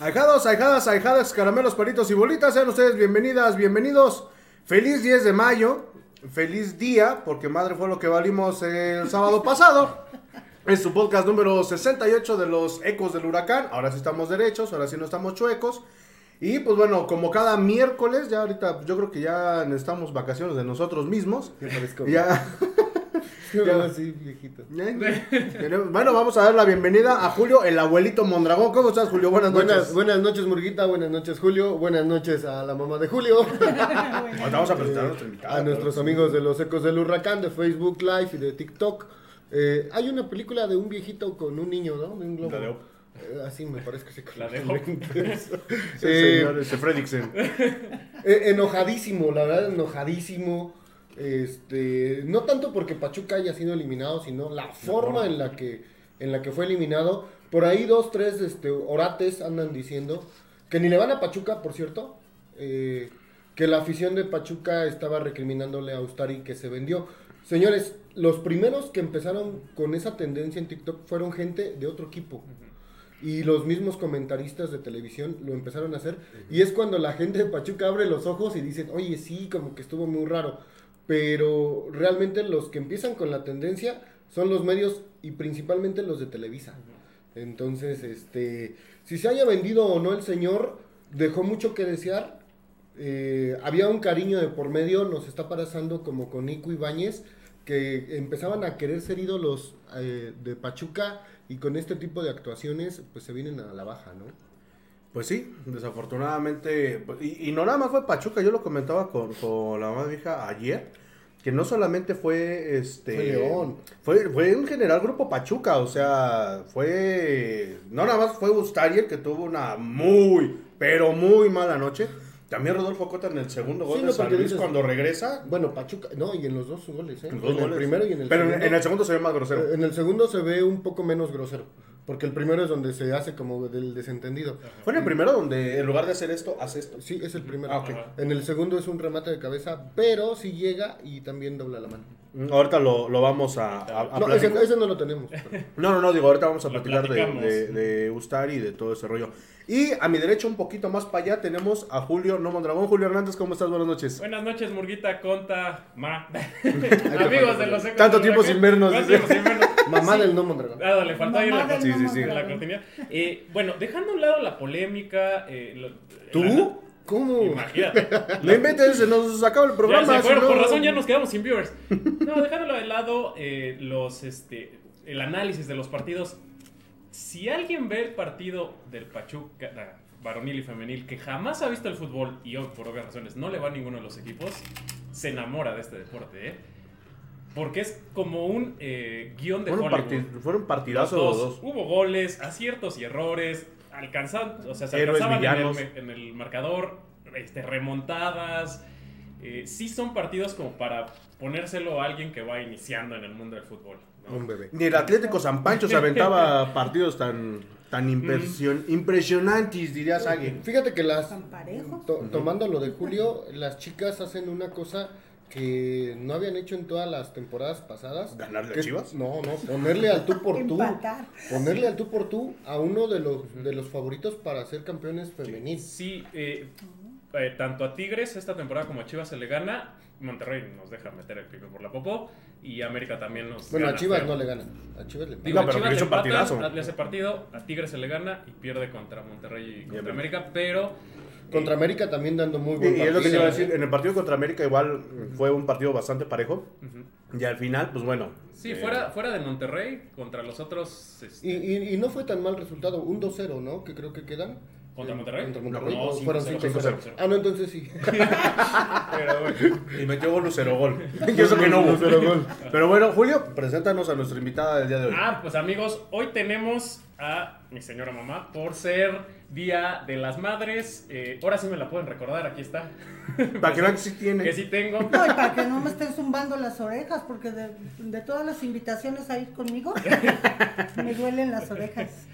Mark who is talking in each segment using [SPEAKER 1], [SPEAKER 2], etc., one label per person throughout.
[SPEAKER 1] Ahijados, ahijadas, ahijadas, caramelos, palitos y bolitas, sean ustedes bienvenidas, bienvenidos. Feliz 10 de mayo, feliz día, porque madre fue lo que valimos el sábado pasado. Es su podcast número 68 de los ecos del huracán. Ahora sí estamos derechos, ahora sí no estamos chuecos. Y pues bueno, como cada miércoles, ya ahorita yo creo que ya necesitamos vacaciones de nosotros mismos. Ya.
[SPEAKER 2] Ya, así, viejito.
[SPEAKER 1] Bueno, vamos a dar la bienvenida a Julio, el abuelito Mondragón. ¿Cómo estás, Julio? Buenas noches.
[SPEAKER 2] Buenas, buenas noches, Murguita. Buenas noches, Julio. Buenas noches a la mamá de Julio.
[SPEAKER 1] Vamos a presentar a nuestro invitado.
[SPEAKER 2] a nuestros amigos de los Ecos del Huracán, de Facebook Live y de TikTok. Eh, hay una película de un viejito con un niño, ¿no? De un globo.
[SPEAKER 1] La de Op.
[SPEAKER 2] Eh, así me parece que se
[SPEAKER 3] La de
[SPEAKER 1] Sí,
[SPEAKER 2] Eh,
[SPEAKER 1] señor, ese Fredricksen.
[SPEAKER 2] Eh, enojadísimo, la verdad, enojadísimo. Este, no tanto porque Pachuca haya sido eliminado, sino la forma en la que en la que fue eliminado. Por ahí dos, tres este, orates andan diciendo que ni le van a Pachuca, por cierto. eh, que la afición de Pachuca estaba recriminándole a Ustari que se vendió. Señores, los primeros que empezaron con esa tendencia en TikTok fueron gente de otro equipo. Y los mismos comentaristas de televisión lo empezaron a hacer. Y es cuando la gente de Pachuca abre los ojos y dicen, oye, sí, como que estuvo muy raro. Pero realmente los que empiezan con la tendencia son los medios y principalmente los de Televisa. Entonces, este, si se haya vendido o no el señor, dejó mucho que desear. Eh, había un cariño de por medio, nos está pasando como con Nico Ibáñez, que empezaban a querer ser ídolos eh, de Pachuca y con este tipo de actuaciones pues se vienen a la baja, ¿no?
[SPEAKER 1] Pues sí, desafortunadamente. pues, Y, y no nada más fue Pachuca, yo lo comentaba con, con la mamá de mi hija ayer. Que no solamente fue este.
[SPEAKER 2] Fue León.
[SPEAKER 1] Fue, fue en general Grupo Pachuca, o sea, fue. No nada más fue Ustari el que tuvo una muy, pero muy mala noche. También Rodolfo Cota en el segundo gol
[SPEAKER 2] Sí,
[SPEAKER 1] de San
[SPEAKER 2] porque
[SPEAKER 1] Luis
[SPEAKER 2] dices-
[SPEAKER 1] cuando regresa.
[SPEAKER 2] Bueno, Pachuca, no, y en los dos goles, ¿eh?
[SPEAKER 1] Los dos
[SPEAKER 2] en
[SPEAKER 1] goles.
[SPEAKER 2] el primero y en el
[SPEAKER 1] Pero en-
[SPEAKER 2] segundo.
[SPEAKER 1] en el segundo se ve más grosero.
[SPEAKER 2] En el segundo se ve un poco menos grosero, porque el primero es donde se hace como del desentendido.
[SPEAKER 1] Fue en el primero donde en lugar de hacer esto, hace esto.
[SPEAKER 2] Sí, es el primero.
[SPEAKER 1] Ah.
[SPEAKER 2] En el segundo es un remate de cabeza, pero sí llega y también dobla la mano.
[SPEAKER 1] Ahorita lo, lo vamos a, a, a
[SPEAKER 2] No, ese, no lo tenemos. pero-
[SPEAKER 1] No, no, no, digo, ahorita vamos a
[SPEAKER 3] Lo
[SPEAKER 1] platicar de, de, de Ustari y de todo ese rollo. Y a mi derecha, un poquito más para allá, tenemos a Julio No Mondragón. Julio Hernández, ¿cómo estás? Buenas noches.
[SPEAKER 3] Buenas noches, Murguita, Conta, Ma. Amigos de los ecos
[SPEAKER 1] Tanto tiempo sin vernos,
[SPEAKER 3] Tanto
[SPEAKER 1] dice.
[SPEAKER 3] tiempo sin vernos.
[SPEAKER 2] Mamá
[SPEAKER 3] Sí.
[SPEAKER 2] del no Mondragón.
[SPEAKER 3] Ah, le faltó ahí la,
[SPEAKER 4] no
[SPEAKER 1] sí, sí.
[SPEAKER 3] la cortinilla. Eh, bueno, dejando a un lado la polémica. eh, lo-
[SPEAKER 1] ¿Tú?
[SPEAKER 3] la-
[SPEAKER 2] ¿Cómo?
[SPEAKER 3] imagínate.
[SPEAKER 1] No inventes, se nos acaba el
[SPEAKER 3] Ya
[SPEAKER 1] programa.
[SPEAKER 3] fueron,
[SPEAKER 1] si no-
[SPEAKER 3] por razón ya nos quedamos sin viewers. No, dejándolo de lado, eh, los, este, el análisis de los partidos. Si alguien ve el partido del Pachuca, varonil y femenil, que jamás ha visto el fútbol y hoy, por obvias razones no le va a ninguno de los equipos, se enamora de este deporte, ¿eh? Porque es como un eh, guion de
[SPEAKER 1] Fueron,
[SPEAKER 3] Hollywood.
[SPEAKER 1] fueron partidazos
[SPEAKER 3] dos.
[SPEAKER 1] los dos.
[SPEAKER 3] Hubo goles, aciertos y errores, alcanzan, o sea, se
[SPEAKER 1] Héroes,
[SPEAKER 3] alcanzaban el, en el marcador, este, remontadas. Eh, sí son partidos como para ponérselo a alguien que va iniciando en el mundo del fútbol. ¿No?
[SPEAKER 2] Un bebé.
[SPEAKER 1] Ni el Atlético San Pancho se aventaba partidos tan, tan impresion- impresionantes, diría Sague.
[SPEAKER 2] Fíjate que las.
[SPEAKER 4] Tan parejos.
[SPEAKER 2] to- Tomando lo de Julio, las chicas hacen una cosa que no habían hecho en todas las temporadas pasadas.
[SPEAKER 1] ¿Ganarle a Chivas?
[SPEAKER 2] No, no, ponerle al tú por tú. Ponerle al tú por tú a uno de los, de los favoritos para ser campeones femeniles.
[SPEAKER 3] Sí, eh, eh, tanto a Tigres esta temporada como a Chivas se le gana. Monterrey nos deja meter el pico por la popó. Y América también nos
[SPEAKER 2] Bueno, a
[SPEAKER 3] gana
[SPEAKER 2] Chivas
[SPEAKER 3] feo.
[SPEAKER 2] no le ganan. A Chivas le
[SPEAKER 3] Digo,
[SPEAKER 1] No, pero
[SPEAKER 3] a Chivas
[SPEAKER 1] hizo
[SPEAKER 3] le
[SPEAKER 1] partidazo.
[SPEAKER 3] le hace partido, a Tigres se le gana y pierde contra Monterrey y contra
[SPEAKER 1] América.
[SPEAKER 3] América, pero
[SPEAKER 2] Contra América también dando muy
[SPEAKER 1] Y,
[SPEAKER 2] buen
[SPEAKER 1] y es lo que te iba a
[SPEAKER 2] ¿eh?
[SPEAKER 1] decir, en el partido contra América igual fue un partido bastante parejo.
[SPEAKER 3] Ujú.
[SPEAKER 1] Y al final, pues bueno.
[SPEAKER 3] Sí,
[SPEAKER 1] eh,
[SPEAKER 3] fuera, fuera de Monterrey, contra los otros. este,
[SPEAKER 2] Y, y, y no fue tan mal resultado, un 2-0, ¿no? Que creo que quedan.
[SPEAKER 3] ¿Contra Monterrey?
[SPEAKER 2] Contra Monterrey.
[SPEAKER 3] No,
[SPEAKER 2] o
[SPEAKER 3] 5-0,
[SPEAKER 2] fueron
[SPEAKER 3] 5-0.
[SPEAKER 2] 5-0. Ah, no, entonces sí.
[SPEAKER 3] pero bueno.
[SPEAKER 1] Y metió gol Lucero gol. y eso que no hubo.
[SPEAKER 2] Lucero gol.
[SPEAKER 1] Pero bueno, Julio, preséntanos a nuestra invitada del día de hoy.
[SPEAKER 3] Ah, pues amigos, hoy tenemos a mi señora mamá por ser Día de las Madres. Eh, ahora sí me la pueden recordar, aquí está.
[SPEAKER 1] Para que vean que sí tiene.
[SPEAKER 3] Que sí tengo.
[SPEAKER 4] No, y para que no me estén zumbando las orejas, porque de, de todas las invitaciones a ir conmigo, me duelen las orejas.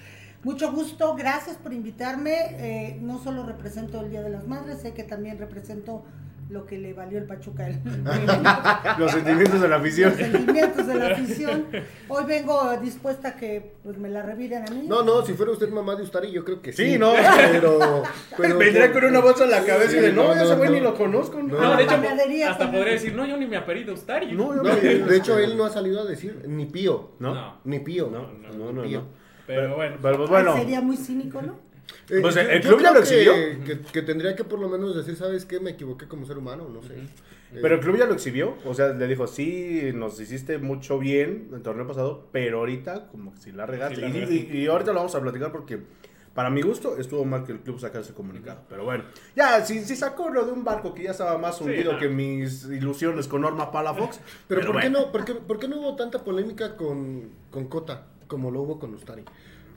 [SPEAKER 4] Mucho gusto, gracias por invitarme. Eh, no solo represento el Día de las Madres, sé que también represento lo que le valió el Pachuca el,
[SPEAKER 1] Los sentimientos de la afición.
[SPEAKER 4] los sentimientos de la afición. Hoy vengo dispuesta a que pues, me la reviren a mí.
[SPEAKER 2] No, no, si fuera usted mamá de Ustari, yo creo que sí.
[SPEAKER 1] Sí, no.
[SPEAKER 2] Pero. pero
[SPEAKER 1] Vendría con una bolsa en la cabeza
[SPEAKER 2] Sí,
[SPEAKER 1] y de no,
[SPEAKER 2] no,
[SPEAKER 1] ese
[SPEAKER 2] no,
[SPEAKER 1] güey
[SPEAKER 2] no.
[SPEAKER 1] ni lo conozco. No,
[SPEAKER 3] No, de hecho, hasta podría decir, no, yo ni me apellido Ustari.
[SPEAKER 1] No, yo
[SPEAKER 2] No, de de hecho, él no ha salido a decir ni pío.
[SPEAKER 1] ¿No?
[SPEAKER 3] No.
[SPEAKER 2] Ni pío.
[SPEAKER 1] No, no, no, no.
[SPEAKER 3] Pero bueno.
[SPEAKER 1] Pero pues
[SPEAKER 4] Ay, Sería muy cínico, ¿no?
[SPEAKER 2] Eh,
[SPEAKER 1] Pues,
[SPEAKER 2] yo-
[SPEAKER 1] el club ya lo exhibió.
[SPEAKER 2] Que, que tendría que por lo menos decir, ¿sabes qué? Me equivoqué como ser humano, no sé. Eh,
[SPEAKER 1] pero el club ya lo exhibió. O sea, le dijo, sí, nos hiciste mucho bien el torneo pasado, pero ahorita como que si la regaste.
[SPEAKER 3] Sí la
[SPEAKER 1] y,
[SPEAKER 3] regaste.
[SPEAKER 1] y- y ahorita lo vamos a platicar porque para mi gusto estuvo mal que el club sacara ese comunicado. Pero bueno, ya, si, si sacó lo de un barco que ya estaba más hundido que mis ilusiones con Norma Palafox.
[SPEAKER 2] Pero, ¿por, qué
[SPEAKER 1] bueno.
[SPEAKER 2] no, por, qué, por qué no hubo tanta polémica con, con Cota como lo hubo con Ustari?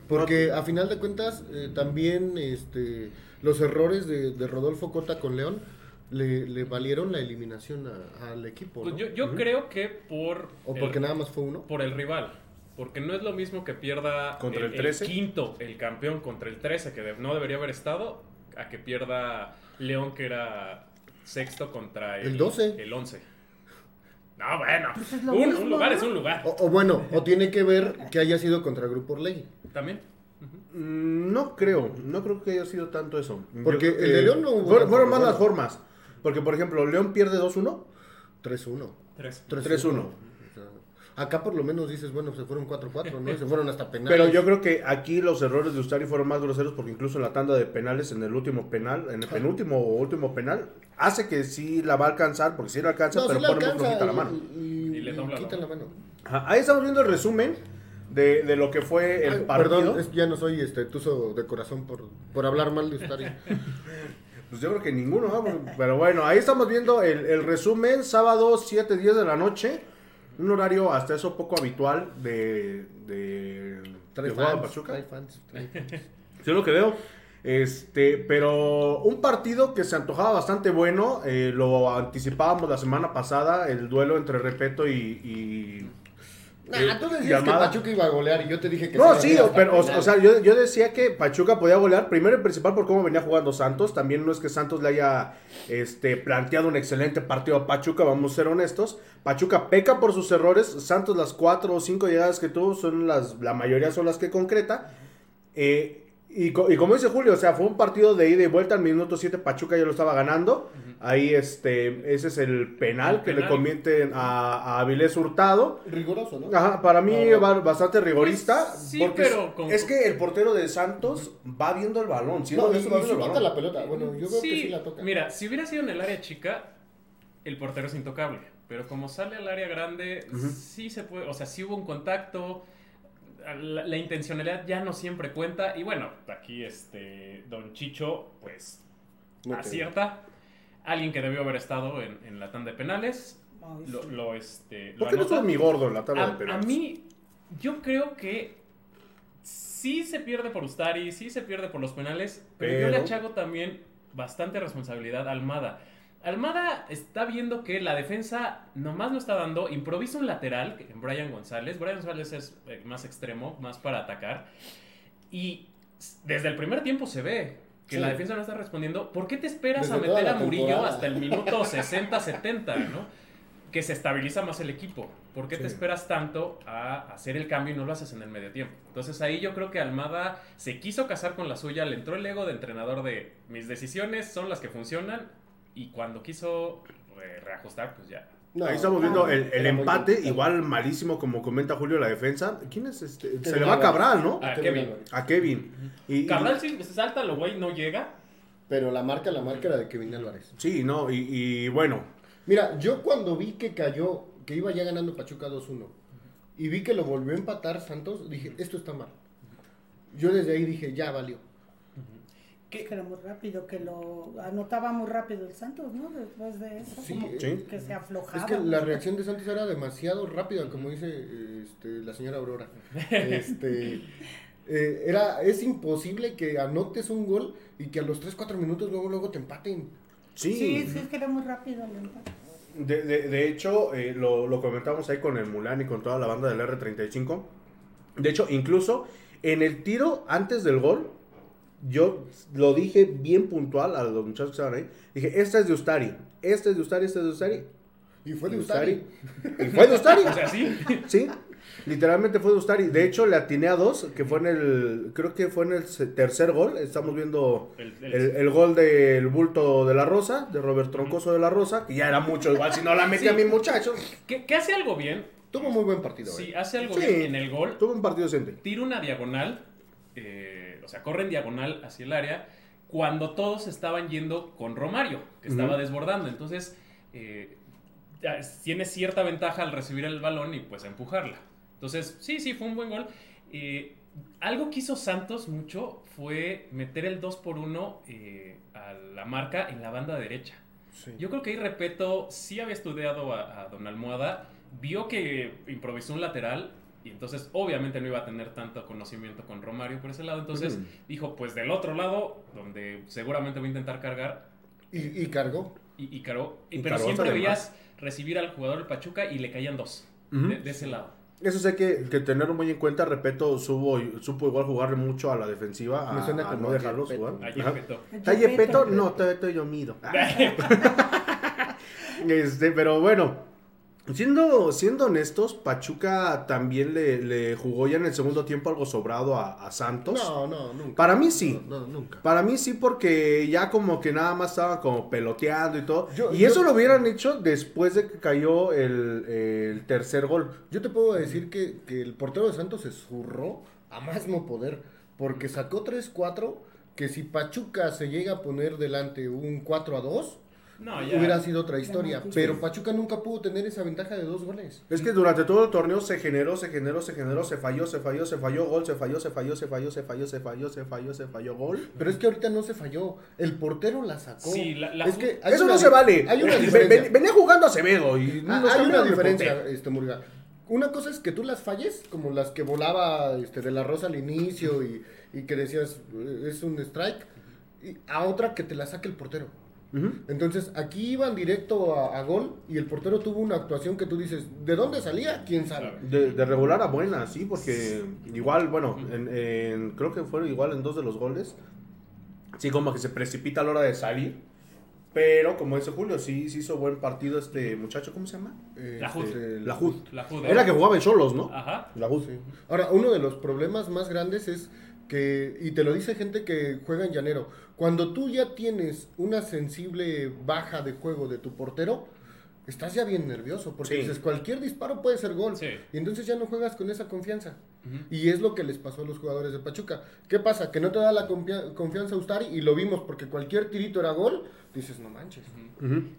[SPEAKER 2] Porque a final de cuentas eh, también este, los errores de, de Rodolfo Cota con León le, le valieron la eliminación a- al equipo.
[SPEAKER 3] Pues yo, creo que por.
[SPEAKER 2] O porque
[SPEAKER 3] el-
[SPEAKER 2] nada más fue uno.
[SPEAKER 3] Por el rival. Porque no es lo mismo que pierda
[SPEAKER 1] ¿Contra el 13?
[SPEAKER 3] quinto, el campeón contra el 13, que de- no debería haber estado, a que pierda León, que era sexto contra el,
[SPEAKER 2] El 12.
[SPEAKER 3] El 11. No, bueno.
[SPEAKER 4] Pues es lo
[SPEAKER 3] un,
[SPEAKER 4] mismo,
[SPEAKER 3] un lugar
[SPEAKER 4] ¿no?
[SPEAKER 3] es un lugar.
[SPEAKER 2] O, o bueno, o tiene que ver que haya sido contra Grupo Orlegui.
[SPEAKER 3] También.
[SPEAKER 1] Mm, No creo, no creo que haya sido tanto eso.
[SPEAKER 2] Porque
[SPEAKER 1] creo
[SPEAKER 2] el de León no hubo
[SPEAKER 1] Fueron, fueron más
[SPEAKER 2] problema.
[SPEAKER 1] las formas. Porque, por ejemplo, León pierde 2-1.
[SPEAKER 2] 3-1.
[SPEAKER 3] Tres.
[SPEAKER 1] 3-1.
[SPEAKER 2] Acá por lo menos dices, bueno, se fueron 4-4, ¿no? Se fueron hasta penales.
[SPEAKER 1] Pero yo creo que aquí los errores de Ustari fueron más groseros porque incluso en la tanda de penales, en el último penal, en el penúltimo o último penal, hace que sí la va a alcanzar, porque sí la alcanza,
[SPEAKER 2] No,
[SPEAKER 1] pero
[SPEAKER 2] sí la
[SPEAKER 1] pone muy
[SPEAKER 2] alcanza
[SPEAKER 1] flojita la mano.
[SPEAKER 2] Y,
[SPEAKER 3] Y le dobla
[SPEAKER 2] quita la
[SPEAKER 3] mano.
[SPEAKER 1] Ajá, Ahí estamos viendo el resumen de, de lo que fue el
[SPEAKER 2] Ay,
[SPEAKER 1] partido.
[SPEAKER 2] Perdón, es- ya no soy este tuzo de corazón por, por hablar mal de Ustari.
[SPEAKER 1] Pues yo creo que ninguno, ¿no? pero bueno, ahí estamos viendo el, el resumen, sábado 7, 10 de la noche, un horario hasta eso poco habitual de, de,
[SPEAKER 2] Trae
[SPEAKER 1] de
[SPEAKER 2] fans,
[SPEAKER 1] Pachuca.
[SPEAKER 2] trae fans, trae fans.
[SPEAKER 1] Sí, es lo que veo. Este, pero un partido que se antojaba bastante bueno, eh, lo anticipábamos la semana pasada, el duelo entre Repeto y... y
[SPEAKER 2] Nah,
[SPEAKER 1] eh,
[SPEAKER 2] tú decías que. Pachuca iba a golear y yo te dije que
[SPEAKER 1] No, sí, pero, o sea, yo, yo decía que Pachuca podía golear, primero y principal por cómo venía jugando Santos, también no es que Santos le haya este, planteado un excelente partido a Pachuca, vamos a ser honestos, Pachuca peca por sus errores, Santos las cuatro o cinco llegadas que tuvo, son las, la mayoría son las que concreta, eh, y, co- y como dice Julio, o sea, fue un partido de ida y vuelta, al minuto 7 Pachuca ya lo estaba ganando, ahí este, ese es el penal
[SPEAKER 3] El
[SPEAKER 1] que le
[SPEAKER 3] penal.
[SPEAKER 1] convienten a, a Avilés Hurtado,
[SPEAKER 2] Riguroso, ¿no?
[SPEAKER 1] Ajá, para mí
[SPEAKER 2] No, no.
[SPEAKER 1] va bastante rigorista.
[SPEAKER 3] Pues, sí,
[SPEAKER 1] porque
[SPEAKER 3] pero
[SPEAKER 1] es,
[SPEAKER 3] con-
[SPEAKER 1] es que el portero de Santos va viendo el balón. ¿sí?
[SPEAKER 2] No,
[SPEAKER 1] ¿No?
[SPEAKER 2] y,
[SPEAKER 1] Eso va
[SPEAKER 2] y sí
[SPEAKER 1] viendo el
[SPEAKER 2] toca la
[SPEAKER 1] balón.
[SPEAKER 2] pelota. Bueno, yo veo que sí la toca.
[SPEAKER 3] Mira, si hubiera sido en el área chica, el portero es intocable. Pero como sale al área grande, sí se puede, o sea, sí hubo un contacto. La, la intencionalidad ya no siempre cuenta. Y bueno, aquí este Don Chicho, pues,
[SPEAKER 2] Mete.
[SPEAKER 3] acierta. Alguien que debió haber estado en, en la tanda de penales. Lo,
[SPEAKER 4] sí.
[SPEAKER 3] lo, este, lo
[SPEAKER 1] ¿Por qué no mi gordo en la tabla de
[SPEAKER 3] A, a
[SPEAKER 1] penales?
[SPEAKER 3] mí, yo creo que sí se pierde por Ustari, sí se pierde por los penales, pero, yo le achago también bastante responsabilidad a Almada. Almada está viendo que la defensa nomás lo está dando, improvisa un lateral en Brian González. Brian González es eh, más extremo, más para atacar. Y desde el primer tiempo se ve que
[SPEAKER 2] Sí.
[SPEAKER 3] la defensa no está respondiendo. ¿Por qué te esperas
[SPEAKER 2] Desde
[SPEAKER 3] a meter a Murillo
[SPEAKER 2] temporada.
[SPEAKER 3] hasta el minuto 60-70, ¿no? que se estabiliza más el equipo. ¿Por qué te esperas tanto a hacer el cambio y no lo haces en el medio tiempo? Entonces ahí yo creo que Almada se quiso casar con la suya, le entró el ego de entrenador de mis decisiones son las que funcionan y cuando quiso eh, reajustar, pues ya.
[SPEAKER 2] No,
[SPEAKER 1] Ahí estamos viendo el, empate, igual malísimo como comenta Julio la defensa. ¿Quién es este? Se le va a. Cabral, ¿no?
[SPEAKER 3] Ah,
[SPEAKER 2] Kevin.
[SPEAKER 1] A Kevin. Y-
[SPEAKER 3] Cabral sí se salta, lo güey no llega.
[SPEAKER 2] Pero la marca, la marca era de Kevin Álvarez.
[SPEAKER 1] sí, no, y, y bueno.
[SPEAKER 2] Mira, yo cuando vi que cayó, que iba ya ganando Pachuca 2-1, y vi que lo volvió a empatar Santos, dije, esto está mal. Yo desde ahí dije, ya valió.
[SPEAKER 4] Que era muy rápido, que lo anotaba muy rápido el Santos, ¿no? Después de eso,
[SPEAKER 2] Sí,
[SPEAKER 4] como
[SPEAKER 1] sí.
[SPEAKER 4] que se aflojaba.
[SPEAKER 2] Es que la reacción de Santos era demasiado rápida, como dice este, la señora Aurora. Este, eh, era, es imposible que anotes un gol y que a los 3-4 minutos luego, luego te empaten.
[SPEAKER 1] Sí,
[SPEAKER 4] Sí, sí, es que era muy rápido el empate.
[SPEAKER 1] De, de- de hecho, eh, lo, lo comentamos ahí con el Mulan y con toda la banda del R35. De hecho, incluso en el tiro antes del gol, yo lo dije bien puntual a los muchachos que estaban ahí. Dije, esta es de Ustari, esta es de Ustari, esta es de Ustari.
[SPEAKER 2] Y fue de Ustari.
[SPEAKER 1] Y fue de Ustari.
[SPEAKER 3] O sea, sí.
[SPEAKER 1] Sí, literalmente fue de Ustari. De hecho, le atiné a dos, que fue en el, creo que fue en el tercer gol. Estamos viendo
[SPEAKER 3] El-
[SPEAKER 1] el,
[SPEAKER 3] el-
[SPEAKER 1] el gol del bulto de la Rosa, de Robert Troncoso de la Rosa, que ya era mucho, igual si no la metí a mis muchachos.
[SPEAKER 3] Que, que hace algo bien.
[SPEAKER 2] Tuvo muy buen partido.
[SPEAKER 3] Sí,
[SPEAKER 2] eh.
[SPEAKER 3] hace algo
[SPEAKER 1] Sí.
[SPEAKER 3] bien en el gol.
[SPEAKER 1] Tuvo un partido decente.
[SPEAKER 3] tira una diagonal, eh, o sea, corre en diagonal hacia el área, cuando todos estaban yendo con Romario, que estaba desbordando. Entonces, eh, tiene cierta ventaja al recibir el balón y pues empujarla. Entonces, sí, sí, fue un buen gol. Eh, algo que hizo Santos mucho fue meter el 2 por 1 eh, a la marca en la banda derecha. Yo creo que ahí Repeto sí había estudiado a, a Don Almohada, vio que improvisó un lateral y entonces obviamente no iba a tener tanto conocimiento con Romario por ese lado. Entonces dijo, pues del otro lado, donde seguramente voy a intentar cargar
[SPEAKER 2] Y, y cargó.
[SPEAKER 3] y, y cargó. Y-
[SPEAKER 1] Y
[SPEAKER 3] pero
[SPEAKER 1] cargó
[SPEAKER 3] siempre veías recibir al jugador del Pachuca y le caían dos de, de ese lado.
[SPEAKER 1] Eso sé que, que tenerlo muy en cuenta, Repeto supo, supo igual jugarle mucho a la defensiva,
[SPEAKER 2] Me
[SPEAKER 1] a,
[SPEAKER 2] suena
[SPEAKER 1] a
[SPEAKER 2] como
[SPEAKER 1] no dejarlos jugar.
[SPEAKER 3] Ahí
[SPEAKER 1] Ajá.
[SPEAKER 3] empezó.
[SPEAKER 1] ¿Está Yepeto? No, todavía estoy yo mido. Este, pero bueno, siendo, siendo honestos, Pachuca también le, le jugó ya en el segundo tiempo algo sobrado a, a Santos.
[SPEAKER 2] No, no, nunca.
[SPEAKER 1] Para mí sí.
[SPEAKER 2] No, no, nunca.
[SPEAKER 1] Para mí sí, porque ya como que nada más estaban como peloteando y todo.
[SPEAKER 2] Yo-
[SPEAKER 1] y
[SPEAKER 2] yo-
[SPEAKER 1] eso lo hubieran hecho después de que cayó el, el tercer gol.
[SPEAKER 2] Yo te puedo decir que, que el portero de Santos se zurró a más no poder. Porque sacó 3-4. Que si Pachuca se llega a poner delante un 4 a 2,
[SPEAKER 3] No, ya.
[SPEAKER 2] hubiera sido otra historia.
[SPEAKER 4] Sí.
[SPEAKER 2] Pero Pachuca nunca pudo tener esa ventaja de dos goles.
[SPEAKER 1] Es que durante todo el torneo se generó, se generó, se generó, se falló, se falló, se falló, gol, se falló, se falló, se falló, se falló, se falló, se falló, se falló, gol.
[SPEAKER 2] Pero es que ahorita no se falló. El portero la sacó.
[SPEAKER 3] Sí, la- la-
[SPEAKER 2] es que
[SPEAKER 1] Eso
[SPEAKER 2] una
[SPEAKER 1] no se vale.
[SPEAKER 2] Hay una diferencia.
[SPEAKER 1] venía jugando Acevedo y
[SPEAKER 2] Ah,
[SPEAKER 1] nos
[SPEAKER 2] hay una diferencia, este Murga. Una cosa es que tú las falles, como las que volaba este, de la Rosa al inicio y, y que decías eh, es un strike, y a otra que te la saque el portero. Entonces aquí iban directo a, a gol y el portero tuvo una actuación que tú dices, ¿de dónde salía? ¿Quién sabe?
[SPEAKER 1] De, de regular a buena, sí, porque igual, bueno, en, en- creo que fueron igual en dos de los goles. Sí, como que se precipita a la hora de salir. Pero, como dice Julio, sí, sí hizo buen partido este muchacho, ¿cómo se llama?
[SPEAKER 2] Eh,
[SPEAKER 3] La Jud.
[SPEAKER 2] este,
[SPEAKER 1] La Jud.
[SPEAKER 3] La Jud,
[SPEAKER 1] Era que jugaba en Cholos, ¿no?
[SPEAKER 3] Ajá.
[SPEAKER 1] La Jud.
[SPEAKER 2] Sí. Ahora, uno de los problemas más grandes es que, y te lo dice gente que juega en llanero, cuando tú ya tienes una sensible baja de juego de tu portero, estás ya bien nervioso, porque
[SPEAKER 1] Sí.
[SPEAKER 2] dices, cualquier disparo puede ser gol,
[SPEAKER 3] Sí.
[SPEAKER 2] y entonces ya no juegas con esa confianza. Y es lo que les pasó a los jugadores de Pachuca. ¿Qué pasa? Que no te da la confia- confianza a Ustari, y lo vimos porque cualquier tirito era gol, dices, no manches.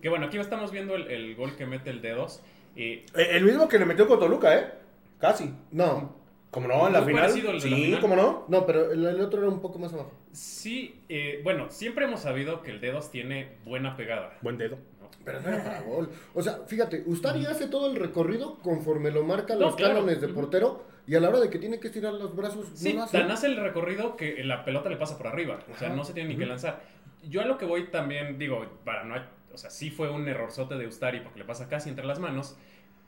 [SPEAKER 3] Que bueno, aquí estamos viendo el, el gol que mete el dedos. Eh,
[SPEAKER 1] Eh, El mismo que le metió con Toluca, ¿eh? Casi.
[SPEAKER 2] No,
[SPEAKER 1] Como no, en la final.
[SPEAKER 3] la
[SPEAKER 1] Sí,
[SPEAKER 3] final.
[SPEAKER 1] como no.
[SPEAKER 2] no, pero el, el otro era un poco más abajo.
[SPEAKER 3] sí, eh, bueno, siempre hemos sabido que el dedos tiene buena pegada.
[SPEAKER 1] Buen dedo.
[SPEAKER 3] ¿no?
[SPEAKER 2] Pero no era para gol. O sea, fíjate, Ustari hace todo el recorrido conforme lo marcan
[SPEAKER 3] No,
[SPEAKER 2] los
[SPEAKER 3] claro.
[SPEAKER 2] cánones de portero y a la hora de que tiene que estirar los brazos,
[SPEAKER 3] Sí,
[SPEAKER 2] no lo hace.
[SPEAKER 3] tan hace el recorrido que la pelota le pasa por arriba. O sea,
[SPEAKER 2] Ajá.
[SPEAKER 3] no se tiene ni que lanzar. Yo a lo que voy también, digo, para no. O sea, sí fue un errorzote de Ustari porque le pasa casi entre las manos.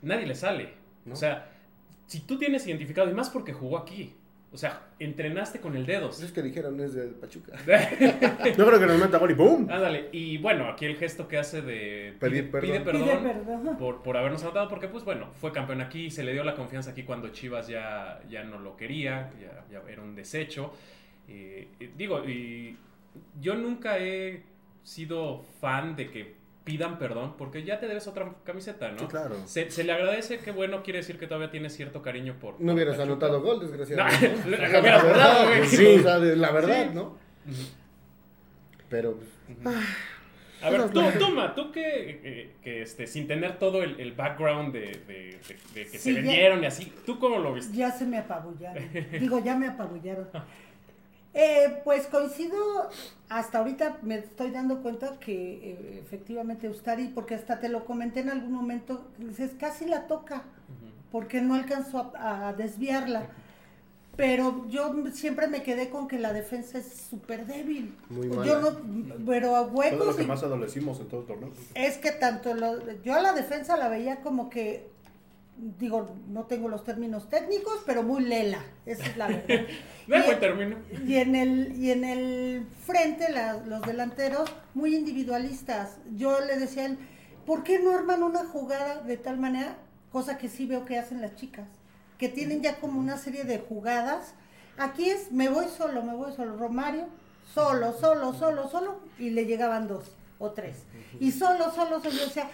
[SPEAKER 3] Nadie le sale.
[SPEAKER 2] ¿No?
[SPEAKER 3] O sea, si tú tienes identificado, y más porque jugó aquí. O sea, entrenaste con el.
[SPEAKER 2] Pues es que dijeron es del Pachuca.
[SPEAKER 1] Yo creo que nos meta gol y ¡pum!
[SPEAKER 3] Ándale, y bueno, aquí el gesto que hace de
[SPEAKER 2] Pedir perdón.
[SPEAKER 3] pide perdón,
[SPEAKER 4] Pide perdón.
[SPEAKER 3] Por, por habernos anotado, porque pues bueno, fue campeón aquí, se le dio la confianza aquí cuando Chivas ya, ya no lo quería, ya, ya era un desecho. Eh, eh, digo, y yo nunca he sido fan de que pidan perdón, porque ya te debes otra camiseta, ¿no?
[SPEAKER 1] Sí, claro.
[SPEAKER 3] Se, se le agradece, que bueno, quiere decir que todavía tiene cierto cariño por...
[SPEAKER 2] No
[SPEAKER 3] por
[SPEAKER 2] hubieras
[SPEAKER 3] Pachuca.
[SPEAKER 2] anotado gol, desgraciadamente. ¿no?
[SPEAKER 3] guardado, güey.
[SPEAKER 2] Sí, o sea, la verdad,
[SPEAKER 3] Sí.
[SPEAKER 2] ¿no? Pero
[SPEAKER 3] A ver, tú, tú, Ma, tú que, eh, que, este, sin tener todo el, el background de, de- de- de que
[SPEAKER 4] Sí,
[SPEAKER 3] se
[SPEAKER 4] ya-
[SPEAKER 3] vendieron y así, ¿tú cómo lo viste?
[SPEAKER 4] Ya se me apabullaron. Digo, ya me apabullaron. Eh, pues coincido, hasta ahorita me estoy dando cuenta que eh, efectivamente Ustari, porque hasta te lo comenté en algún momento, dices, casi la toca, porque no alcanzó a, a desviarla. Pero yo siempre me quedé con que la defensa es súper débil.
[SPEAKER 2] Muy
[SPEAKER 4] yo
[SPEAKER 2] mala.
[SPEAKER 4] no, pero a
[SPEAKER 1] Todo lo
[SPEAKER 4] huecos
[SPEAKER 1] que
[SPEAKER 4] y-
[SPEAKER 1] más adolecimos en todo el torneo.
[SPEAKER 4] es que tanto lo- yo a la defensa la veía como que digo, no tengo los términos técnicos, pero muy lela, esa es la verdad.
[SPEAKER 3] No buen término.
[SPEAKER 4] y en el, y en el frente, la- los delanteros, muy individualistas. Yo le decía a él, ¿por qué no arman una jugada de tal manera? Cosa que sí veo que hacen las chicas, que tienen ya como una serie de jugadas. Aquí es, me voy solo, me voy solo. Romario, solo, solo, solo, solo, y le llegaban dos o tres. Y solo, solo, solo, o sea,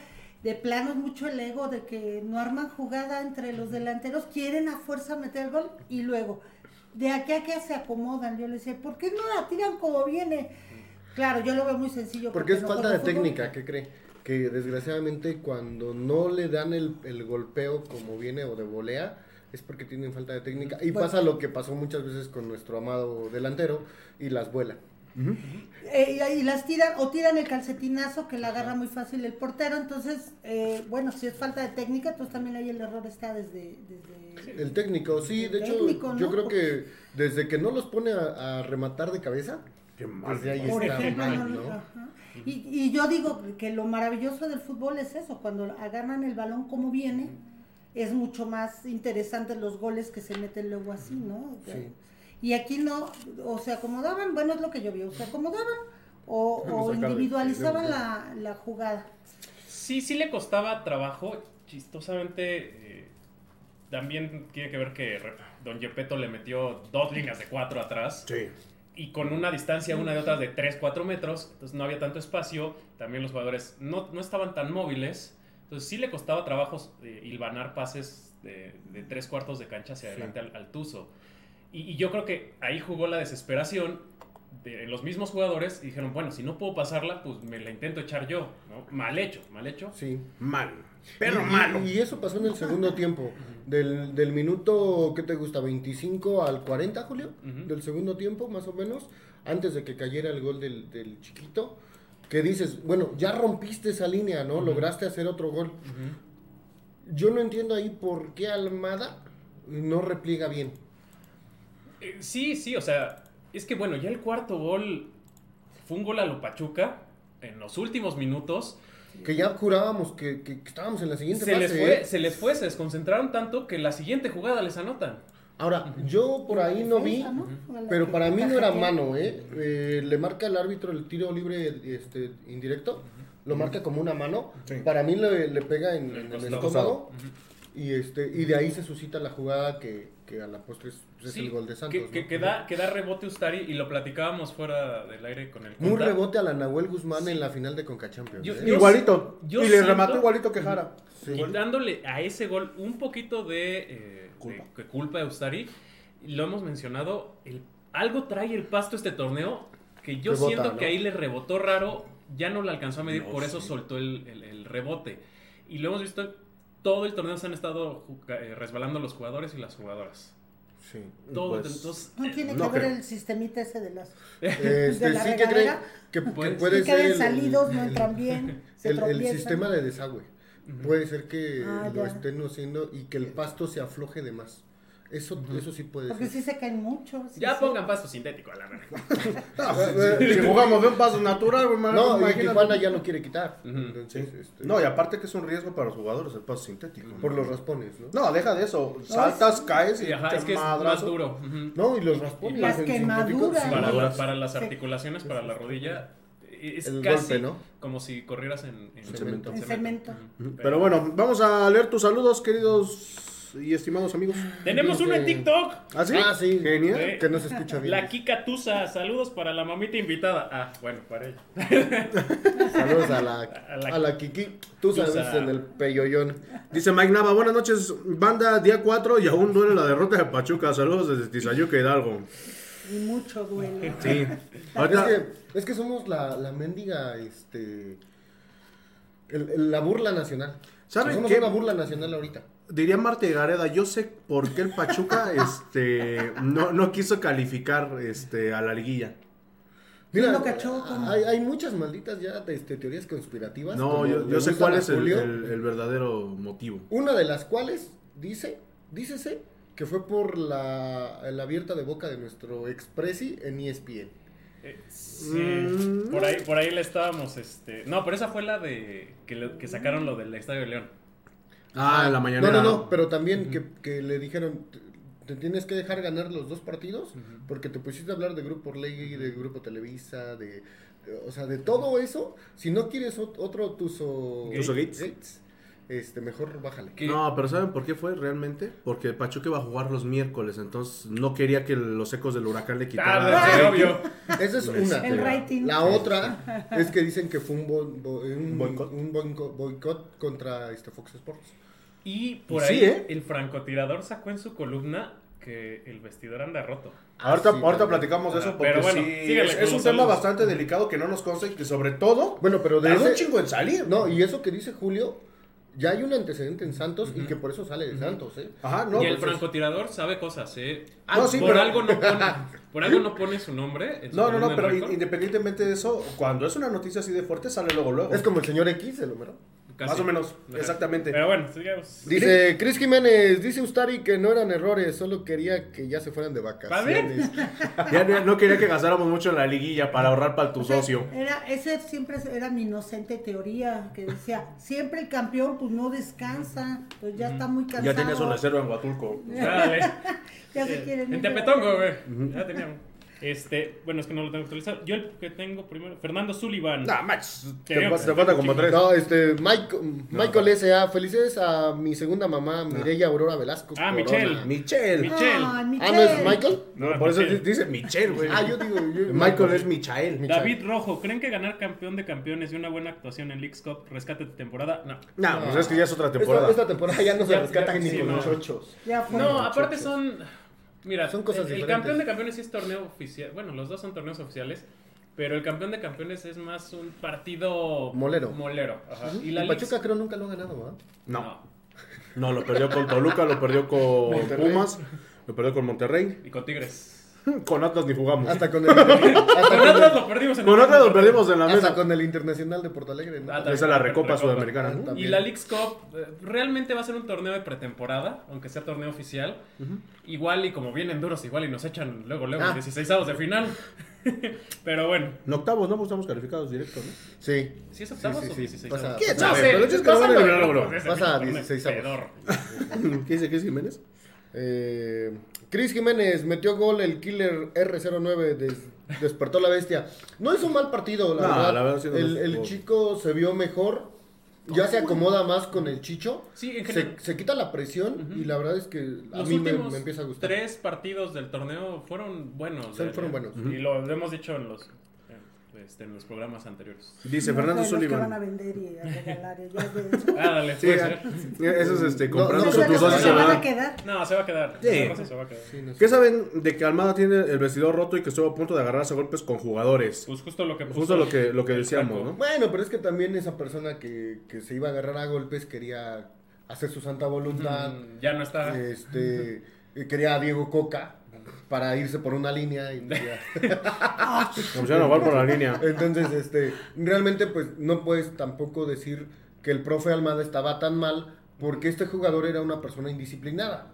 [SPEAKER 4] de plano es mucho el ego de que no arman jugada entre los delanteros, quieren a fuerza meter el gol y luego, de aquí a que se acomodan. Yo le decía, ¿por qué no la tiran como viene? Claro, yo lo veo muy sencillo.
[SPEAKER 2] Porque es
[SPEAKER 4] no
[SPEAKER 2] falta de
[SPEAKER 4] fútbol.
[SPEAKER 2] técnica, ¿qué cree? Que desgraciadamente cuando no le dan el, el golpeo como viene o de volea, es porque tienen falta de técnica. Y
[SPEAKER 4] Pues-
[SPEAKER 2] pasa lo que pasó muchas veces con nuestro amado delantero y las vuela.
[SPEAKER 4] Eh, y, y las tiran, o tiran el calcetinazo que la agarra muy fácil el portero. Entonces, eh, bueno, si es falta de técnica, entonces también ahí el error está desde... desde
[SPEAKER 2] El técnico, sí,
[SPEAKER 4] El
[SPEAKER 2] de hecho, yo creo que desde que no los pone a, a rematar de cabeza,
[SPEAKER 1] Qué mal.
[SPEAKER 2] desde ahí
[SPEAKER 4] Por
[SPEAKER 2] está
[SPEAKER 4] ejemplo,
[SPEAKER 2] mal,
[SPEAKER 4] no,
[SPEAKER 2] ¿no?
[SPEAKER 4] Y, y yo digo que lo maravilloso del fútbol es eso, cuando agarran el balón como viene, es mucho más interesante los goles que se meten luego así, ¿no?
[SPEAKER 2] Sí.
[SPEAKER 4] Y aquí no, o se acomodaban, bueno, es lo que yo vi, o se acomodaban o, individualizaban la, la jugada.
[SPEAKER 3] Sí, sí le costaba trabajo. Chistosamente, eh, también tiene que ver que Don Gepetto le metió dos líneas de cuatro atrás.
[SPEAKER 1] Sí.
[SPEAKER 3] Y con una distancia una de otras de 3, 4 metros. Entonces no había tanto espacio. También los jugadores no, no estaban tan móviles. Entonces sí le costaba trabajo eh, hilvanar pases de, de tres cuartos de cancha hacia adelante al, al Tuzo. Y, y yo creo que ahí jugó la desesperación de los mismos jugadores y dijeron, bueno, si no puedo pasarla, pues me la intento echar yo. ¿no? Mal hecho, mal hecho.
[SPEAKER 2] Sí.
[SPEAKER 1] Mal. Pero
[SPEAKER 2] y,
[SPEAKER 1] malo.
[SPEAKER 2] Y eso pasó en el segundo tiempo. Del, del minuto, ¿qué te gusta? ¿25 al 40, Julio? Del segundo tiempo, más o menos. Antes de que cayera el gol del, del chiquito. Que dices, bueno, ya rompiste esa línea, ¿no? Lograste hacer otro gol. Yo no entiendo ahí por qué Almada no repliega bien.
[SPEAKER 3] Eh, sí, sí, o sea, es que bueno, ya el cuarto gol fue un gol a lo Pachuca en los últimos minutos.
[SPEAKER 2] Que ya jurábamos que, que- que estábamos en la siguiente
[SPEAKER 3] Se
[SPEAKER 2] fase.
[SPEAKER 3] les, fue,
[SPEAKER 2] ¿eh?
[SPEAKER 3] se les fue, se desconcentraron tanto que la siguiente jugada les anotan.
[SPEAKER 2] Ahora, yo por ahí no vi, pero para mí no era mano, ¿eh? Eh, Le marca el árbitro el tiro libre este, indirecto, lo marca como una mano.
[SPEAKER 1] Sí.
[SPEAKER 2] Para mí le, le pega en,
[SPEAKER 3] El
[SPEAKER 2] en el
[SPEAKER 3] costado.
[SPEAKER 2] estómago y, este, y de ahí se suscita la jugada que, que a la postre es, es
[SPEAKER 3] Sí,
[SPEAKER 2] el gol de Santos.
[SPEAKER 3] que, que,
[SPEAKER 2] ¿no?
[SPEAKER 3] que da, que da rebote Ustari y lo platicábamos fuera del aire con el
[SPEAKER 2] Muy
[SPEAKER 3] Conta.
[SPEAKER 2] rebote a la Nahuel Guzmán en la final de Conca Champions.
[SPEAKER 3] Yo-
[SPEAKER 2] ¿eh?
[SPEAKER 3] yo-
[SPEAKER 1] igualito.
[SPEAKER 3] yo
[SPEAKER 1] y le
[SPEAKER 3] siento-
[SPEAKER 1] remató igualito que Jara.
[SPEAKER 3] Y dándole a ese gol un poquito de, eh,
[SPEAKER 1] Culpa.
[SPEAKER 3] de- de culpa de Ustari. Lo hemos mencionado, el, algo trae el pasto este torneo que yo
[SPEAKER 2] Rebota,
[SPEAKER 3] siento
[SPEAKER 2] ¿no?
[SPEAKER 3] que ahí le rebotó raro, ya no le alcanzó a medir,
[SPEAKER 1] No,
[SPEAKER 3] por eso
[SPEAKER 1] sí.
[SPEAKER 3] soltó el, el- el rebote. Y lo hemos visto, todo el torneo se han estado eh, resbalando los jugadores y las jugadoras.
[SPEAKER 2] Sí.
[SPEAKER 3] Todo,
[SPEAKER 1] Pues,
[SPEAKER 3] entonces,
[SPEAKER 4] No tiene
[SPEAKER 1] No
[SPEAKER 4] que ver
[SPEAKER 1] creo.
[SPEAKER 4] el sistemita ese de las...
[SPEAKER 2] Este,
[SPEAKER 4] ¿De la
[SPEAKER 2] sí que cree
[SPEAKER 4] regadera?
[SPEAKER 2] que, que
[SPEAKER 3] Pues,
[SPEAKER 2] puede
[SPEAKER 4] que
[SPEAKER 2] ser
[SPEAKER 4] queden
[SPEAKER 2] el-
[SPEAKER 4] salidos, no entran bien, se
[SPEAKER 2] el, el sistema de desagüe. Puede ser que
[SPEAKER 4] Ah,
[SPEAKER 2] lo
[SPEAKER 4] ya.
[SPEAKER 2] estén haciendo y que el pasto se afloje de más. Eso, eso sí puede
[SPEAKER 4] Porque
[SPEAKER 2] ser.
[SPEAKER 4] sí se caen mucho. sí,
[SPEAKER 3] ya
[SPEAKER 4] sí.
[SPEAKER 3] pongan pasto sintético a la verdad.
[SPEAKER 1] si jugamos de un paso natural, güey,
[SPEAKER 2] No, y
[SPEAKER 1] imagínate.
[SPEAKER 2] Tijuana ya no quiere quitar. Entonces, este,
[SPEAKER 1] No, y aparte que es un riesgo para los jugadores el paso sintético.
[SPEAKER 2] por los raspones, ¿no?
[SPEAKER 1] No, deja de eso. Saltas, caes y
[SPEAKER 3] Sí, ajá,
[SPEAKER 1] te
[SPEAKER 3] es que es más duro.
[SPEAKER 2] No, y los raspones.
[SPEAKER 4] Las
[SPEAKER 2] en
[SPEAKER 4] quemaduras.
[SPEAKER 3] para, la- para las
[SPEAKER 4] Sí.
[SPEAKER 3] articulaciones, para la rodilla, es
[SPEAKER 2] El
[SPEAKER 3] casi
[SPEAKER 2] golpe, ¿no?
[SPEAKER 3] como si corrieras en, en
[SPEAKER 2] Cemento.
[SPEAKER 4] En cemento.
[SPEAKER 1] Pero bueno, vamos a leer tus saludos, queridos y estimados amigos.
[SPEAKER 3] Tenemos uno en
[SPEAKER 2] Dice-
[SPEAKER 3] TikTok.
[SPEAKER 1] ¿Ah, sí?
[SPEAKER 2] Ah, sí.
[SPEAKER 1] Genial.
[SPEAKER 3] Sí.
[SPEAKER 2] Que no se escucha bien.
[SPEAKER 3] La Kika Tusa, saludos para la mamita invitada. Ah, bueno, para ella.
[SPEAKER 2] Saludos a la,
[SPEAKER 3] A la-
[SPEAKER 2] a la Kiki. Tú sabes,
[SPEAKER 3] Tusa.
[SPEAKER 2] en el peyoyón.
[SPEAKER 1] Dice Mike Nava, buenas noches, banda, día 4 y aún duele la derrota de Pachuca. Saludos desde Tizayuca Hidalgo.
[SPEAKER 4] Y mucho duele.
[SPEAKER 1] Sí.
[SPEAKER 2] Es que, es que somos la, la mendiga, este... el- el- la burla nacional.
[SPEAKER 1] ¿Saben
[SPEAKER 2] somos
[SPEAKER 1] qué?
[SPEAKER 2] una burla nacional ahorita.
[SPEAKER 1] Diría Marta Gareda, yo sé por qué el Pachuca este, no, no quiso calificar este, a la liguilla.
[SPEAKER 4] ¿Quién lo cachó? ¿Cómo?
[SPEAKER 2] hay, hay muchas malditas ya este, teorías conspirativas.
[SPEAKER 1] No, yo, yo sé cuál es el,
[SPEAKER 2] Julio.
[SPEAKER 1] el- el verdadero motivo.
[SPEAKER 2] Una de las cuales dice, dícese que fue por la, la abierta de boca de nuestro expresi en ESPN.
[SPEAKER 3] Eh, sí,
[SPEAKER 1] Mm.
[SPEAKER 3] por ahí, por ahí le estábamos, este... No, pero esa fue la de que, le- que sacaron lo del Estadio de León.
[SPEAKER 1] Ah, en la mañana.
[SPEAKER 2] No, no, no, pero también que, que le dijeron, te, te tienes que dejar ganar los dos partidos, porque te pusiste a hablar de Grupo Orlegui, de Grupo Televisa, de, de- o sea, de todo eso. Si no quieres ot- otro Tuzo,
[SPEAKER 1] Tuzo Gates.
[SPEAKER 2] este, mejor bájale.
[SPEAKER 3] Que-
[SPEAKER 1] No, pero ¿saben por qué fue realmente? Porque Pachuca iba a jugar los miércoles, entonces no quería que los ecos del huracán le quitaran.
[SPEAKER 3] Ah, obvio.
[SPEAKER 2] Esa es una.
[SPEAKER 4] El rating.
[SPEAKER 2] La otra es que dicen que fue un, bo- bo- un,
[SPEAKER 1] Boicot.
[SPEAKER 2] un boico- boicot contra este Fox Sports.
[SPEAKER 3] Y por
[SPEAKER 1] Sí,
[SPEAKER 3] ahí
[SPEAKER 1] ¿eh?
[SPEAKER 3] el francotirador sacó en su columna que el vestidor anda roto.
[SPEAKER 1] Ahorita,
[SPEAKER 2] Sí,
[SPEAKER 1] ahorita
[SPEAKER 2] también.
[SPEAKER 1] platicamos de eso
[SPEAKER 3] Ah,
[SPEAKER 1] porque
[SPEAKER 3] pero bueno,
[SPEAKER 1] sí, es, un tema bastante delicado que no nos consta y que sobre todo
[SPEAKER 2] Bueno, pero de
[SPEAKER 1] tardó un
[SPEAKER 2] ese-
[SPEAKER 1] chingo en salir.
[SPEAKER 2] No, y eso que dice Julio, ya hay un antecedente en Santos y que por eso sale de Santos, ¿eh?
[SPEAKER 1] Ajá, no.
[SPEAKER 3] y el
[SPEAKER 1] pues,
[SPEAKER 3] francotirador sabe cosas, ¿eh?
[SPEAKER 1] Ah, no, sí,
[SPEAKER 3] por,
[SPEAKER 1] pero-
[SPEAKER 3] algo no pone, por algo no pone su nombre. en su
[SPEAKER 1] No, no, no, pero independientemente de eso, cuando es una noticia así de fuerte, sale luego, luego.
[SPEAKER 2] Es como el señor X, el Homero.
[SPEAKER 3] Casi.
[SPEAKER 1] Más o menos,
[SPEAKER 3] Ajá.
[SPEAKER 1] exactamente.
[SPEAKER 3] Pero bueno, sigamos.
[SPEAKER 2] Dice Chris Jiménez, dice Ustari que no eran errores, solo quería que ya se fueran de vacaciones.
[SPEAKER 1] Ya no, no quería que gastáramos mucho en la liguilla para ahorrar para tu socio.
[SPEAKER 4] Era, ese siempre era mi inocente teoría, que decía, siempre el campeón pues no descansa, pues ya está muy cansado.
[SPEAKER 1] Ya tenía su reserva en Huatulco.
[SPEAKER 3] Dale.
[SPEAKER 4] Ya se quieren
[SPEAKER 3] En. Tepetongo, güey. Ya teníamos. Este, bueno, es que no lo tengo actualizado. Yo el que tengo primero, Fernando Sullivan.
[SPEAKER 1] Nah, Max, te, te falta como tres.
[SPEAKER 2] No, este, Mike, Michael S.A. Felicidades a mi segunda mamá, Mireya Aurora Velasco.
[SPEAKER 3] Ah,
[SPEAKER 2] Corona.
[SPEAKER 3] Michelle.
[SPEAKER 1] Michelle.
[SPEAKER 2] Ah,
[SPEAKER 4] Michelle.
[SPEAKER 2] ¿no es Michael?
[SPEAKER 1] No, por eso
[SPEAKER 3] Michelle.
[SPEAKER 1] dice Michelle, güey.
[SPEAKER 2] Ah, yo digo... yo-
[SPEAKER 1] Michael es Michael.
[SPEAKER 2] Michelle.
[SPEAKER 3] David Rojo, ¿creen que ganar campeón de campeones y una buena actuación en Leagues Cup rescate tu temporada? No.
[SPEAKER 1] No, pues es que ya es otra temporada.
[SPEAKER 2] esta temporada ya no se
[SPEAKER 3] Ya-
[SPEAKER 2] rescata
[SPEAKER 3] ya-
[SPEAKER 2] ni con
[SPEAKER 3] no.
[SPEAKER 2] los ochos.
[SPEAKER 4] Ya fue.
[SPEAKER 3] No, aparte son. Mira,
[SPEAKER 2] Son cosas
[SPEAKER 3] el, el
[SPEAKER 2] diferentes.
[SPEAKER 3] campeón de campeones sí es torneo oficial. Bueno, los dos son torneos oficiales. Pero el campeón de campeones es más un partido.
[SPEAKER 2] Molero.
[SPEAKER 3] Molero. Ajá. Y
[SPEAKER 2] Y
[SPEAKER 3] la
[SPEAKER 2] Pachuca creo nunca lo ha ganado, ¿verdad?
[SPEAKER 1] No. No, lo perdió con Toluca, lo perdió con
[SPEAKER 2] Monterrey.
[SPEAKER 1] Pumas, lo perdió con Monterrey.
[SPEAKER 3] Y con Tigres.
[SPEAKER 1] Con Atlas ni jugamos.
[SPEAKER 2] Hasta con el, hasta
[SPEAKER 3] Con
[SPEAKER 2] con
[SPEAKER 3] Atlas lo perdimos en
[SPEAKER 1] Con Atlas lo perdimos en la
[SPEAKER 2] hasta
[SPEAKER 1] mesa.
[SPEAKER 2] con el Internacional de Porto Alegre, ¿no?
[SPEAKER 3] Ah,
[SPEAKER 1] Esa es la Recopa
[SPEAKER 3] Recopa.
[SPEAKER 1] Sudamericana.
[SPEAKER 2] Ah,
[SPEAKER 3] Y la Leagues Cup eh, realmente va a ser un torneo de pretemporada, aunque sea torneo oficial. Igual y como vienen duros, igual y nos echan luego, luego,
[SPEAKER 2] Ah.
[SPEAKER 3] 16 avos de final. Pero bueno,
[SPEAKER 1] En octavos, ¿no? Pues estamos calificados directos, ¿no?
[SPEAKER 2] Sí.
[SPEAKER 3] ¿si es octavos
[SPEAKER 2] Sí, sí,
[SPEAKER 3] o
[SPEAKER 2] sí.
[SPEAKER 3] 16
[SPEAKER 2] Pasa-
[SPEAKER 3] avos?
[SPEAKER 1] ¿Quién
[SPEAKER 3] No
[SPEAKER 1] sabe?
[SPEAKER 3] sé,
[SPEAKER 1] Pero es que lo van a
[SPEAKER 3] pásalo,
[SPEAKER 1] eliminar luego,
[SPEAKER 3] pues, ese
[SPEAKER 2] Pasa a
[SPEAKER 3] torneo
[SPEAKER 2] 16 avos.
[SPEAKER 1] ¿Qué dice? ¿Qué dice Jiménez?
[SPEAKER 2] Eh, Chris Jiménez metió gol el killer R09, des- despertó la bestia. No hizo un mal partido, la
[SPEAKER 1] No,
[SPEAKER 2] verdad.
[SPEAKER 1] la verdad sí no
[SPEAKER 2] el, chico se vio mejor, ya se acomoda más con el chicho.
[SPEAKER 3] Sí, en
[SPEAKER 2] Se,
[SPEAKER 3] general.
[SPEAKER 2] se quita la presión y la verdad es que a
[SPEAKER 3] Los
[SPEAKER 2] mí me, empieza a gustar.
[SPEAKER 3] tres partidos del torneo fueron buenos.
[SPEAKER 2] Sí,
[SPEAKER 3] eh,
[SPEAKER 2] fueron buenos.
[SPEAKER 3] Y lo, lo hemos dicho en los, este, en los programas anteriores.
[SPEAKER 1] Dice
[SPEAKER 4] No
[SPEAKER 1] Fernando
[SPEAKER 4] los que van a
[SPEAKER 1] Sullivan.
[SPEAKER 4] vender y a regalar. y ya de-
[SPEAKER 3] Ah, dale,
[SPEAKER 1] Sí,
[SPEAKER 3] puede
[SPEAKER 1] eh,
[SPEAKER 3] ser.
[SPEAKER 1] eso es este, comprando
[SPEAKER 2] no, no,
[SPEAKER 4] se
[SPEAKER 1] se
[SPEAKER 4] van a quedar.
[SPEAKER 3] No, se va a quedar.
[SPEAKER 1] Sí.
[SPEAKER 3] La raza se va a quedar.
[SPEAKER 2] Sí, no sé.
[SPEAKER 1] ¿Qué saben de que Almada tiene el vestidor roto y que estuvo a punto de agarrarse a golpes con jugadores?
[SPEAKER 3] Pues justo lo que puso
[SPEAKER 1] Justo lo que, lo que decíamos. ¿no?
[SPEAKER 2] Bueno, pero es que también esa persona que, que se iba a agarrar a golpes quería hacer su santa voluntad.
[SPEAKER 3] Mm, Ya no está.
[SPEAKER 2] Este, eh, quería a Diego Coca para irse por una línea y pues ya.
[SPEAKER 1] Como se van a jugar por la línea.
[SPEAKER 2] Entonces, este, realmente pues no puedes tampoco decir que el profe Almada estaba tan mal porque este jugador era una persona indisciplinada,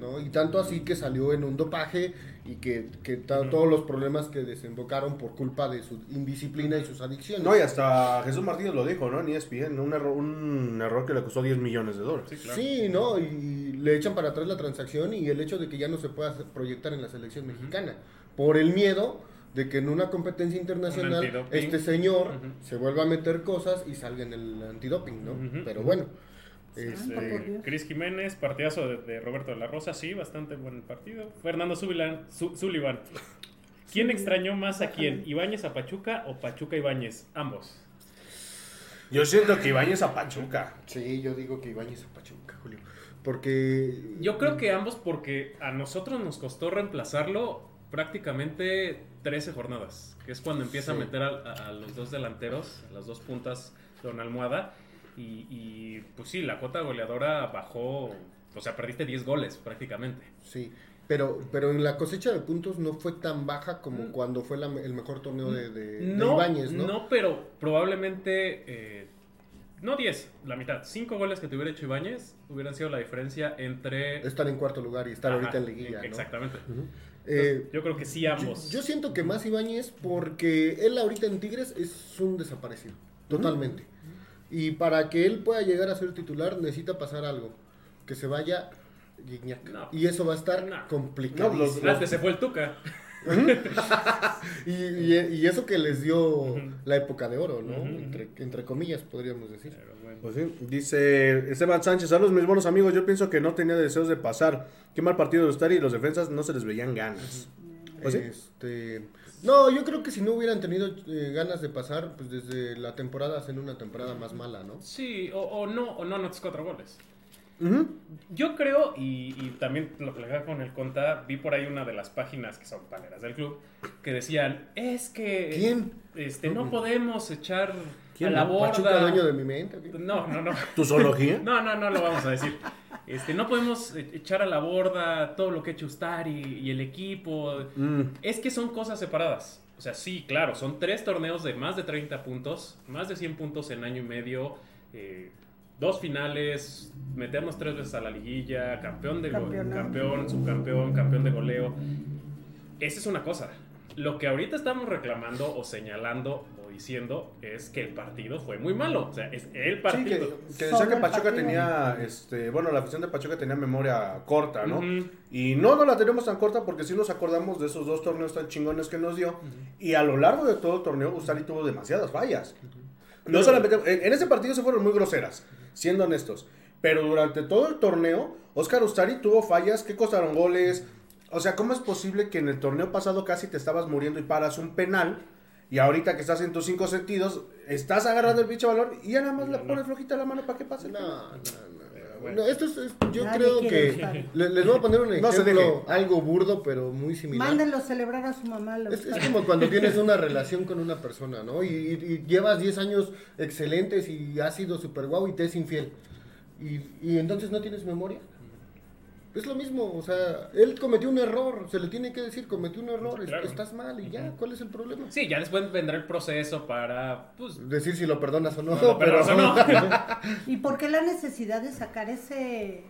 [SPEAKER 2] ¿no? Y tanto así que salió en un dopaje y que, que todos los problemas que desembocaron por culpa de su indisciplina y sus adicciones.
[SPEAKER 1] No, y hasta Jesús Martínez lo dijo, ¿no? En ESPN, un error, un error que le costó 10 millones de dólares.
[SPEAKER 3] Sí, claro.
[SPEAKER 2] Sí, ¿no? Y le echan para atrás la transacción y el hecho de que ya no se pueda proyectar en la selección mexicana. Por el miedo de que en una competencia internacional este señor se vuelva a meter cosas y salga en el antidoping, ¿no? Pero bueno.
[SPEAKER 3] Este. Cris Jiménez, partidazo de, de Roberto de la Rosa, sí, bastante buen partido. Fernando Su- Sullivan. ¿Quién extrañó más a quién? ¿Ibáñez a Pachuca o Pachuca a Ibáñez? Ambos.
[SPEAKER 1] Yo siento que Ibáñez a Pachuca.
[SPEAKER 2] sí, yo digo que Ibáñez a Pachuca, Julio. Porque...
[SPEAKER 3] Yo creo que ambos porque a nosotros nos costó reemplazarlo prácticamente 13 jornadas, que es cuando empieza
[SPEAKER 2] Sí.
[SPEAKER 3] a meter a, a- a los dos delanteros, a las dos puntas con almohada. Y, y, pues sí, la cuota goleadora bajó, o sea, perdiste 10 goles prácticamente.
[SPEAKER 2] Sí, pero, pero en la cosecha de puntos no fue tan baja como
[SPEAKER 3] Mm.
[SPEAKER 2] cuando fue la- el mejor torneo de, de, de
[SPEAKER 3] No,
[SPEAKER 2] ¿no?
[SPEAKER 3] no, pero probablemente, eh, no 10, la mitad, 5 goles que te hubiera hecho Ibáñez hubieran sido la diferencia entre...
[SPEAKER 2] Estar en cuarto lugar y estar
[SPEAKER 3] Ajá,
[SPEAKER 2] ahorita en liguilla, ¿no?
[SPEAKER 3] Exactamente.
[SPEAKER 2] Eh,
[SPEAKER 3] Yo creo que sí ambos.
[SPEAKER 2] yo siento que más Ibáñez porque él ahorita en Tigres es un desaparecido, totalmente. Y para que él pueda llegar a ser titular necesita pasar algo. Que se vaya Gignac.
[SPEAKER 3] No.
[SPEAKER 2] Y eso va a estar
[SPEAKER 3] No.
[SPEAKER 2] complicado.
[SPEAKER 1] No, los-
[SPEAKER 3] Antes se fue el Tuca.
[SPEAKER 2] y, y- y eso que les dio la época de oro, ¿no? Entre, entre comillas, podríamos decir.
[SPEAKER 3] Bueno.
[SPEAKER 1] Pues sí, dice Esteban Sánchez, saludos mis buenos amigos, yo pienso que no tenía deseos de pasar. Qué mal partido de Ustari y los defensas no se les veían ganas. Pues sí.
[SPEAKER 2] No, yo creo que si no hubieran tenido eh, ganas de pasar, pues desde la temporada hacen una temporada más mala, ¿no?
[SPEAKER 3] Sí, o, o no, o no anotas cuatro goles. Yo creo, y, y también lo que le dejaba con el conta, vi por ahí una de las páginas que son paleras del club, que decían, es que
[SPEAKER 2] ¿Quién?
[SPEAKER 3] este no podemos echar
[SPEAKER 1] ¿Quién
[SPEAKER 3] a la
[SPEAKER 1] no?
[SPEAKER 3] borda.
[SPEAKER 2] Pachuca, dueño de mi mente.
[SPEAKER 3] No, no, no.
[SPEAKER 1] ¿Tu zoología?
[SPEAKER 3] No, no, no lo vamos a decir. Este, no podemos e- echar a la borda todo lo que ha hecho Ustari y el equipo.
[SPEAKER 1] Mm.
[SPEAKER 3] Es que son cosas separadas. O sea, sí, claro, son tres torneos de más de 30 puntos, más de 100 puntos en año y medio, eh, dos finales, meternos tres veces a la liguilla, campeón de
[SPEAKER 4] Campeonato.
[SPEAKER 3] campeón, subcampeón, campeón de goleo. Esa es una cosa. Lo que ahorita estamos reclamando o señalando diciendo es que el partido fue muy malo. O sea, es el
[SPEAKER 1] Sí,
[SPEAKER 3] partido.
[SPEAKER 1] que, que decía que Pachuca tenía, este, bueno, la afición de Pachuca tenía memoria corta, ¿no? Y no, no la tenemos tan corta porque sí nos acordamos de esos dos torneos tan chingones que nos dio. Y a lo largo de todo el torneo, Ustari tuvo demasiadas fallas. No solamente, en, en ese partido se fueron muy groseras, siendo honestos. Pero durante todo el torneo, Oscar Ustari tuvo fallas que costaron goles. O sea, ¿cómo es posible que en el torneo pasado casi te estabas muriendo y paras un penal? Y ahorita que estás en tus cinco sentidos, estás agarrando el pinche balón y ya nada más le
[SPEAKER 3] No, no.
[SPEAKER 1] pones flojita la mano para que pase.
[SPEAKER 2] No, no, no.
[SPEAKER 3] bueno.
[SPEAKER 2] No, esto es, es- yo
[SPEAKER 4] Nadie
[SPEAKER 2] creo que le- les voy a poner un
[SPEAKER 1] No
[SPEAKER 2] ejemplo, algo burdo, pero muy similar.
[SPEAKER 4] Mándenlo celebrar a su mamá. lo
[SPEAKER 2] Es, es como cuando tienes una relación con una persona, ¿no? Y, y- y llevas 10 años excelentes y has sido super guau y te es infiel. Y, y entonces no tienes memoria. Es lo mismo, o sea, él cometió un error, se le tiene que decir, cometió un error,
[SPEAKER 3] Claro.
[SPEAKER 2] estás mal y ya, ¿cuál es el problema?
[SPEAKER 3] Sí, ya después vendrá el proceso para, pues,
[SPEAKER 2] Decir si lo perdonas o no,
[SPEAKER 3] No, lo
[SPEAKER 2] pero
[SPEAKER 3] perdonas o no.
[SPEAKER 4] ¿Y por qué la necesidad de sacar ese,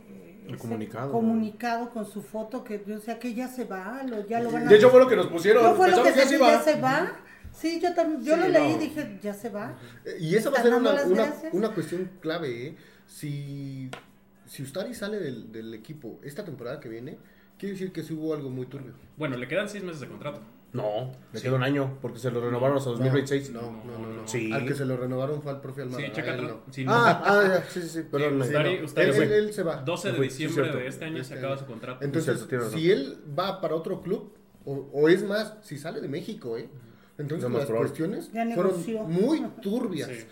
[SPEAKER 1] El comunicado.
[SPEAKER 4] comunicado con su foto? Que, o sea, que ya se va, lo, ya lo van a...
[SPEAKER 1] De hecho, fue lo que nos pusieron.
[SPEAKER 4] ¿No fue lo que se ya se va? Sí, yo también, yo
[SPEAKER 1] Sí,
[SPEAKER 4] lo leí y dije, ya se va.
[SPEAKER 2] Y eso va a ser una, una, una cuestión clave, ¿eh? Si, si Ustari sale del, del equipo esta temporada que viene, quiere decir que sí hubo algo muy turbio.
[SPEAKER 3] bueno, le quedan seis meses de contrato.
[SPEAKER 1] No, le queda un año porque se lo renovaron hasta 2026.
[SPEAKER 2] No, no, no, no.
[SPEAKER 1] Sí.
[SPEAKER 2] Al que se lo renovaron fue al profe Almada.
[SPEAKER 3] Sí, checa
[SPEAKER 2] no.
[SPEAKER 3] Sí, no.
[SPEAKER 1] Ah, ah, ya, sí, sí, sí, perdón.
[SPEAKER 3] Sí, Ustari-
[SPEAKER 2] Él,
[SPEAKER 3] Ustari
[SPEAKER 2] él- él se va.
[SPEAKER 3] 12 de
[SPEAKER 1] Sí, sí,
[SPEAKER 3] diciembre de este año
[SPEAKER 2] Este
[SPEAKER 3] se acaba
[SPEAKER 2] año.
[SPEAKER 3] su contrato.
[SPEAKER 2] Entonces, si él va para otro club, o, o es más, si sale de México, ¿eh? Entonces las cuestiones fueron muy turbias.
[SPEAKER 3] Sí.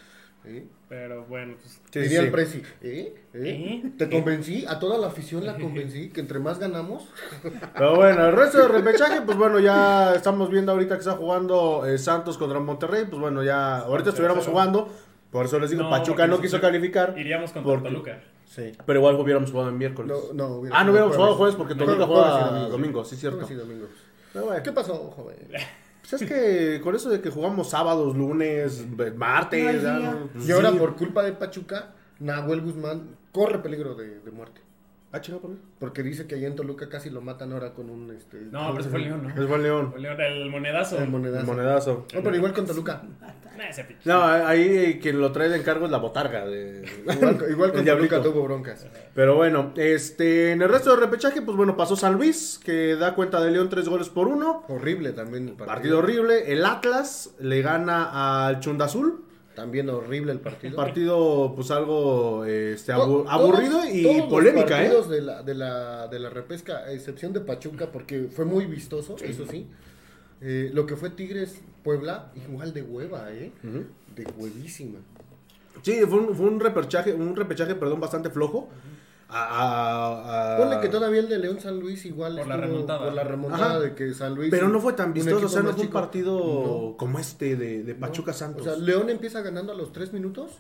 [SPEAKER 2] ¿eh?
[SPEAKER 3] Pero bueno, pues,
[SPEAKER 1] Sí,
[SPEAKER 2] Diría
[SPEAKER 1] sí.
[SPEAKER 2] el Prezi, ¿eh? ¿eh?
[SPEAKER 3] ¿Eh?
[SPEAKER 2] ¿Te convencí? A toda la afición la convencí que entre más ganamos,
[SPEAKER 1] Pero bueno, el resto del repechaje, pues bueno, ya estamos viendo ahorita que está jugando eh, Santos contra Monterrey. Pues bueno, ya ahorita estuviéramos jugando. Por eso les digo,
[SPEAKER 3] No,
[SPEAKER 1] Pachuca no quiso calificar.
[SPEAKER 3] iríamos contra
[SPEAKER 1] Porque-
[SPEAKER 3] Toluca.
[SPEAKER 2] sí.
[SPEAKER 1] Pero igual hubiéramos jugado en miércoles.
[SPEAKER 2] No, no, hubiera
[SPEAKER 1] ah, no hubiéramos jugado jueves porque Toluca
[SPEAKER 2] jueves y
[SPEAKER 1] juega
[SPEAKER 2] domingo.
[SPEAKER 1] domingo, sí, cierto.
[SPEAKER 2] Domingo.
[SPEAKER 1] Pero bueno,
[SPEAKER 2] ¿Qué pasó, joven?
[SPEAKER 1] Pues es que con eso de que jugamos sábados, lunes, martes.
[SPEAKER 4] No
[SPEAKER 1] pues
[SPEAKER 2] Y ahora
[SPEAKER 1] sí.
[SPEAKER 2] por culpa de Pachuca, Nahuel Guzmán corre peligro de, de muerte.
[SPEAKER 1] Ah, chinga, ¿por qué?
[SPEAKER 2] Porque dice que allá en Toluca casi lo matan ahora con un... Este,
[SPEAKER 3] No, pero ese fue León, ¿no?
[SPEAKER 1] Es buen León.
[SPEAKER 3] Fue León, el monedazo.
[SPEAKER 2] El monedazo.
[SPEAKER 1] El monedazo.
[SPEAKER 2] No, pero igual con Toluca.
[SPEAKER 1] No, ahí quien lo trae de encargo es la botarga. De...
[SPEAKER 2] Igual, igual con. Toluca tuvo broncas.
[SPEAKER 1] Pero bueno, este, en el resto del repechaje, pues bueno, pasó San Luis, que da cuenta de León tres goles por uno.
[SPEAKER 2] Horrible también el partido.
[SPEAKER 1] Partido horrible. El Atlas le gana al Chunda Azul.
[SPEAKER 2] También horrible el
[SPEAKER 1] Un
[SPEAKER 2] partido.
[SPEAKER 1] partido, pues algo este,
[SPEAKER 2] To-
[SPEAKER 1] abu-
[SPEAKER 2] todos-
[SPEAKER 1] aburrido y
[SPEAKER 2] todos los
[SPEAKER 1] polémica, ¿eh?
[SPEAKER 2] partidos de la, de, la, de la repesca, a excepción de Pachuca, porque fue muy vistoso, eso sí. Eh, lo que fue Tigres Puebla, igual de hueva, ¿eh? De huevísima.
[SPEAKER 1] Sí, fue un, fue un repechaje, un repechaje, perdón, bastante flojo. A- a-
[SPEAKER 2] Ponle que todavía el de León San Luis igual
[SPEAKER 3] Por la remontada.
[SPEAKER 2] por la remontada
[SPEAKER 1] Ajá.
[SPEAKER 2] de que San Luis.
[SPEAKER 1] Pero no fue tan vistoso, o sea, no fue un partido
[SPEAKER 2] No.
[SPEAKER 1] como este de, de Pachuca
[SPEAKER 2] O
[SPEAKER 1] Santos.
[SPEAKER 2] sea, León empieza ganando a los 3 minutos,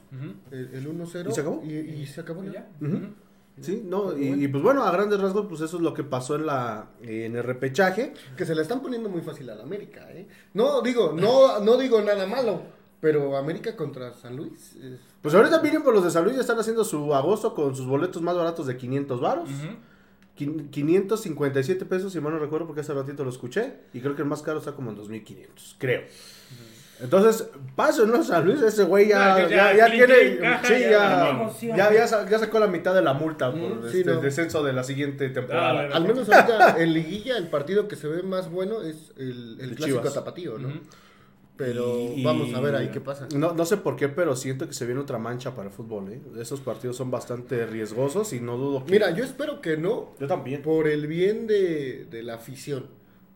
[SPEAKER 2] el, el 1-0.
[SPEAKER 1] ¿Y se acabó?
[SPEAKER 2] Y, y se acabó
[SPEAKER 3] Y
[SPEAKER 2] ya.
[SPEAKER 1] Sí, no, y, pues bueno, a grandes rasgos, pues eso es lo que pasó en la en el repechaje.
[SPEAKER 2] Que se la están poniendo muy fácil al América, ¿eh? No, digo, no, no digo nada malo, pero América contra San Luis. es-
[SPEAKER 1] Pues ahorita miren por los de San Luis ya están haciendo su agosto con sus boletos más baratos de 500 varos.
[SPEAKER 3] Ujú.
[SPEAKER 1] Quin- 557 pesos, si mal no recuerdo, porque hace ratito lo escuché. Y creo que el más caro está como en 2500, creo. Entonces, paso, ¿no? San Luis, ese güey ya,
[SPEAKER 3] Ya,
[SPEAKER 1] ya,
[SPEAKER 3] ya,
[SPEAKER 1] tiene.
[SPEAKER 3] caja,
[SPEAKER 1] sí,
[SPEAKER 3] ya,
[SPEAKER 1] ya. sacó la mitad de la multa por
[SPEAKER 2] Mm,
[SPEAKER 1] este,
[SPEAKER 2] sí, no.
[SPEAKER 1] el descenso de la siguiente temporada.
[SPEAKER 3] Dale,
[SPEAKER 2] Al menos ahorita en liguilla el partido que se ve más bueno es el, clásico
[SPEAKER 1] Chivas.
[SPEAKER 2] tapatío, ¿no? Pero
[SPEAKER 1] Y-
[SPEAKER 2] vamos a ver ahí qué pasa.
[SPEAKER 1] No, no sé por qué, pero siento que se viene otra mancha para el fútbol. ¿eh? Esos partidos son bastante riesgosos y no dudo que.
[SPEAKER 2] Mira, yo espero que no,
[SPEAKER 1] yo también.
[SPEAKER 2] por el bien de, de la afición.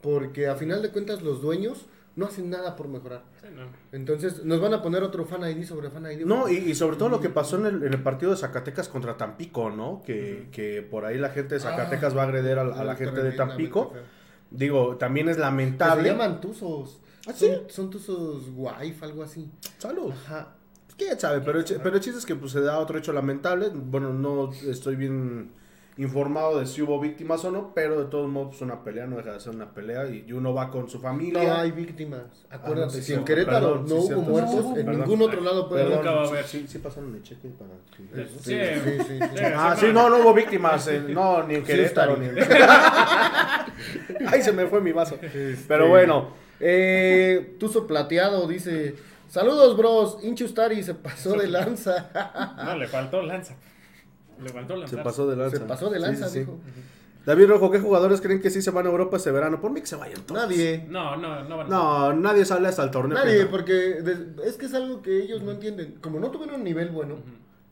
[SPEAKER 2] Porque a final de cuentas los dueños no hacen nada por mejorar.
[SPEAKER 3] Sí, no.
[SPEAKER 2] Entonces nos van a poner otro fan ID sobre fan ID.
[SPEAKER 1] No, y, y sobre todo lo que pasó en el, en el partido de Zacatecas contra Tampico, ¿no? Que, que por ahí la gente de Zacatecas
[SPEAKER 2] Ah.
[SPEAKER 1] va a agredir a, a la gente de Tampico. Digo, también es
[SPEAKER 2] Que se
[SPEAKER 1] lamentable.
[SPEAKER 2] llaman tuzos.
[SPEAKER 1] ¿Ah, sí?
[SPEAKER 2] Son, son tuzos wife, algo así.
[SPEAKER 1] Salud.
[SPEAKER 2] Ajá.
[SPEAKER 1] ¿Quién sabe? Pero, el pero el chiste es que pues, se da otro hecho lamentable. Bueno, no estoy bien informado de si hubo víctimas o no, pero de todos modos pues, una pelea no deja de ser una pelea y uno va con su familia.
[SPEAKER 2] No hay víctimas. Acuérdate,
[SPEAKER 1] Ah, no, sí,
[SPEAKER 2] si en Querétaro
[SPEAKER 1] perdón,
[SPEAKER 2] no
[SPEAKER 1] sí,
[SPEAKER 2] hubo
[SPEAKER 1] cierto.
[SPEAKER 2] muertos,
[SPEAKER 4] No
[SPEAKER 2] en
[SPEAKER 1] Perdón.
[SPEAKER 2] ningún otro lado puede
[SPEAKER 1] Perdón,
[SPEAKER 3] Nunca va a
[SPEAKER 1] sí,
[SPEAKER 3] haber.
[SPEAKER 1] sí, sí pasaron el cheque para
[SPEAKER 3] Sí,
[SPEAKER 2] Sí, sí.
[SPEAKER 1] Ah, sí, no, no hubo víctimas, eh, no, ni en Querétaro, ni en... Ay, se me fue mi vaso.
[SPEAKER 2] Este,
[SPEAKER 1] Pero bueno, eh,
[SPEAKER 2] Tuzo plateado dice: Saludos, bros. Inchu Stari se pasó de lanza.
[SPEAKER 3] No, le faltó lanza. Le faltó
[SPEAKER 1] se
[SPEAKER 3] lanza.
[SPEAKER 1] pasó de lanza.
[SPEAKER 2] se pasó de lanza,
[SPEAKER 1] sí, sí.
[SPEAKER 2] dijo.
[SPEAKER 1] David Rojo, ¿qué jugadores creen que sí se van a Europa este verano? Por mí que se vayan todos.
[SPEAKER 2] Nadie.
[SPEAKER 3] No, no, no van a
[SPEAKER 1] No, nadie sale hasta el torneo.
[SPEAKER 2] Nadie, porque de- es que es algo que ellos no entienden. Como no tuvieron nivel bueno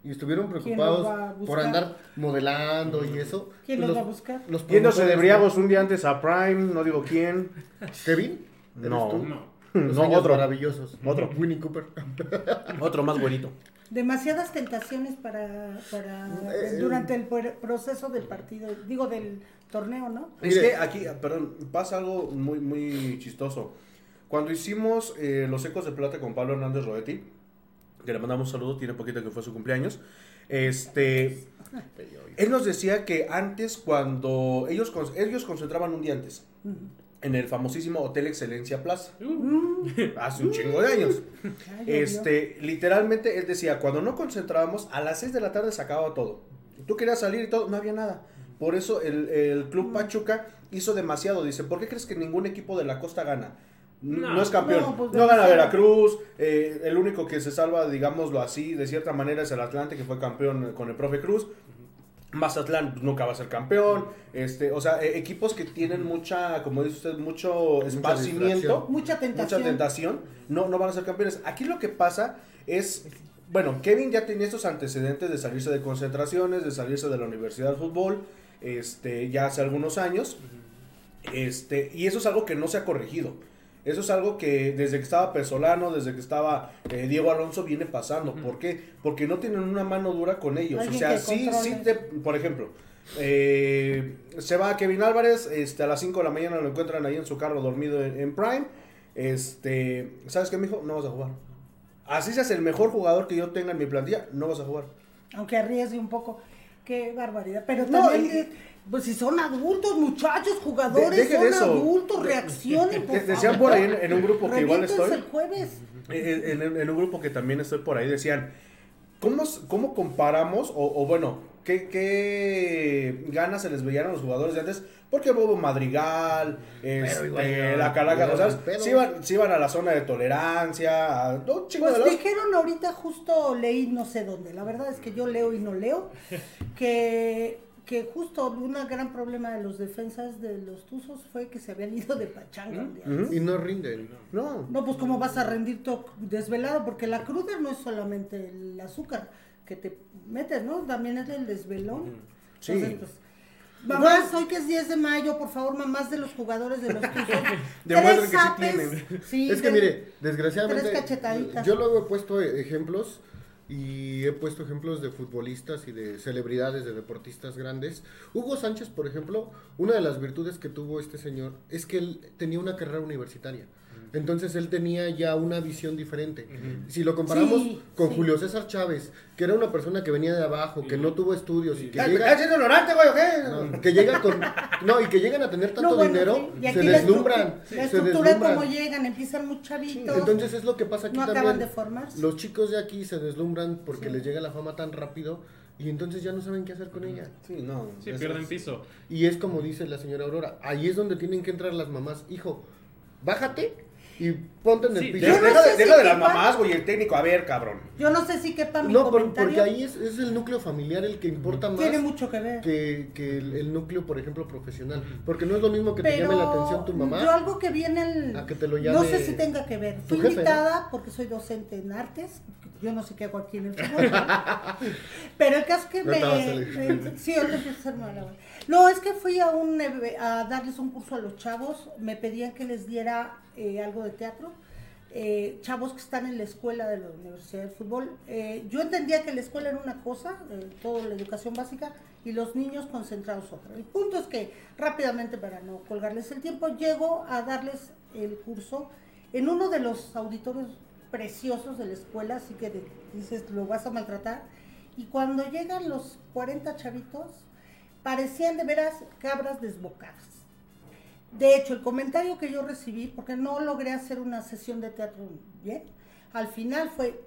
[SPEAKER 2] y estuvieron
[SPEAKER 4] ¿Quién
[SPEAKER 2] preocupados por andar modelando y eso.
[SPEAKER 4] ¿Quién
[SPEAKER 2] pues
[SPEAKER 4] los va a buscar?
[SPEAKER 2] los
[SPEAKER 1] de
[SPEAKER 2] promotores,
[SPEAKER 1] briagos un día antes a Prime, no digo quién.
[SPEAKER 2] ¿Kevin? ¿Eres
[SPEAKER 1] No.
[SPEAKER 2] tú?
[SPEAKER 3] No.
[SPEAKER 2] Los
[SPEAKER 1] No,
[SPEAKER 2] años
[SPEAKER 1] otro.
[SPEAKER 2] maravillosos.
[SPEAKER 1] Otro.
[SPEAKER 2] Winnie Cooper.
[SPEAKER 1] Otro más bonito.
[SPEAKER 4] Demasiadas tentaciones para, para
[SPEAKER 2] Eh,
[SPEAKER 4] durante el pr- proceso del partido, digo del torneo, ¿no?
[SPEAKER 1] Es
[SPEAKER 2] Mire.
[SPEAKER 1] que aquí, perdón, pasa algo muy, muy chistoso. Cuando hicimos eh, los ecos de plata con Pablo Hernández Roetti, que le mandamos un saludo, tiene poquito que fue su cumpleaños, este, él nos decía que antes, cuando ellos, con- ellos concentraban un día antes, en el famosísimo Hotel Excelencia Plaza, hace un chingo de años. Este, literalmente él decía, cuando no concentrábamos, a las 6 de la tarde se acababa todo. Tú querías salir y todo, no había nada. Por eso el, el Club Pachuca hizo demasiado. Dice, ¿por qué crees que ningún equipo de la costa gana? No,
[SPEAKER 3] No.
[SPEAKER 1] es campeón.
[SPEAKER 4] No,
[SPEAKER 1] No,
[SPEAKER 4] pues,
[SPEAKER 1] gana. Veracruz. eh, el único que se salva, digámoslo así, de cierta manera es el Atlante, que fue campeón con el profe Cruz. Mazatlán nunca va a ser campeón. Este, o sea, eh, equipos que tienen mucha, como dice usted, mucho esparcimiento.
[SPEAKER 4] Mucha tentación.
[SPEAKER 1] mucha tentación, no, no van a ser campeones. Aquí lo que pasa es, bueno, Kevin ya tenía estos antecedentes de salirse de concentraciones, de salirse de la Universidad de Fútbol, este, ya hace algunos años, este, y eso es algo que no se ha corregido. Eso es algo que desde que estaba Pesolano, desde que estaba eh, Diego Alonso viene pasando. ¿Por qué? Porque no tienen una mano dura con ellos. O sea, sí, sí, te- por ejemplo, eh, se va Kevin Álvarez, este, a las 5 de la mañana lo encuentran ahí en su carro dormido en, en Prime. Este, ¿sabes qué, mijo? No vas a jugar. Así seas el mejor jugador que yo tenga en mi plantilla, no vas a jugar.
[SPEAKER 4] Aunque arriesgue un poco. Qué barbaridad. Pero
[SPEAKER 1] No,
[SPEAKER 4] también,
[SPEAKER 1] y-
[SPEAKER 4] pues si son adultos, muchachos, jugadores,
[SPEAKER 1] De-
[SPEAKER 4] son
[SPEAKER 1] eso.
[SPEAKER 4] adultos, reaccionen, por
[SPEAKER 1] De- decían
[SPEAKER 4] favor.
[SPEAKER 1] por ahí en, en un grupo que igual estoy.
[SPEAKER 4] el jueves.
[SPEAKER 1] Eh, En, en- en un grupo que también estoy por ahí decían, ¿cómo, cómo comparamos, o, o bueno, ¿qué, qué ganas se les veían a los jugadores de antes? Porque Bobo Madrigal, este,
[SPEAKER 2] igual,
[SPEAKER 1] la Calaca,
[SPEAKER 2] igual,
[SPEAKER 1] o sea, se iban, se iban a la zona de tolerancia, a de
[SPEAKER 4] Pues
[SPEAKER 1] lados.
[SPEAKER 4] dijeron ahorita, justo leí no sé dónde, la verdad es que yo leo y no leo, que, que justo un gran problema de los defensas de los Tuzos fue que se habían ido de pachanga.
[SPEAKER 2] Y no rinden.
[SPEAKER 1] No,
[SPEAKER 4] No, pues cómo vas a rendir todo desvelado, porque la cruda no es solamente el azúcar que te metes, ¿no? También es el desvelón.
[SPEAKER 1] Sí.
[SPEAKER 4] Entonces, pues, mamás, hoy que es 10 de mayo, por favor, mamás de los jugadores de los Tuzos. Tres
[SPEAKER 1] que sí tienen.
[SPEAKER 4] sí,
[SPEAKER 2] es que
[SPEAKER 4] de-
[SPEAKER 2] mire, desgraciadamente,
[SPEAKER 4] Tres cachetaditas.
[SPEAKER 2] yo luego he puesto ejemplos y he puesto ejemplos de futbolistas y de celebridades, de deportistas grandes. Hugo Sánchez, por ejemplo, una de las virtudes que tuvo este señor es que él tenía una carrera universitaria. Entonces él tenía ya una visión diferente. Si lo comparamos
[SPEAKER 4] Sí,
[SPEAKER 2] con
[SPEAKER 4] sí.
[SPEAKER 2] Julio César Chávez, que era una persona que venía de abajo, que no tuvo estudios y que
[SPEAKER 1] ¿Estás
[SPEAKER 2] llega,
[SPEAKER 1] ignorante, güey, o qué?
[SPEAKER 2] no, que llega con no y que llegan a tener tanto
[SPEAKER 4] No, bueno,
[SPEAKER 2] dinero.
[SPEAKER 4] Y
[SPEAKER 2] se
[SPEAKER 4] la
[SPEAKER 2] deslumbran, se
[SPEAKER 4] La estructura
[SPEAKER 2] deslumbran.
[SPEAKER 4] como llegan, empiezan muy chavitos.
[SPEAKER 2] Entonces es lo que pasa aquí
[SPEAKER 4] no
[SPEAKER 2] también.
[SPEAKER 4] acaban de formarse.
[SPEAKER 2] Los chicos de aquí se deslumbran porque les llega la fama tan rápido y entonces ya no saben qué hacer con ella.
[SPEAKER 1] Sí, no.
[SPEAKER 3] Sí, pierden
[SPEAKER 1] es-
[SPEAKER 3] piso.
[SPEAKER 2] Y es como dice la señora Aurora, ahí es donde tienen que entrar las mamás, hijo, bájate y ponte en el
[SPEAKER 3] Sí,
[SPEAKER 2] piso.
[SPEAKER 1] Deja,
[SPEAKER 4] no
[SPEAKER 1] deja
[SPEAKER 4] si
[SPEAKER 1] deja de las mamás, güey, el técnico. A ver, cabrón.
[SPEAKER 4] Yo no sé si quepa mi
[SPEAKER 2] No,
[SPEAKER 4] comentario.
[SPEAKER 2] porque ahí es, es el núcleo familiar el que importa más
[SPEAKER 4] Tiene mucho que ver.
[SPEAKER 2] que, que el, el núcleo, por ejemplo, profesional. Porque no es lo mismo que te
[SPEAKER 4] Pero
[SPEAKER 2] llame la atención tu mamá.
[SPEAKER 4] yo algo que vi en el...
[SPEAKER 2] a que te lo
[SPEAKER 4] no
[SPEAKER 2] llame
[SPEAKER 4] sé si tenga que ver. Fui
[SPEAKER 2] jefe, ¿no?
[SPEAKER 4] invitada porque soy docente en artes. Yo no sé qué hago aquí en el fútbol. Pero el caso es que
[SPEAKER 2] No
[SPEAKER 4] me... me- sí, ahorita empiezo a hacer mala hora. No, es que fui a, darles un curso a los chavos. Me pedían que les diera eh, algo de teatro. Eh, chavos que están en la escuela de la Universidad de Fútbol. Eh, yo entendía que la escuela era una cosa, eh, toda la educación básica, y los niños concentrados otra. El punto es que rápidamente, para no colgarles el tiempo, llego a darles el curso en uno de los auditorios preciosos de la escuela, así que de- dices, lo vas a maltratar. Y cuando llegan los 40 chavitos, parecían de veras cabras desbocadas. De hecho, el comentario que yo recibí, porque no logré hacer una sesión de teatro bien, al final fue,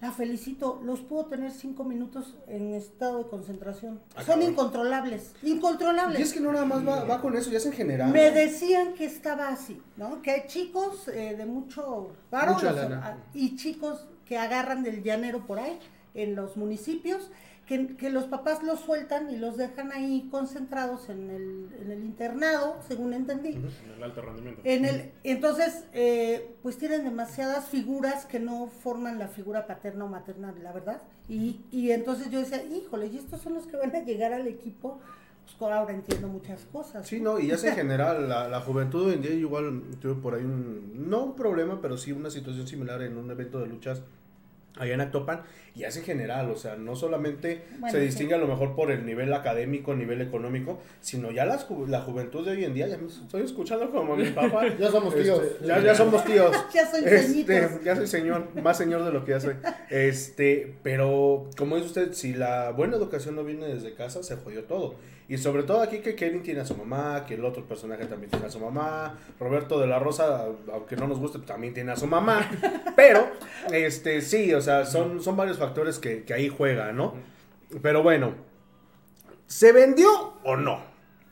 [SPEAKER 4] la felicito, los puedo tener cinco minutos en estado de concentración.
[SPEAKER 1] Ah,
[SPEAKER 4] Son incontrolables, incontrolables.
[SPEAKER 1] Y es que no nada más va, va con eso, ya es en general.
[SPEAKER 4] Me decían que estaba así, ¿no? Que hay chicos eh, de mucho a- y chicos que agarran del llanero por ahí, en los municipios, que, que los papás los sueltan y los dejan ahí concentrados en el, en el internado, según entendí.
[SPEAKER 3] En el alto rendimiento.
[SPEAKER 4] En el, entonces, eh, pues tienen demasiadas figuras que no forman la figura paterna o materna, la verdad. Y, y entonces yo decía, híjole, ¿y estos son los que van a llegar al equipo? Pues ahora entiendo muchas cosas.
[SPEAKER 1] Sí, no, y ya es en general, la, la juventud hoy en día, igual tuve por ahí un, no un problema, pero sí una situación similar en un evento de luchas allá en Actopan, y ya es en general, o sea, no solamente
[SPEAKER 4] Bueno,
[SPEAKER 1] se
[SPEAKER 4] sí.
[SPEAKER 1] distingue a lo mejor por el nivel académico, nivel económico, sino ya las ju- la juventud de hoy en día, ya me estoy escuchando como mi papá.
[SPEAKER 2] Ya somos tíos.
[SPEAKER 1] Este, ya, ya somos tíos.
[SPEAKER 4] Ya soy
[SPEAKER 1] Este, ya soy señor, más señor de lo que ya soy. Este, pero como dice usted, si la buena educación no viene desde casa, se jodió todo. Y sobre todo aquí que Kevin tiene a su mamá, que el otro personaje también tiene a su mamá, Roberto de la Rosa, aunque no nos guste, también tiene a su mamá. Pero, este, sí, o sea, son, son varios factores que, que ahí juegan, ¿no? Pero bueno, ¿se vendió o no?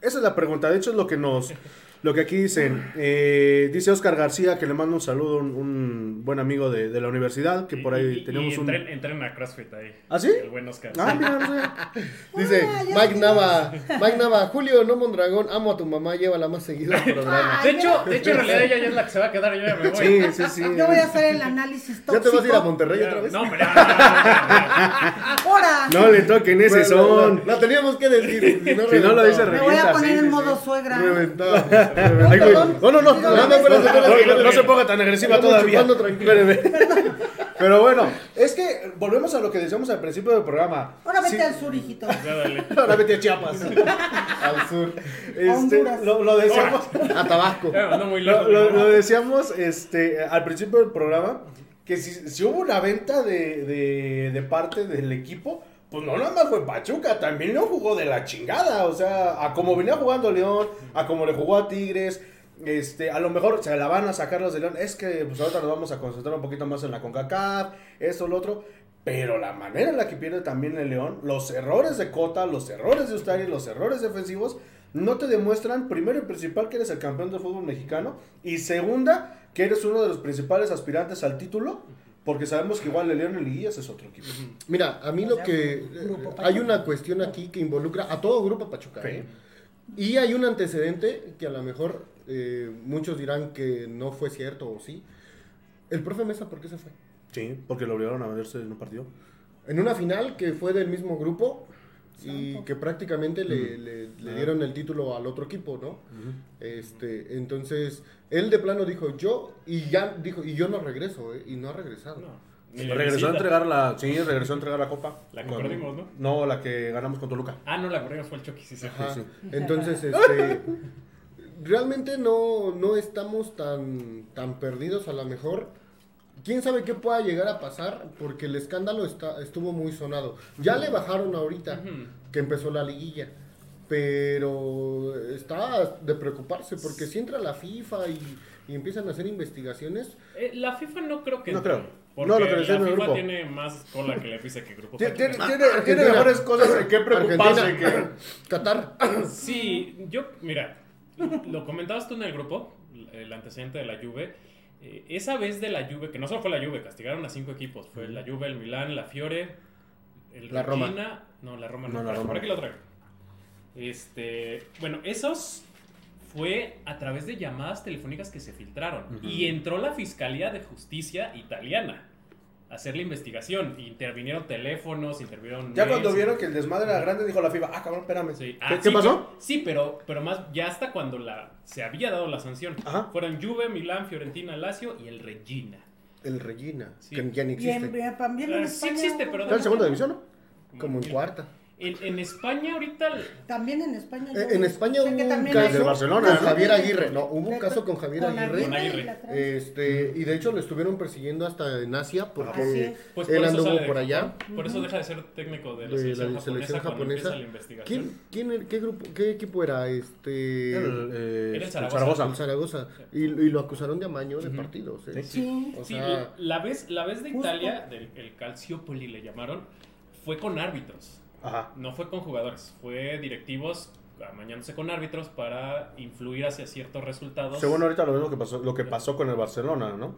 [SPEAKER 1] Esa es la pregunta. De hecho, es lo que nos. Lo que aquí dicen. Eh, dice Oscar García que le manda un saludo, un, un buen amigo de, de la universidad, que por ahí
[SPEAKER 3] Y-
[SPEAKER 1] tenemos
[SPEAKER 3] y
[SPEAKER 1] un.
[SPEAKER 3] entren, entren a CrossFit ahí.
[SPEAKER 1] ¿Ah, sí?
[SPEAKER 3] El buen Oscar.
[SPEAKER 1] Ah, mira, no sé.
[SPEAKER 2] Dice
[SPEAKER 4] Ah, ya
[SPEAKER 2] Mike. Nava, Mike Nava, Julio, no Mondragón, amo a tu mamá, llévala más seguido al programa.
[SPEAKER 3] De hecho, de hecho, en realidad ella ya es la que se va a quedar, yo ya me voy.
[SPEAKER 1] Sí, sí, sí.
[SPEAKER 4] Yo voy a hacer el análisis
[SPEAKER 2] ¿Ya
[SPEAKER 4] tóxico.
[SPEAKER 2] te vas a ir a Monterrey
[SPEAKER 3] Ya,
[SPEAKER 2] otra vez?
[SPEAKER 3] No, hombre, ya, ya, ya,
[SPEAKER 4] Ahora.
[SPEAKER 1] No le toquen ese
[SPEAKER 2] Bueno,
[SPEAKER 1] son.
[SPEAKER 2] La, la teníamos que decir. Si no,
[SPEAKER 1] Si no lo dice,
[SPEAKER 4] Me voy a
[SPEAKER 1] revienta,
[SPEAKER 4] poner
[SPEAKER 1] sí,
[SPEAKER 4] en
[SPEAKER 1] sí,
[SPEAKER 4] modo
[SPEAKER 1] sí.
[SPEAKER 4] suegra.
[SPEAKER 2] Reventado.
[SPEAKER 1] Ay, güey. No, no, no. No, no,
[SPEAKER 4] no,
[SPEAKER 1] espérate,
[SPEAKER 2] espérate,
[SPEAKER 1] no,
[SPEAKER 2] espérate.
[SPEAKER 1] no se ponga tan agresiva todavía. Pero bueno, es que volvemos a lo que decíamos al principio del programa.
[SPEAKER 4] Ahora vete
[SPEAKER 1] Sí.
[SPEAKER 4] al sur, hijito.
[SPEAKER 1] Ahora vete a Chiapas.
[SPEAKER 2] Al sur.
[SPEAKER 1] Este,
[SPEAKER 4] Honduras.
[SPEAKER 1] lo, lo decíamos.
[SPEAKER 2] A Tabasco.
[SPEAKER 3] Muy
[SPEAKER 1] Lo,
[SPEAKER 3] lejos.
[SPEAKER 1] lo-
[SPEAKER 3] mi
[SPEAKER 1] lo
[SPEAKER 3] mamá.
[SPEAKER 1] decíamos este, al principio del programa, que si, si hubo una venta de, de, de parte del equipo, pues no nada más fue Pachuca, también lo jugó de la chingada, o sea, a como venía jugando León, a como le jugó a Tigres, este, a lo mejor se la van a sacar los de León, es que pues ahorita nos vamos a concentrar un poquito más en la CONCACAF, esto, lo otro, pero la manera en la que pierde también el León, los errores de Cota, los errores de Ustari, los errores defensivos, no te demuestran, primero y principal, que eres el campeón del fútbol mexicano, y segunda, que eres uno de los principales aspirantes al título, porque sabemos que igual el León en Liguillas es otro equipo.
[SPEAKER 2] Mira, a mí lo que.
[SPEAKER 4] Pachuca.
[SPEAKER 2] Hay una cuestión aquí que involucra a todo Grupo Pachuca.
[SPEAKER 1] Sí.
[SPEAKER 2] ¿eh? Y hay un antecedente que a lo mejor eh, muchos dirán que no fue cierto o sí. El profe Mesa, ¿por qué se fue?
[SPEAKER 1] Sí, porque lo obligaron a venderse en un partido.
[SPEAKER 2] En una final que fue del mismo grupo y que prácticamente le, le- le dieron el título al otro equipo, ¿no? Este, entonces, él de plano dijo, yo, y ya dijo, y yo no regreso, ¿eh? Y no ha regresado.
[SPEAKER 3] No,
[SPEAKER 1] Regresó a entregar la, sí, regresó a entregar la copa.
[SPEAKER 3] La que
[SPEAKER 1] Con-
[SPEAKER 3] perdimos, ¿no?
[SPEAKER 1] No, la que ganamos con Toluca.
[SPEAKER 3] Ah, no, la corrimos fue el Chucky, sí, sí.
[SPEAKER 2] Ajá.
[SPEAKER 1] sí.
[SPEAKER 2] Entonces, este, realmente no, no estamos tan, tan perdidos a lo mejor. ¿Quién sabe qué pueda llegar a pasar? Porque el escándalo está, estuvo muy sonado. Ya le bajaron ahorita
[SPEAKER 3] Ujú.
[SPEAKER 2] que empezó la liguilla. Pero está de preocuparse porque si entra la FIFA y, y empiezan a hacer investigaciones,
[SPEAKER 3] Eh, la FIFA no creo que.
[SPEAKER 1] No
[SPEAKER 3] entre,
[SPEAKER 1] creo.
[SPEAKER 3] Porque
[SPEAKER 1] No, lo que
[SPEAKER 3] la FIFA
[SPEAKER 1] grupo.
[SPEAKER 3] tiene más cola que le pise que Grupo
[SPEAKER 1] Tiene, tiene, tiene- mejores cosas en qué preocuparse. Que-
[SPEAKER 2] Qatar.
[SPEAKER 3] Sí, yo, mira, lo comentabas tú en el grupo, el antecedente de la Juve. Eh, esa vez de la Juve, que no solo fue la Juve, castigaron a cinco equipos. Fue la Juve, el Milán, la Fiore, el
[SPEAKER 2] La Roma.
[SPEAKER 3] Regina- No, la Roma no.
[SPEAKER 1] No, la
[SPEAKER 3] por-
[SPEAKER 1] Roma
[SPEAKER 3] por aquí lo traigo. Este, bueno, esos fue a través de llamadas telefónicas que se filtraron. Y entró la Fiscalía de Justicia italiana hacer la investigación. Intervinieron teléfonos, intervinieron...
[SPEAKER 1] Ya cuando vieron que el desmadre era grande, dijo la FIBA, ah, cabrón, espérame.
[SPEAKER 3] Sí.
[SPEAKER 1] ¿Qué,
[SPEAKER 3] Ah,
[SPEAKER 1] qué
[SPEAKER 3] sí,
[SPEAKER 1] pasó?
[SPEAKER 3] pero- sí, pero, pero más ya hasta cuando la, se había dado la sanción.
[SPEAKER 1] Ajá.
[SPEAKER 3] Fueron Juve, Milán, Fiorentina, Lazio y el Regina.
[SPEAKER 2] El Regina,
[SPEAKER 3] Sí.
[SPEAKER 2] que ya ni
[SPEAKER 4] Y en,
[SPEAKER 2] existe.
[SPEAKER 4] también en
[SPEAKER 3] Eh, sí existe, pero
[SPEAKER 2] Está en segunda división, ¿no?
[SPEAKER 3] Como
[SPEAKER 2] en- cuarta.
[SPEAKER 3] En, en España ahorita...
[SPEAKER 4] También en España.
[SPEAKER 2] Eh,
[SPEAKER 4] yo
[SPEAKER 2] en España hubo un caso
[SPEAKER 1] Barcelona,
[SPEAKER 2] con. Javier Aguirre. No, hubo un caso con Javier
[SPEAKER 4] con
[SPEAKER 2] Aguirre. Este, y de hecho lo estuvieron persiguiendo hasta en Asia porque
[SPEAKER 4] es.
[SPEAKER 3] Pues
[SPEAKER 2] él
[SPEAKER 3] por eso
[SPEAKER 2] anduvo por allá.
[SPEAKER 3] Por eso deja de ser técnico de la
[SPEAKER 2] de
[SPEAKER 3] selección,
[SPEAKER 2] la selección
[SPEAKER 3] japonesa, cuando
[SPEAKER 2] japonesa.
[SPEAKER 3] empieza la investigación.
[SPEAKER 2] ¿Quién, quién, qué grupo, qué equipo era? Este,
[SPEAKER 1] El, eh,
[SPEAKER 3] Era el Zaragoza.
[SPEAKER 2] el Zaragoza. Y, y lo acusaron de amaño de partidos. ¿eh?
[SPEAKER 4] Sí.
[SPEAKER 2] O
[SPEAKER 3] Sí,
[SPEAKER 2] sea,
[SPEAKER 3] la vez, la vez de
[SPEAKER 4] Justo.
[SPEAKER 3] Italia, del el Calciopoli le llamaron, fue con árbitros.
[SPEAKER 1] Ajá.
[SPEAKER 3] No fue con jugadores, fue directivos amañándose con árbitros para influir hacia ciertos resultados.
[SPEAKER 1] Según ahorita lo mismo que pasó, lo que pasó con el Barcelona, ¿no?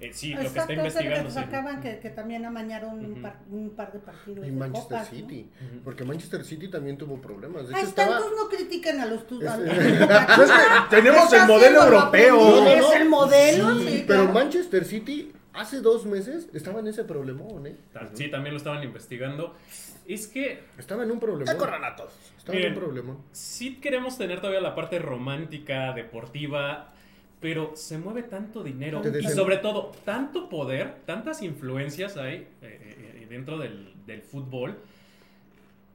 [SPEAKER 3] Eh, sí, lo que está investigando.
[SPEAKER 4] que
[SPEAKER 3] sí.
[SPEAKER 4] sacaban que, que también amañaron un, par, un par de partidos.
[SPEAKER 2] y
[SPEAKER 4] de
[SPEAKER 2] Manchester
[SPEAKER 4] copas, ¿no?
[SPEAKER 2] City. Porque Manchester City también tuvo problemas. De
[SPEAKER 4] Ahí
[SPEAKER 2] hecho,
[SPEAKER 4] está,
[SPEAKER 2] estaba.
[SPEAKER 4] entonces no critiquen a los tu-
[SPEAKER 2] Es-
[SPEAKER 4] al-
[SPEAKER 1] es que tenemos el modelo europeo.
[SPEAKER 4] que-
[SPEAKER 2] No, no,
[SPEAKER 4] Es
[SPEAKER 2] no.
[SPEAKER 4] el modelo,
[SPEAKER 2] Sí,
[SPEAKER 4] sí,
[SPEAKER 2] pero
[SPEAKER 4] claro.
[SPEAKER 2] Manchester City hace dos meses estaba en ese problemón, ¿eh?
[SPEAKER 3] Sí, también lo estaban investigando. Es que
[SPEAKER 2] Estaba en un problemón.
[SPEAKER 1] Ya corran a todos.
[SPEAKER 2] Estaba en un
[SPEAKER 3] Miren.
[SPEAKER 2] problemón.
[SPEAKER 3] sí queremos tener todavía la parte romántica, deportiva, pero se mueve tanto dinero y sobre todo tanto poder, tantas influencias hay eh, eh, dentro del, del fútbol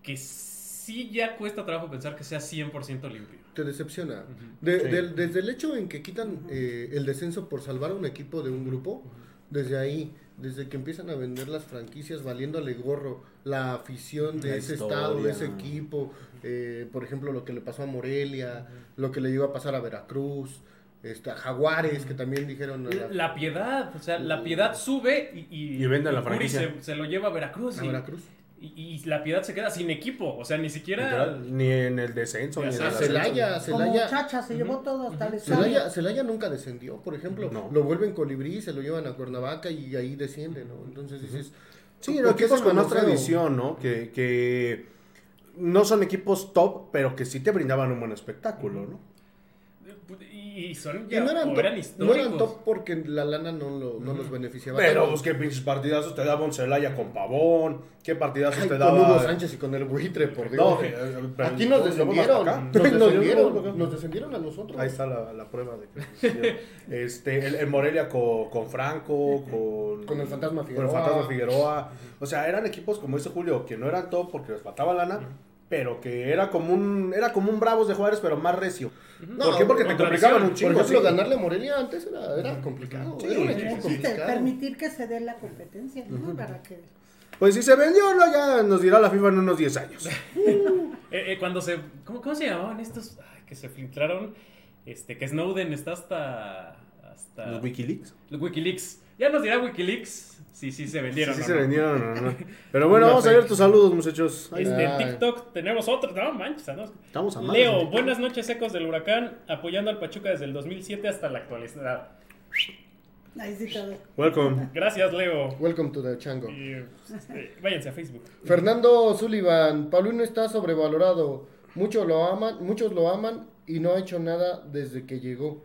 [SPEAKER 3] que sí ya cuesta trabajo pensar que sea 100% limpio.
[SPEAKER 2] Te decepciona. De-
[SPEAKER 1] Sí.
[SPEAKER 2] del- desde el hecho en que quitan eh, el descenso por salvar a un equipo de un grupo, desde ahí, desde que empiezan a vender las franquicias valiéndole gorro la afición de
[SPEAKER 1] La
[SPEAKER 2] ese
[SPEAKER 1] historia.
[SPEAKER 2] estado, de ese equipo, eh, por ejemplo, lo que le pasó a Morelia, lo que le iba a pasar a Veracruz, este, a Jaguares, que también dijeron a la-
[SPEAKER 3] La piedad, o sea, la piedad sube y, y,
[SPEAKER 1] la franquicia.
[SPEAKER 3] Se, se lo lleva a Veracruz.
[SPEAKER 2] a
[SPEAKER 3] y,
[SPEAKER 2] Veracruz.
[SPEAKER 3] y- y la piedad se queda sin equipo, o sea, ni siquiera...
[SPEAKER 1] Literal, ni en el descenso, ni en el
[SPEAKER 2] A. Celaya,
[SPEAKER 4] Como
[SPEAKER 2] Celaya,
[SPEAKER 4] Chacha se llevó
[SPEAKER 3] Ujú,
[SPEAKER 4] todo hasta el.
[SPEAKER 2] Celaya, Celaya nunca descendió, por ejemplo,
[SPEAKER 1] No.
[SPEAKER 2] lo vuelven colibrí, se lo llevan a Cuernavaca y ahí desciende, ¿no? Entonces dices,
[SPEAKER 1] Sí,
[SPEAKER 2] ¿por
[SPEAKER 1] los
[SPEAKER 2] qué
[SPEAKER 1] equipos con
[SPEAKER 2] manoseo?
[SPEAKER 1] tradición, ¿no? Que, que no son equipos top, pero que sí te brindaban un buen espectáculo, ¿no?
[SPEAKER 3] Y son
[SPEAKER 2] Y
[SPEAKER 3] ya,
[SPEAKER 2] no eran, top,
[SPEAKER 3] eran
[SPEAKER 2] no eran top porque la lana no, lo- no los beneficiaba.
[SPEAKER 1] Pero, pues, qué pinches partidazos te daba un Celaya con Pavón, qué partidazos
[SPEAKER 2] Ay,
[SPEAKER 1] te
[SPEAKER 2] con
[SPEAKER 1] daba...
[SPEAKER 2] Hugo Sánchez y con el buitre, por Dios.
[SPEAKER 1] No, que- eh, pero-
[SPEAKER 2] Aquí nos
[SPEAKER 1] ¿lo vemos
[SPEAKER 2] descendieron,
[SPEAKER 1] acá?
[SPEAKER 2] nos descendieron, nos descendieron a nosotros.
[SPEAKER 1] Ahí está la, la prueba de que este, el, el Morelia con, con Franco, con...
[SPEAKER 2] Con el Fantasma
[SPEAKER 1] Con el
[SPEAKER 2] Figueroa.
[SPEAKER 1] Fantasma Figueroa. O sea, eran equipos, como dice Julio, que no eran top porque les faltaba lana, pero que era como un era como un Bravos de Juárez, pero más recio.
[SPEAKER 2] No,
[SPEAKER 1] ¿Por qué? Porque te complicaban un chingo.
[SPEAKER 2] Por ejemplo,
[SPEAKER 1] sí.
[SPEAKER 2] ganarle a Morelia antes era, era complicado.
[SPEAKER 1] Sí,
[SPEAKER 2] era un
[SPEAKER 1] sí,
[SPEAKER 2] equipo
[SPEAKER 4] Sí,
[SPEAKER 2] complicado.
[SPEAKER 4] permitir que se dé la competencia, ¿no? Para que...
[SPEAKER 1] Pues si se vendió, no, ya nos dirá la FIFA en unos 10 años.
[SPEAKER 3] Eh, eh, cuando se... ¿cómo, cómo se llamaban estos? Ay, que se filtraron. Este, que Snowden está hasta... hasta
[SPEAKER 1] Los Wikileaks.
[SPEAKER 3] los Wikileaks. Ya nos dirá Wikileaks si sí se
[SPEAKER 1] Sí,
[SPEAKER 3] vendieron
[SPEAKER 1] sí
[SPEAKER 3] o
[SPEAKER 1] se
[SPEAKER 3] no.
[SPEAKER 1] vendieron. o no. Pero bueno,
[SPEAKER 2] Una
[SPEAKER 1] vamos a ver tus saludos, muchachos. Ahí
[SPEAKER 3] Este,
[SPEAKER 2] Ay.
[SPEAKER 3] TikTok tenemos otro, no manches, ¿no?
[SPEAKER 1] estamos a madre.
[SPEAKER 3] Leo, buenas noches, ecos del huracán, apoyando al Pachuca desde el 2007 hasta la actualidad.
[SPEAKER 1] Welcome.
[SPEAKER 3] Gracias, Leo.
[SPEAKER 2] Welcome to the Chango.
[SPEAKER 3] Y, este, váyanse a Facebook.
[SPEAKER 2] Fernando Sullivan, Paulino está sobrevalorado. Muchos lo aman, muchos lo aman y no ha hecho nada desde que llegó.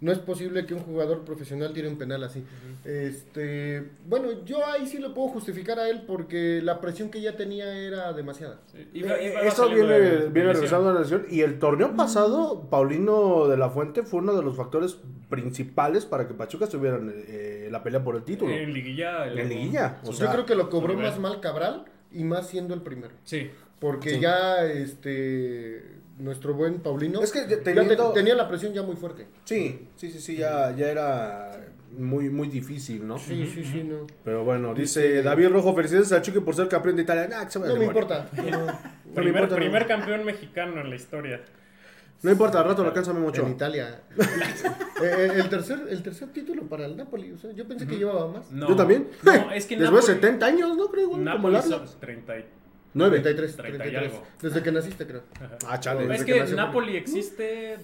[SPEAKER 2] No es posible que un jugador profesional tire un penal así. Este, bueno, yo ahí sí lo puedo justificar a él porque la presión que ya tenía era demasiada.
[SPEAKER 3] Sí, iba-
[SPEAKER 1] Eh, Eso viene,
[SPEAKER 3] de-
[SPEAKER 1] viene regresando a la lesión. Y el torneo pasado, Paulino de la Fuente fue uno de los factores principales para que Pachuca estuviera en eh, la pelea por el título.
[SPEAKER 3] En liguilla. el-
[SPEAKER 1] En liguilla. O
[SPEAKER 2] Yo
[SPEAKER 1] sea,
[SPEAKER 2] creo que lo cobró más mal Cabral y más siendo el primero.
[SPEAKER 3] Sí.
[SPEAKER 2] Porque
[SPEAKER 1] Sí.
[SPEAKER 2] ya este nuestro buen Paulino
[SPEAKER 1] Es que
[SPEAKER 2] ya
[SPEAKER 1] teniendo-
[SPEAKER 2] te- tenía la presión ya muy fuerte.
[SPEAKER 1] Sí, sí, sí, sí, ya, ya era muy, muy difícil, ¿no?
[SPEAKER 2] Sí, sí, sí, no.
[SPEAKER 1] Pero bueno, dice David Rojo, felicidades a Chucky por ser campeón de Italia. Nah, se
[SPEAKER 2] No
[SPEAKER 1] al
[SPEAKER 2] me importa.
[SPEAKER 1] No me
[SPEAKER 3] Primer,
[SPEAKER 1] importa,
[SPEAKER 3] primer campeón mexicano en la historia.
[SPEAKER 1] No importa, al rato lo alcanza mucho.
[SPEAKER 2] En Italia. Eh, el, tercer, el tercer título para el Napoli. O sea, yo pensé que llevaba más.
[SPEAKER 3] No.
[SPEAKER 1] Yo también.
[SPEAKER 3] No, es que
[SPEAKER 1] Después de
[SPEAKER 3] Napoli-
[SPEAKER 1] 70 años, ¿no? Creo, igual, como
[SPEAKER 3] Napoli
[SPEAKER 1] el
[SPEAKER 3] son
[SPEAKER 1] Atlas.
[SPEAKER 3] 30 y-
[SPEAKER 1] 9.
[SPEAKER 2] 33,
[SPEAKER 3] 30 y
[SPEAKER 2] 33.
[SPEAKER 3] algo.
[SPEAKER 2] Desde que naciste, creo.
[SPEAKER 1] Ah, chale.
[SPEAKER 3] Es
[SPEAKER 2] que.
[SPEAKER 3] Napoli existe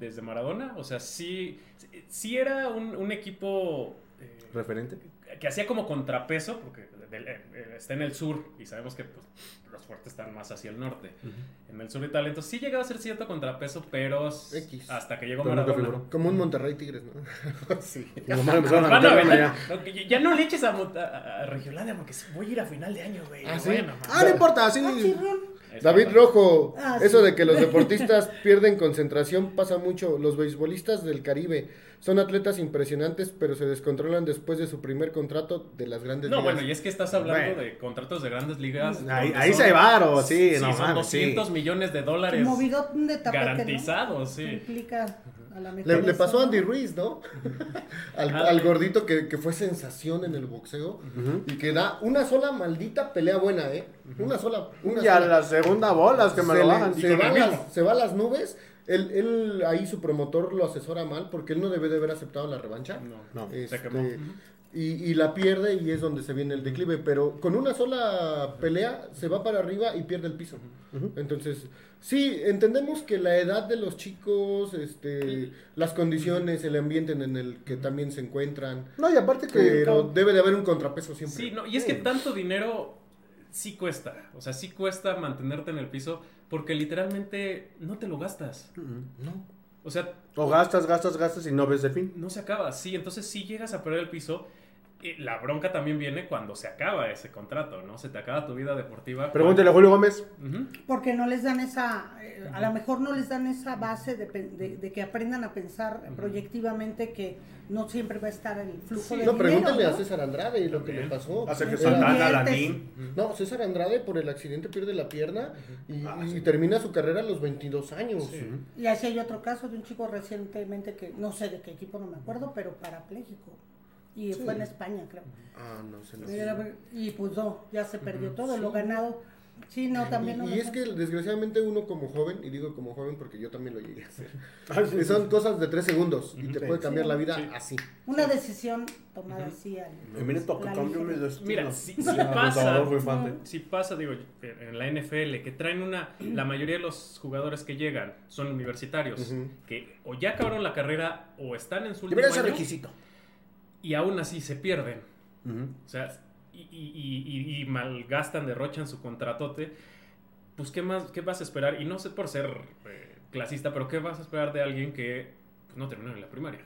[SPEAKER 3] desde Maradona. O sea, sí, sí era un, un equipo eh,
[SPEAKER 1] Referente.
[SPEAKER 3] que hacía como contrapeso, porque del- eh, eh, está en el sur y sabemos que pues, los fuertes están más hacia el norte. En el sur de Italia, entonces sí llegaba a ser cierto contrapeso, pero
[SPEAKER 2] X.
[SPEAKER 3] hasta que llegó
[SPEAKER 1] Pero
[SPEAKER 3] Maradona.
[SPEAKER 2] Como un Monterrey Tigres, ¿no? sí.
[SPEAKER 1] A
[SPEAKER 3] a
[SPEAKER 1] ya.
[SPEAKER 3] no, ya no le eches a, a, a Regiolandia porque voy a ir a final de año, güey.
[SPEAKER 2] ¿Ah, sí?
[SPEAKER 3] Bueno,
[SPEAKER 1] Ah, no importa, sí.
[SPEAKER 4] Ah.
[SPEAKER 3] Es
[SPEAKER 2] David
[SPEAKER 3] verdad.
[SPEAKER 2] Rojo,
[SPEAKER 4] Ah,
[SPEAKER 2] eso
[SPEAKER 4] sí.
[SPEAKER 2] de que los deportistas pierden concentración pasa mucho. Los beisbolistas del Caribe son atletas impresionantes, pero se descontrolan después de su primer contrato de las grandes
[SPEAKER 3] No,
[SPEAKER 2] ligas.
[SPEAKER 3] bueno, y es que estás hablando
[SPEAKER 1] Bueno.
[SPEAKER 3] de contratos de grandes ligas.
[SPEAKER 1] Ahí- ahí
[SPEAKER 3] son-
[SPEAKER 1] hay varo, sí,
[SPEAKER 3] sí,
[SPEAKER 1] no
[SPEAKER 3] son
[SPEAKER 1] sí.
[SPEAKER 3] 200 millones de dólares
[SPEAKER 4] de tapete, ¿no?
[SPEAKER 3] garantizados,
[SPEAKER 4] Que
[SPEAKER 3] sí.
[SPEAKER 4] Implica a la
[SPEAKER 2] Le, pasó a Andy. Ruiz, ¿no? al,
[SPEAKER 3] Ah,
[SPEAKER 2] al gordito que, que fue sensación en el boxeo y que da una sola maldita pelea buena, ¿eh? Una sola. Una
[SPEAKER 1] Y a la segunda bola es que me
[SPEAKER 2] se,
[SPEAKER 1] lo bajan.
[SPEAKER 2] se va a las, se va a las nubes. Él, él, ahí su promotor lo asesora mal porque él no debe de haber aceptado la revancha.
[SPEAKER 3] No,
[SPEAKER 1] No.
[SPEAKER 2] Este,
[SPEAKER 3] se quemó.
[SPEAKER 2] Y, y la pierde y es donde se viene el declive. Pero con una sola pelea se va para arriba y pierde el piso. Entonces, sí, entendemos que la edad de los chicos, este, las condiciones, el ambiente en el que también se encuentran.
[SPEAKER 1] No, y aparte que.
[SPEAKER 2] Pero debe de haber un contrapeso siempre.
[SPEAKER 3] Sí, no, y es que tanto dinero sí cuesta. O sea, sí cuesta mantenerte en el piso porque literalmente no te lo gastas.
[SPEAKER 2] No.
[SPEAKER 3] O sea,
[SPEAKER 1] O gastas, gastas, gastas y no ves el fin.
[SPEAKER 3] no se acaba. Sí, entonces si llegas a perder el piso. La bronca también viene cuando se acaba ese contrato, ¿no? Se te acaba tu vida deportiva.
[SPEAKER 1] Pregúntele a Julio Gómez.
[SPEAKER 4] Porque no les dan esa, eh, a lo mejor no les dan esa base de, de- de que aprendan a pensar proyectivamente que no siempre va a estar el flujo
[SPEAKER 3] Sí.
[SPEAKER 4] de
[SPEAKER 2] No,
[SPEAKER 4] dinero,
[SPEAKER 2] pregúntale a. César Andrade lo que le pasó.
[SPEAKER 1] A Sergio Santana,
[SPEAKER 4] Inviertes.
[SPEAKER 1] Landín.
[SPEAKER 2] No, César Andrade por el accidente pierde la pierna y,
[SPEAKER 1] Ah,
[SPEAKER 2] y termina su carrera a los 22 años.
[SPEAKER 4] Y así hay otro caso de un chico recientemente que no sé de qué equipo, no me acuerdo, pero parapléjico. Y
[SPEAKER 2] Sí.
[SPEAKER 4] fue en España, creo.
[SPEAKER 2] Ah, no se lo
[SPEAKER 4] Y era- Y pues no, ya se perdió todo, lo ganado. Sí, no, también no
[SPEAKER 2] Y,
[SPEAKER 4] me
[SPEAKER 2] y es que desgraciadamente uno como joven, y digo como joven porque yo también lo llegué a hacer, y son cosas de tres segundos y te
[SPEAKER 1] Sí.
[SPEAKER 2] puede cambiar
[SPEAKER 4] Sí.
[SPEAKER 2] la vida
[SPEAKER 3] Sí.
[SPEAKER 2] así.
[SPEAKER 4] Una decisión tomada así al...
[SPEAKER 1] Toca destino.
[SPEAKER 3] Mira, si, si
[SPEAKER 1] Ah,
[SPEAKER 3] pasa, si pasa, digo, en la NFL, que traen una, la mayoría de los jugadores que llegan son universitarios, que o ya acabaron la carrera o están en su último año
[SPEAKER 1] requisito.
[SPEAKER 3] Y aún así se pierden. O sea, y, y- y- y malgastan, derrochan su contratote. Pues, ¿qué más, qué vas a esperar? Y no sé por ser eh, clasista, pero ¿qué vas a esperar de alguien que pues, no terminó en la primaria?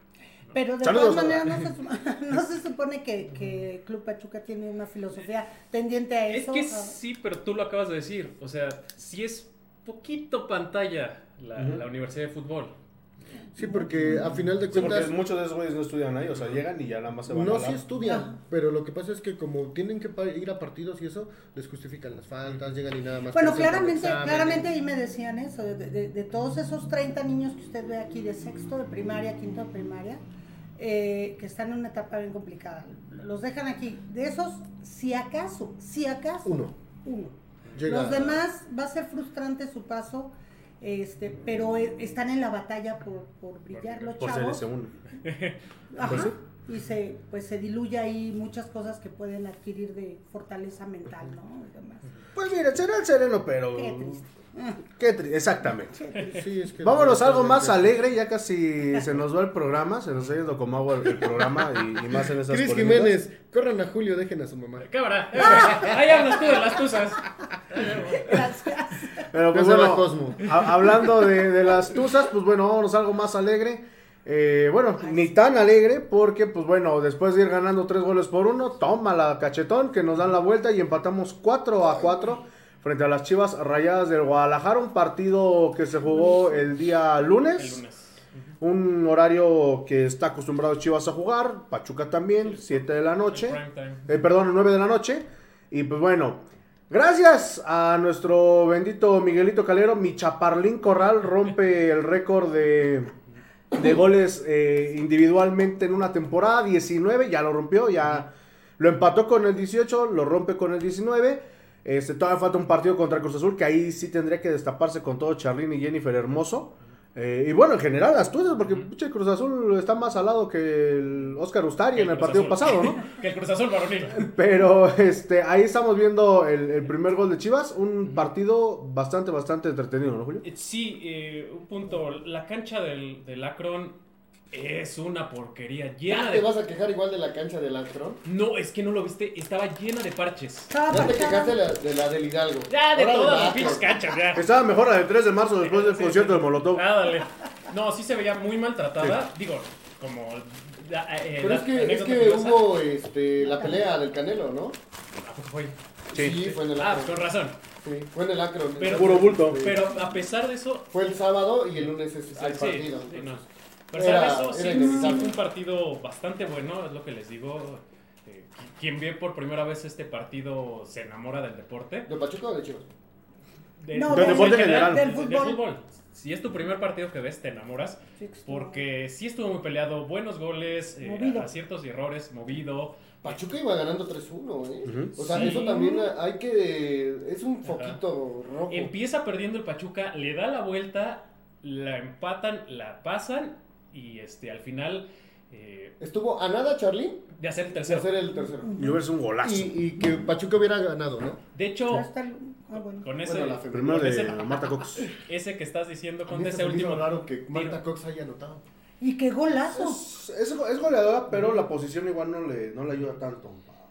[SPEAKER 4] Pero de
[SPEAKER 1] Saludos.
[SPEAKER 4] todas maneras no se, no se supone que, que Club Pachuca tiene una filosofía tendiente a
[SPEAKER 3] Es
[SPEAKER 4] eso.
[SPEAKER 3] que
[SPEAKER 4] a-
[SPEAKER 3] sí, pero tú lo acabas de decir. O sea, si es poquito pantalla la Universidad de Fútbol.
[SPEAKER 2] Sí, porque a final de
[SPEAKER 1] Sí, porque
[SPEAKER 2] cuentas,
[SPEAKER 1] muchos de esos güeyes no estudian ahí, o sea, llegan y ya nada más se van
[SPEAKER 2] no
[SPEAKER 1] a
[SPEAKER 2] sí estudian,
[SPEAKER 4] No.
[SPEAKER 2] pero lo que pasa es que como tienen que ir a partidos y eso, les justifican las faltas, llegan y nada más.
[SPEAKER 4] Bueno, claramente, claramente ahí me decían eso, de, de- de todos esos 30 niños que usted ve aquí de sexto de primaria, quinto de primaria, eh, que están en una etapa bien complicada. Los dejan aquí. De esos, si acaso, si acaso,
[SPEAKER 2] Uno.
[SPEAKER 4] uno.
[SPEAKER 2] Llega-
[SPEAKER 4] Los demás va a ser frustrante su paso, este, pero eh, están en la batalla por, por brillar los
[SPEAKER 1] Por ser
[SPEAKER 4] chavos.
[SPEAKER 1] ese uno.
[SPEAKER 4] Ajá.
[SPEAKER 1] Pues.
[SPEAKER 4] Y se, pues se diluye ahí muchas cosas que pueden adquirir de fortaleza mental, ¿no? Y demás.
[SPEAKER 1] Pues mira, será el sereno, pero...
[SPEAKER 4] Qué triste.
[SPEAKER 1] Qué tri- Exactamente.
[SPEAKER 4] qué triste.
[SPEAKER 2] Sí, es que
[SPEAKER 1] Vámonos a algo más
[SPEAKER 2] alegre.
[SPEAKER 1] ya casi se nos va el programa, se nos está yendo como agua el, programa y, y más en esas
[SPEAKER 2] Cris. Jiménez, corran a Julio, dejen a su mamá.
[SPEAKER 3] Cámara, eh, ahí hablas tú de las cosas.
[SPEAKER 4] Gracias.
[SPEAKER 1] Pero pues bueno,
[SPEAKER 2] Cosmo.
[SPEAKER 1] a- hablando de, de las tuzas, pues bueno, vámonos a algo más alegre. Eh, bueno, ni tan alegre porque, pues bueno, después de ir ganando tres goles por uno, toma la cachetón que nos dan la vuelta y empatamos 4 a 4 frente a las Chivas Rayadas del Guadalajara, un partido que se jugó el día lunes.
[SPEAKER 3] El lunes.
[SPEAKER 1] Un horario que está acostumbrado Chivas a jugar, Pachuca también, 7 de la noche. Eh, perdón, 9 de la noche. Y pues bueno, gracias a nuestro bendito Miguelito Calero, mi chaparlín Corral rompe el récord de, de goles eh, individualmente en una temporada, 19, ya lo rompió, ya lo empató con el 18, lo rompe con el 19. Este, todavía falta un partido contra Cruz Azul, que ahí sí tendría que destaparse con todo Charlín y Jennifer Hermoso. Eh, y bueno, en general las tuyas, porque pinche Cruz Azul está más al lado que el Oscar Ustari en el
[SPEAKER 3] Cruz
[SPEAKER 1] partido
[SPEAKER 3] Azul.
[SPEAKER 1] pasado, ¿no?
[SPEAKER 3] que el Cruz Azul varonil.
[SPEAKER 1] Pero este, ahí estamos viendo el, el primer gol de Chivas, un partido bastante, bastante entretenido, ¿no, Julio?
[SPEAKER 3] Eh, Sí, eh, un punto. La cancha del, del Akron es una porquería. Llena
[SPEAKER 2] ¿Ya te
[SPEAKER 3] de.
[SPEAKER 2] vas a quejar igual de la cancha del Astro?
[SPEAKER 3] No, es que no lo viste. Estaba llena de parches.
[SPEAKER 4] Estaba
[SPEAKER 2] Ya te
[SPEAKER 4] marcada.
[SPEAKER 2] quejaste de la, de la del Hidalgo.
[SPEAKER 3] Ya, de
[SPEAKER 2] Ahora
[SPEAKER 3] todas
[SPEAKER 2] la
[SPEAKER 3] las pinches canchas, ya.
[SPEAKER 1] Estaba mejor la del 3 de marzo después del
[SPEAKER 3] Sí,
[SPEAKER 1] concierto
[SPEAKER 3] sí.
[SPEAKER 1] de Molotov.
[SPEAKER 3] Ah, dale. No, sí se veía muy maltratada. Digo, como. da- eh,
[SPEAKER 2] Pero
[SPEAKER 3] da-
[SPEAKER 2] es que, es
[SPEAKER 3] anécdota
[SPEAKER 2] que
[SPEAKER 3] curiosa.
[SPEAKER 2] hubo este, la pelea del Canelo, ¿no?
[SPEAKER 3] ¿A poco fue?
[SPEAKER 1] Sí.
[SPEAKER 2] fue en el
[SPEAKER 3] Ah,
[SPEAKER 2] Akron.
[SPEAKER 3] con razón.
[SPEAKER 2] Sí, fue en el Akron.
[SPEAKER 3] Pero-
[SPEAKER 1] Puro bulto.
[SPEAKER 2] Sí.
[SPEAKER 3] Pero a pesar de eso,
[SPEAKER 2] Fue el sábado y el lunes es es el
[SPEAKER 3] Ah, sí,
[SPEAKER 2] partido.
[SPEAKER 3] sí, no. Pero
[SPEAKER 2] Era-
[SPEAKER 3] eso, sí,
[SPEAKER 2] era
[SPEAKER 3] sí fue un partido bastante bueno, es lo que les digo. Eh, quien ve por primera vez este partido se enamora del deporte.
[SPEAKER 2] ¿De Pachuca o de Chivas?
[SPEAKER 3] De-
[SPEAKER 4] No,
[SPEAKER 1] Del deporte en general.
[SPEAKER 4] Del
[SPEAKER 3] Del
[SPEAKER 4] fútbol.
[SPEAKER 3] fútbol. Si es tu primer partido que ves, te enamoras. Porque sí estuvo muy peleado, buenos goles, eh, aciertos y errores, movido.
[SPEAKER 2] Pachuca iba ganando 3-1, ¿eh?
[SPEAKER 1] Ujú.
[SPEAKER 2] O sea,
[SPEAKER 3] Sí.
[SPEAKER 2] eso también hay que... Es un foquito rojo.
[SPEAKER 3] Empieza perdiendo el Pachuca, le da la vuelta, la empatan, la pasan y este al final eh,
[SPEAKER 2] Estuvo a nada, Charly,
[SPEAKER 3] de hacer el
[SPEAKER 2] de
[SPEAKER 3] tercero.
[SPEAKER 2] hacer el tercero.
[SPEAKER 1] Y hubiera sido un golazo.
[SPEAKER 2] Y, y que Pachuca hubiera ganado, ¿no?
[SPEAKER 3] De hecho,
[SPEAKER 4] ah, bueno.
[SPEAKER 3] con ese,
[SPEAKER 2] Bueno, la.
[SPEAKER 1] Primero de
[SPEAKER 3] ese-
[SPEAKER 1] Marta Cox.
[SPEAKER 3] ese que estás diciendo, con ese último
[SPEAKER 2] raro que Marta
[SPEAKER 3] tiro.
[SPEAKER 2] Cox haya anotado.
[SPEAKER 4] Y qué golazo.
[SPEAKER 1] Es, es, es goleadora, pero la posición igual no le, no le ayuda tanto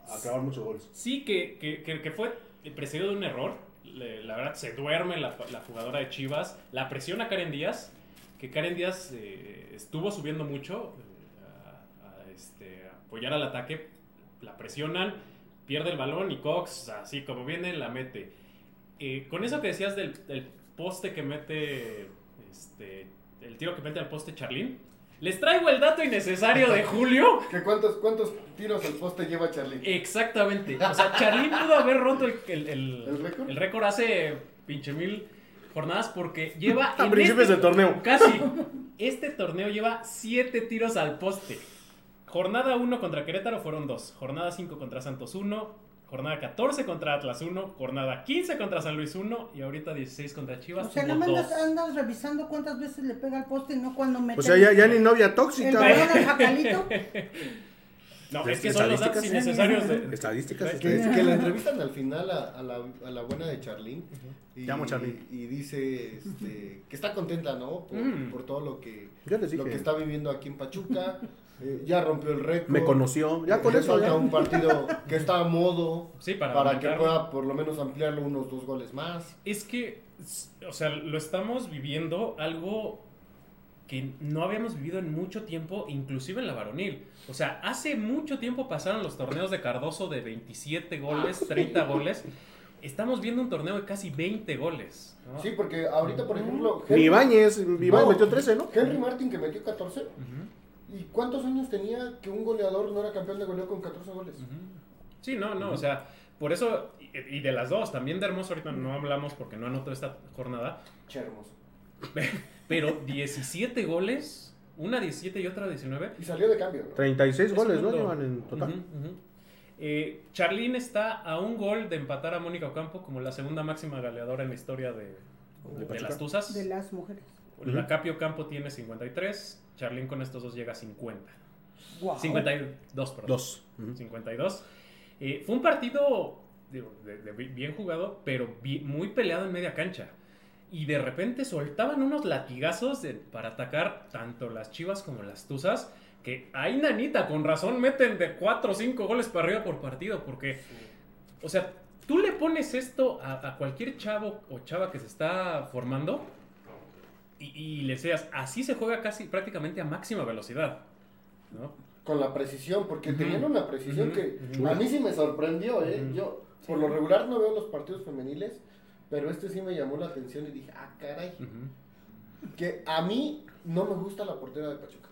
[SPEAKER 1] a acabar muchos goles.
[SPEAKER 3] Sí, que, que, que, que fue precedido de un error. Le- la verdad, se duerme la, la jugadora de Chivas. La presiona Karen Díaz. Que Karen Díaz eh, estuvo subiendo mucho eh, a, a, este, a apoyar al ataque. La presionan, pierde el balón y Cox, así como viene, la mete. Eh, con eso que decías del, del poste que mete. Este, el tiro que mete al poste Charlín. Les traigo el dato innecesario de Julio.
[SPEAKER 2] ¿Que cuántos, ¿Cuántos tiros al poste lleva Charly?
[SPEAKER 3] Exactamente. O sea, Charlín pudo haber roto el, el, el-
[SPEAKER 2] ¿El récord?
[SPEAKER 3] el récord hace pinche mil jornadas porque lleva.
[SPEAKER 1] A
[SPEAKER 3] en
[SPEAKER 1] principios
[SPEAKER 3] este-
[SPEAKER 1] del torneo.
[SPEAKER 3] Casi. Este torneo lleva siete tiros al poste. Jornada 1 contra Querétaro fueron 2. Jornada 5 contra Santos 1. Jornada 14 contra Atlas 1. Jornada 15 contra San Luis 1. Y ahorita 16 contra Chivas.
[SPEAKER 4] O sea, nada más andas, revisando cuántas veces le pega al poste y no cuando mete
[SPEAKER 1] O sea, ya, ni novia tóxica.
[SPEAKER 4] jacalito.
[SPEAKER 3] No, es que son los datos
[SPEAKER 1] Estadísticas.
[SPEAKER 3] innecesarios de.
[SPEAKER 1] Estadísticas.
[SPEAKER 2] Que,
[SPEAKER 1] estadísticas.
[SPEAKER 2] que la entrevistan al final a, a la, a la buena de Charlene. Y,
[SPEAKER 1] Te amo, Charlene.
[SPEAKER 2] y dice este, que está contenta, ¿no? Por,
[SPEAKER 3] Mm.
[SPEAKER 2] por todo lo que, lo que está viviendo aquí en Pachuca. Eh, ya rompió el récord.
[SPEAKER 1] Me conoció. Ya con eso. ya.
[SPEAKER 2] un partido que está a modo
[SPEAKER 3] Sí, para,
[SPEAKER 2] para, que pueda por lo menos ampliarlo unos dos goles más.
[SPEAKER 3] Es que, o sea, lo estamos viviendo algo que no habíamos vivido en mucho tiempo, inclusive en la varonil. O sea, hace mucho tiempo pasaron los torneos de Cardoso de 27 goles, 30 goles. Estamos viendo un torneo de casi 20 goles. ¿no?
[SPEAKER 2] Sí, porque ahorita, por ejemplo.
[SPEAKER 1] Ni Ibáñez.
[SPEAKER 2] No.
[SPEAKER 1] metió 13, ¿no?
[SPEAKER 2] Henry Martin que metió 14.
[SPEAKER 3] Ujú,
[SPEAKER 2] ¿Y cuántos años tenía que un goleador no era campeón de goleo con 14 goles?
[SPEAKER 3] Sí, no, no, o sea, por eso, y, y de las dos, también de Hermoso ahorita no hablamos porque no anotó esta jornada,
[SPEAKER 2] Che, hermoso.
[SPEAKER 3] pero 17 goles, una 17 y otra 19.
[SPEAKER 2] Y salió de cambio, ¿no?
[SPEAKER 1] 36
[SPEAKER 3] Es
[SPEAKER 1] goles, ¿no? Llevan en total.
[SPEAKER 3] Ujú. Eh, Charlene está a un gol de empatar a Mónica Ocampo como la segunda máxima goleadora en la historia de, de las Tuzas.
[SPEAKER 4] De las mujeres.
[SPEAKER 3] La Capio Campo tiene 53, Charlene con estos dos llega a 50.
[SPEAKER 4] Wow.
[SPEAKER 3] 52, perdón.
[SPEAKER 1] Dos. Ujú.
[SPEAKER 3] 52. Eh, fue un partido digo, de- de bien jugado, pero muy peleado en media cancha. Y de repente soltaban unos latigazos de- para atacar tanto las chivas como las tuzas. Que ahí, nanita, con razón meten de 4 o 5 goles para arriba por partido. Porque, o sea, tú le pones esto a, a cualquier chavo o chava que se está formando y, y le seas, así se juega casi prácticamente a máxima velocidad. ¿no?
[SPEAKER 2] Con la precisión, porque
[SPEAKER 3] Ujú.
[SPEAKER 2] tenían una precisión que
[SPEAKER 3] Ujú.
[SPEAKER 2] a mí sí me sorprendió, ¿eh? Yo, por lo regular, no veo los partidos femeniles, pero este sí me llamó la atención y dije, ah, caray.
[SPEAKER 3] Ujú.
[SPEAKER 2] Que a mí no me gusta la portera de Pachuca.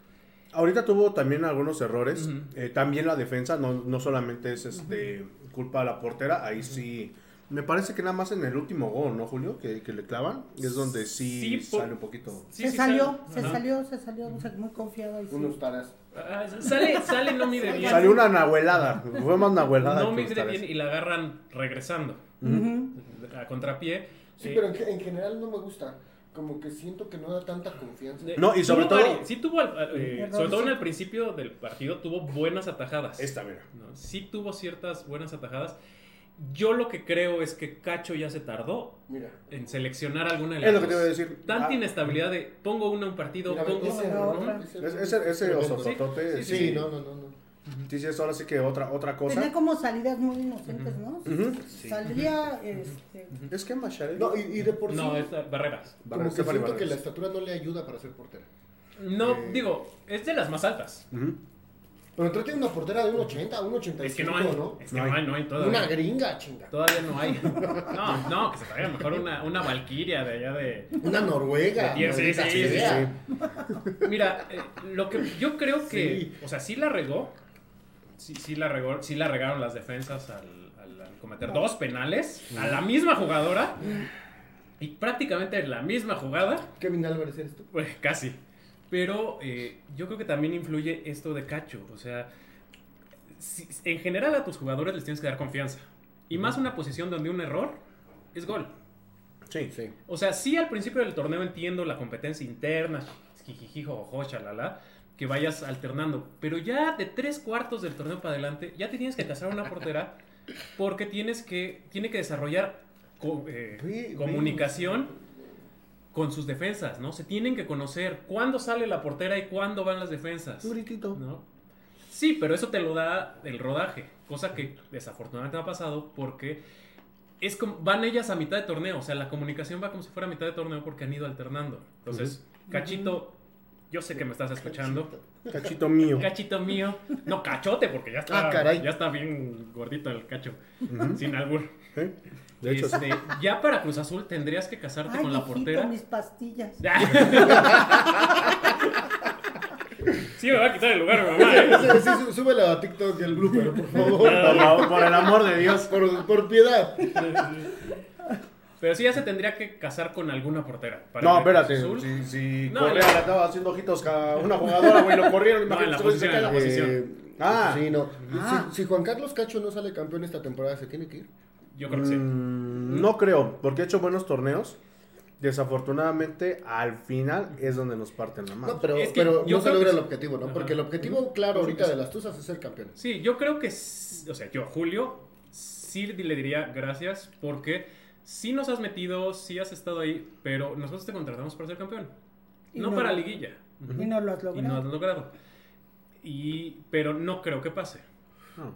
[SPEAKER 1] Ahorita tuvo también algunos errores.
[SPEAKER 3] Ujú.
[SPEAKER 1] Eh, también la defensa, no, no solamente es este culpa de la portera, ahí sí. Me parece que nada más en el último gol, ¿no, Julio? Que, que le clavan. Es donde sí,
[SPEAKER 3] Sí,
[SPEAKER 1] sale un poquito.
[SPEAKER 3] Sí,
[SPEAKER 4] se
[SPEAKER 3] sí,
[SPEAKER 4] salió,
[SPEAKER 3] sale.
[SPEAKER 4] se salió, se salió, o sea, muy confiado. Y sí.
[SPEAKER 2] Unos taras.
[SPEAKER 3] Ah, sale, sale, no mide bien.
[SPEAKER 1] Salió una nahuelada. Fue más nahuelada.
[SPEAKER 3] no
[SPEAKER 1] que
[SPEAKER 3] mide bien y la agarran regresando
[SPEAKER 4] Ujú.
[SPEAKER 3] A contrapié.
[SPEAKER 2] Sí,
[SPEAKER 3] Eh,
[SPEAKER 2] pero en, en general no me gusta. como que siento que no da tanta confianza.
[SPEAKER 3] De-
[SPEAKER 1] No, y sobre
[SPEAKER 3] tuvo
[SPEAKER 1] todo-
[SPEAKER 3] vari- Sí tuvo, eh, sobre todo en
[SPEAKER 4] sí.
[SPEAKER 3] el principio del partido, tuvo buenas atajadas.
[SPEAKER 1] Esta, mira.
[SPEAKER 3] ¿no? Sí tuvo ciertas buenas atajadas. Yo lo que creo es que Cacho ya se tardó
[SPEAKER 2] Mira.
[SPEAKER 3] en seleccionar alguna de las
[SPEAKER 1] Es lo que te iba a decir.
[SPEAKER 3] Tanta
[SPEAKER 1] Ah,
[SPEAKER 3] inestabilidad de pongo una un partido,
[SPEAKER 2] Mira,
[SPEAKER 3] pongo
[SPEAKER 2] ese error,
[SPEAKER 4] otra.
[SPEAKER 2] ese
[SPEAKER 1] ese ese
[SPEAKER 2] tremendo.
[SPEAKER 1] osototote.
[SPEAKER 3] Sí,
[SPEAKER 2] Sí, no, no, no, no.
[SPEAKER 1] Sí, sí, es ahora sí que otra, otra cosa.
[SPEAKER 4] Tenía como salidas muy inocentes, ¿no?
[SPEAKER 1] Ujú.
[SPEAKER 4] Salía, este,
[SPEAKER 1] Es que Macharelli.
[SPEAKER 2] No, y, y de por sí,
[SPEAKER 3] No, es barreras.
[SPEAKER 2] como que
[SPEAKER 1] Stephanie
[SPEAKER 2] siento que la
[SPEAKER 1] Barreras.
[SPEAKER 2] estatura no le ayuda para ser portera.
[SPEAKER 3] No,
[SPEAKER 2] Eh.
[SPEAKER 3] digo, es de las más altas.
[SPEAKER 1] Ujú.
[SPEAKER 2] Pero trate una portera de 1.80, 1.85,
[SPEAKER 3] Es que no hay,
[SPEAKER 2] ¿no?
[SPEAKER 3] es que
[SPEAKER 1] No hay.
[SPEAKER 3] no hay todavía.
[SPEAKER 2] Una gringa, chinga.
[SPEAKER 3] Todavía no hay. No, no, que se traiga mejor una, una Valkyria de allá de.
[SPEAKER 2] Una noruega.
[SPEAKER 3] Sí, sí,
[SPEAKER 2] maldita
[SPEAKER 3] sí, sí,
[SPEAKER 2] sea.
[SPEAKER 3] Mira, eh, lo que yo creo que,
[SPEAKER 2] Sí.
[SPEAKER 3] o sea, sí la regó, sí, sí la regó, sí la regaron las defensas al, al- al cometer dos penales a la misma jugadora y prácticamente en la misma jugada,
[SPEAKER 2] Kevin Álvarez eres tú.
[SPEAKER 3] pues casi. Pero eh, yo creo que también influye esto de Cacho, o sea, si- en general a tus jugadores les tienes que dar confianza y más una posición donde un error es gol.
[SPEAKER 1] Sí.
[SPEAKER 2] Sí.
[SPEAKER 3] O sea, sí al principio del torneo entiendo la competencia interna, jijijijo, ojo, chalala, que vayas alternando. Pero ya de tres cuartos del torneo para adelante, ya te tienes que casar una portera porque tienes que, tiene que desarrollar co- eh, comunicación con sus defensas, ¿no? Se tienen que conocer cuándo sale la portera y cuándo van las defensas. ¿no? Sí, pero eso te lo da el rodaje, cosa que desafortunadamente me ha pasado porque es como, van ellas a mitad de torneo, o sea, la comunicación va como si fuera a mitad de torneo porque han ido alternando. Entonces, Cachito, yo sé que me estás escuchando.
[SPEAKER 1] Cachito mío.
[SPEAKER 3] Cachito mío, no cachote porque ya está,
[SPEAKER 2] Ah, caray.
[SPEAKER 3] ya está bien gordito el cacho, sin albur.
[SPEAKER 1] ¿Eh? De hecho, sí.
[SPEAKER 3] Este, ya para Cruz Azul tendrías que casarte
[SPEAKER 4] ay,
[SPEAKER 3] con la portera.
[SPEAKER 4] mis pastillas.
[SPEAKER 3] sí, me va a quitar el lugar, mamá. ¿eh?
[SPEAKER 2] Sí, sí, sú- súbelo a TikTok el blooper, por favor.
[SPEAKER 1] Por, favor, por el amor de Dios.
[SPEAKER 2] Por, por piedad.
[SPEAKER 3] Pero sí ya se tendría que casar con alguna portera. para
[SPEAKER 1] No, espérate.
[SPEAKER 3] Azul.
[SPEAKER 1] Si, si
[SPEAKER 3] No,
[SPEAKER 1] Correa le estaba haciendo ojitos a una jugadora, güey, lo corrieron.
[SPEAKER 3] No, en la
[SPEAKER 1] imagínate, güey, se
[SPEAKER 3] posición, en la
[SPEAKER 1] queda.
[SPEAKER 3] posición.
[SPEAKER 2] Eh,
[SPEAKER 1] Ah.
[SPEAKER 2] Sí, no.
[SPEAKER 4] Ah.
[SPEAKER 2] Si, si Juan Carlos Cacho no sale campeón esta temporada, ¿se tiene que ir?
[SPEAKER 3] Yo creo que sí.
[SPEAKER 1] Mm, no creo, porque ha hecho buenos torneos. Desafortunadamente, al final es donde nos parten la mano.
[SPEAKER 2] No, pero,
[SPEAKER 3] Es que
[SPEAKER 2] pero
[SPEAKER 3] yo
[SPEAKER 2] no se
[SPEAKER 3] creo
[SPEAKER 2] logra
[SPEAKER 3] que
[SPEAKER 2] el objetivo, ¿no?
[SPEAKER 3] Ajá.
[SPEAKER 2] Porque el objetivo, claro, ahorita de las Tuzas es ser campeón.
[SPEAKER 3] Sí, yo creo que, o sea, yo, Julio, sí le diría gracias porque sí nos has metido, sí has estado ahí, pero nosotros te contratamos para ser campeón, no,
[SPEAKER 4] no
[SPEAKER 3] para
[SPEAKER 4] lo-
[SPEAKER 3] liguilla.
[SPEAKER 4] Y no lo has
[SPEAKER 3] Y no has
[SPEAKER 4] logrado.
[SPEAKER 3] logrado. Y, pero no creo que pase,